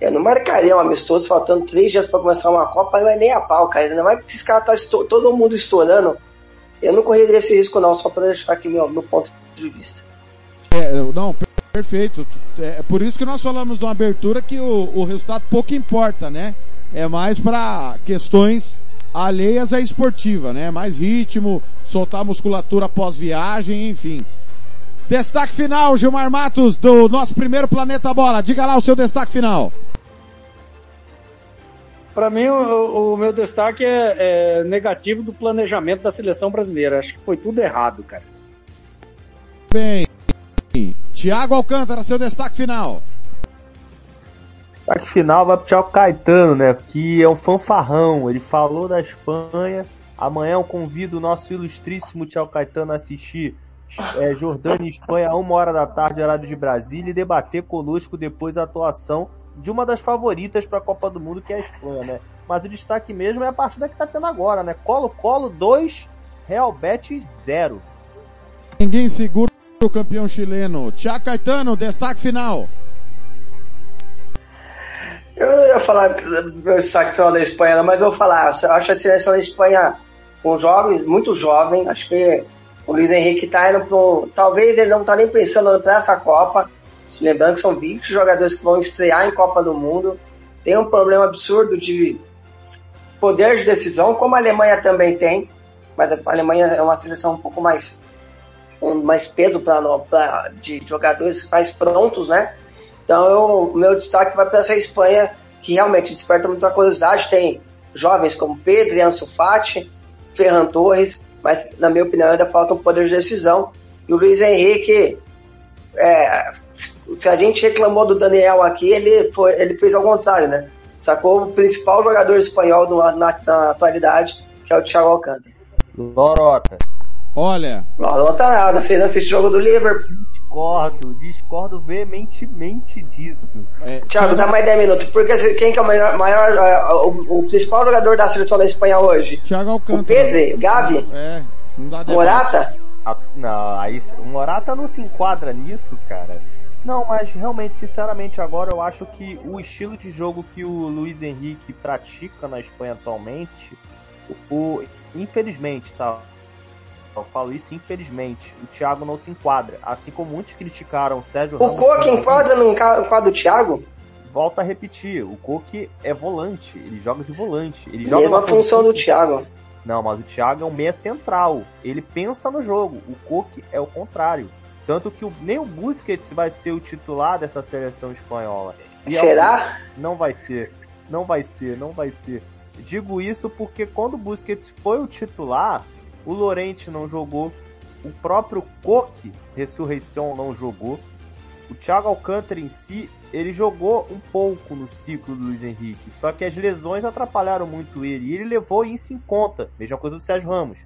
eu não marcaria um amistoso faltando três dias para começar uma Copa, não é nem a pau, cara. Ainda mais que esses caras tá esto- todo mundo estourando. Eu não correria esse risco não, só para deixar aqui meu, meu ponto de vista. É, não, per- perfeito. É por isso que nós falamos numa abertura que o, o resultado pouco importa, né? É mais para questões alheias à esportiva, né? Mais ritmo, soltar musculatura pós-viagem, enfim. Destaque final, Gilmar Matos, do nosso primeiro Planeta Bola. Diga lá o seu destaque final. Pra mim, o, o meu destaque é, é negativo do planejamento da seleção brasileira. Acho que foi tudo errado, cara. Bem, Tiago Alcântara, seu destaque final. Destaque final vai pro Thiago Caetano, né? Que é um fanfarrão. Ele falou da Espanha. Amanhã eu convido o nosso ilustríssimo Thiago Caetano a assistir é, Jordânia e Espanha a uma hora da tarde, horário de Brasília, e debater conosco depois a atuação de uma das favoritas para a Copa do Mundo, que é a Espanha, né? Mas o destaque mesmo é a partida que tá tendo agora, né? Colo-Colo 2, Real Betis 0. Ninguém segura o campeão chileno. Tiago Caetano, destaque final. Eu não ia falar do meu destaque final da Espanha, não, mas eu vou falar. Eu acho a seleção da Espanha com jovens, muito jovem. Acho que o Luiz Henrique tá indo um. Talvez ele não tá nem pensando para essa Copa. Se lembrando que são 20 jogadores que vão estrear em Copa do Mundo. Tem um problema absurdo de poder de decisão, como a Alemanha também tem. Mas a Alemanha é uma seleção um pouco mais. com mais peso para de jogadores mais prontos, né? Então, o meu destaque vai para essa Espanha, que realmente desperta muita curiosidade. Tem jovens como Pedro Ansu Fati, Ferran Torres, mas, na minha opinião, ainda falta um poder de decisão. E o Luiz Henrique, é, se a gente reclamou do Daniel aqui, ele, foi, ele fez ao contrário, né? Sacou o principal jogador espanhol do- na, na atualidade, que é o Thiago Alcântara. Lorota. Olha. Lorota nada, você não assiste jogo do Liverpool. Discordo, discordo veementemente disso. É, Thiago, dá mais 10 minutos. Porque quem que é o maior, maior é, o, o principal jogador da seleção da Espanha hoje? Thiago O Alcântara. Pedro, Gavi, É, não dá. Morata? Ah, Não, aí o Morata não se enquadra nisso, cara. Não, mas realmente, sinceramente, agora eu acho que o estilo de jogo que o Luiz Henrique pratica na Espanha atualmente, o, infelizmente, tá? Eu falo isso infelizmente. O Thiago não se enquadra. Assim como muitos criticaram o Sérgio O Coque enquadra no enquadro do Thiago? Volta a repetir, o Coque é volante, ele joga de volante. Ele joga Mesma função do Thiago. Não, mas o Thiago é um meia central. Ele pensa no jogo. O Coque é o contrário. Tanto que o, nem o Busquets vai ser o titular dessa seleção espanhola. E Será? Não vai ser. Não vai ser, não vai ser. Digo isso porque quando o Busquets foi o titular, o Lorente não jogou, o próprio Coque, Ressurreição, não jogou. O Thiago Alcântara em si, ele jogou um pouco no ciclo do Luiz Henrique, só que as lesões atrapalharam muito ele, e ele levou isso em conta. Mesma coisa do Sérgio Ramos.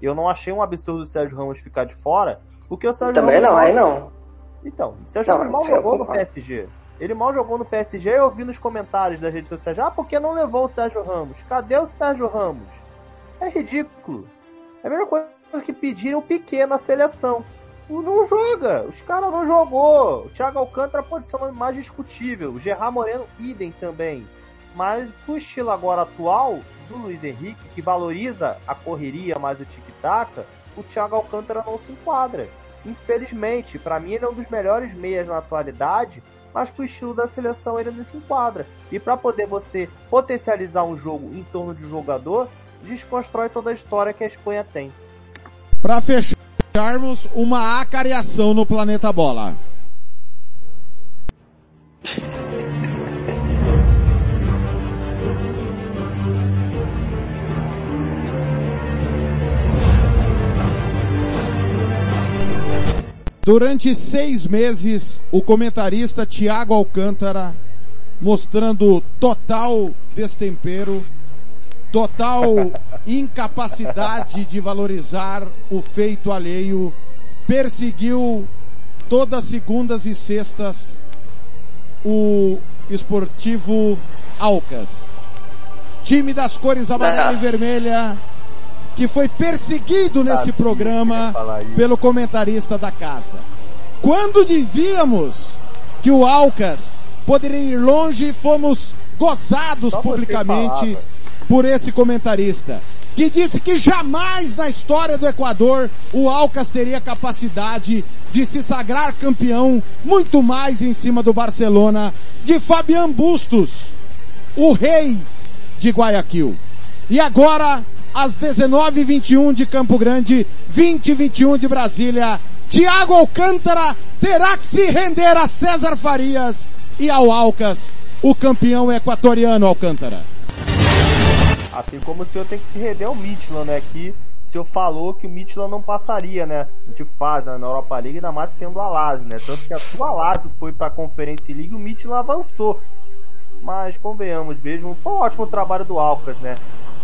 Eu não achei um absurdo o Sérgio Ramos ficar de fora, porque o Sérgio Também Ramos não, aí não. Então, o Sérgio Ramos mal jogou no PSG. Ele mal jogou no PSG e eu vi nos comentários das redes sociais, ah, porque não levou o Sérgio Ramos? Cadê o Sérgio Ramos? É ridículo. É a mesma coisa que pediram o Piquet na seleção. Não joga, os caras não jogou. O Thiago Alcântara pode ser mais discutível. O Gerard Moreno, idem também. Mas o estilo agora atual do Luiz Henrique, que valoriza a correria mais o tic-tac, o Thiago Alcântara não se enquadra. Infelizmente, para mim ele é um dos melhores meias na atualidade, mas pro estilo da seleção ele não se enquadra. E para poder você potencializar um jogo em torno de um jogador, desconstrói toda a história que a Espanha tem. Para fecharmos, uma acariação no planeta Bola. Durante seis meses, o comentarista Tiago Alcântara mostrando total destempero total incapacidade de valorizar o feito alheio, perseguiu todas segundas e sextas o esportivo Alcas. Time das cores amarela e vermelha, que foi perseguido nesse programa pelo comentarista da casa. Quando dizíamos que o Alcas poderia ir longe, fomos gozados Só publicamente por esse comentarista, que disse que jamais na história do Equador o Alcas teria capacidade de se sagrar campeão, muito mais em cima do Barcelona, de Fabian Bustos, o rei de Guayaquil. E agora, às 19h21 de Campo Grande, 20h21 de Brasília, Thiago Alcântara terá que se render a César Farias e ao Alcas, o campeão equatoriano Alcântara. Assim como o senhor tem que se render ao Midland, né? Que o senhor falou que o Midland não passaria, né? De fase né? na Europa League, ainda mais tendo o Alásio, né? Tanto que a sua Alásio foi para a Conferência League e o Midland avançou. Mas convenhamos mesmo, foi um ótimo trabalho do Alcas, né?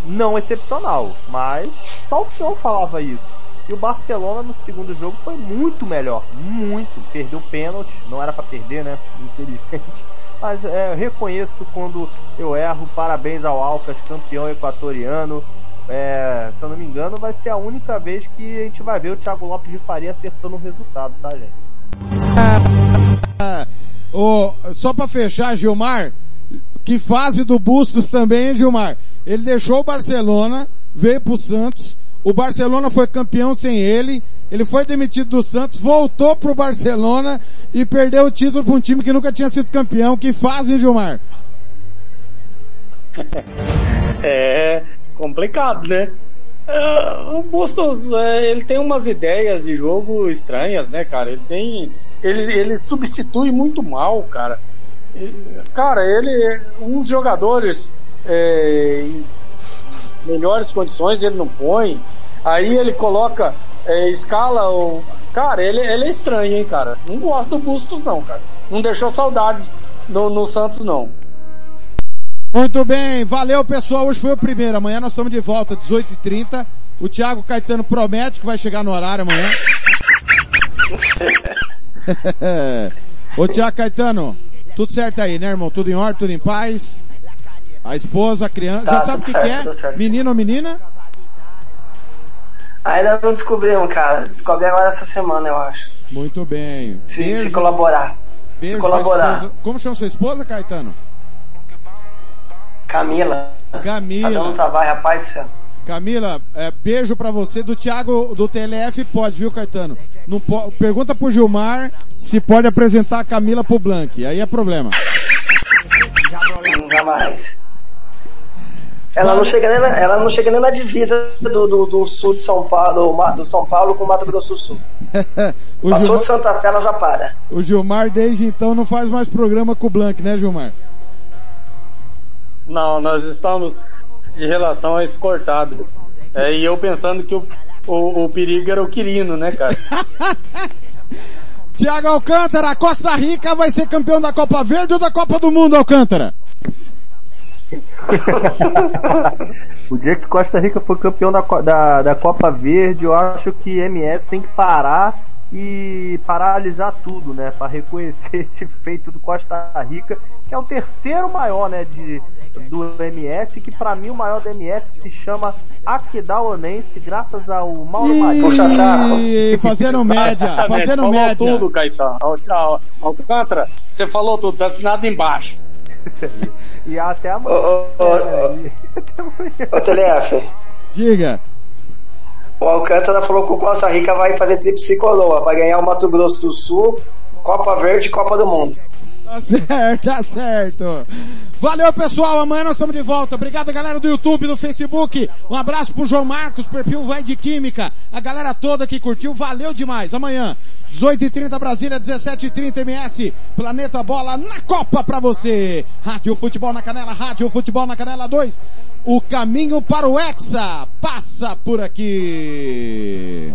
Não excepcional, mas só o senhor falava isso. E o Barcelona no segundo jogo foi muito melhor, muito. Perdeu pênalti, não era para perder, né? Infelizmente mas é, reconheço quando eu erro. Parabéns ao Alcas, campeão equatoriano. É, se eu não me engano, vai ser a única vez que a gente vai ver o Thiago Lopes de Faria acertando o resultado, tá, gente? oh, só para fechar, Gilmar, que fase do Bustos também, hein, Gilmar? Ele deixou o Barcelona, veio pro Santos, o Barcelona foi campeão sem ele, ele foi demitido do Santos, voltou pro Barcelona e perdeu o título para um time que nunca tinha sido campeão. Que fazem, Gilmar? É complicado, né? Uh, o Bustos, é, ele tem umas ideias de jogo estranhas, né, cara? Ele tem, ele, ele substitui muito mal, cara. Ele, cara, ele, uns jogadores é, melhores condições ele não põe. Aí ele coloca é, escala o. Cara, ele, ele é estranho, hein, cara. Não gosto do Bustos, não, cara. Não deixou saudades no, no Santos, não. Muito bem, valeu pessoal, hoje foi o primeiro, amanhã nós estamos de volta, 18h30, o Thiago Caetano promete que vai chegar no horário amanhã. Ô Thiago Caetano, tudo certo aí, né irmão? Tudo em ordem, tudo em paz? A esposa, a criança, tá, já sabe o que, certo, que é? Menino ou menina? Ainda não descobrimos, cara. Descobri agora essa semana, eu acho. Muito bem. Se, se colaborar. beijo Se colaborar. Como chama sua esposa, Caetano? Camila. Camila. Tá dando trabalho, rapaz do céu. Camila, é, beijo pra você do Thiago do TLF, pode, viu, Caetano? Não po- Pergunta pro Gilmar se pode apresentar a Camila pro Blank, aí é problema. Jamais. Ela não chega nem na, ela não chega nem na divisa do, do, do sul de São Paulo, do, do São Paulo com o Mato Grosso do Sul. o, Passou Gilmar, de Santa Fé, ela já para. o Gilmar desde então não faz mais programa com o Blank, né, Gilmar? Não, nós estamos de relações cortadas. É, e eu pensando que o, o, o perigo era o Quirino, né, cara? Thiago Alcântara, Costa Rica vai ser campeão da Copa Verde ou da Copa do Mundo, Alcântara? o dia que Costa Rica for campeão da, da, da Copa Verde, eu acho que MS tem que parar e paralisar tudo, né? Para reconhecer esse feito do Costa Rica, que é o terceiro maior, né? De, do MS, que para mim o maior do MS se chama Aquedauanense, graças ao Mauro Marinho. Ih, fazendo média, fazendo falou média. tudo, Caetano. Al- Al- Alcântara, você falou tudo, tá assinado embaixo. E até a Ô, ô, ô, Diga. o Alcântara falou que o Costa Rica vai fazer tríplice coroa, vai ganhar o Mato Grosso do Sul, Copa Verde e Copa do Mundo. Tá certo, tá certo. Valeu, pessoal. Amanhã nós estamos de volta. Obrigado, galera do YouTube, do Facebook. Um abraço pro João Marcos, perfil Vai de Química. A galera toda que curtiu, valeu demais. Amanhã, 18h30 Brasília, 17h30 MS. Planeta Bola na Copa pra você. Rádio Futebol na Canela, Rádio Futebol na Canela 2. O caminho para o Hexa passa por aqui.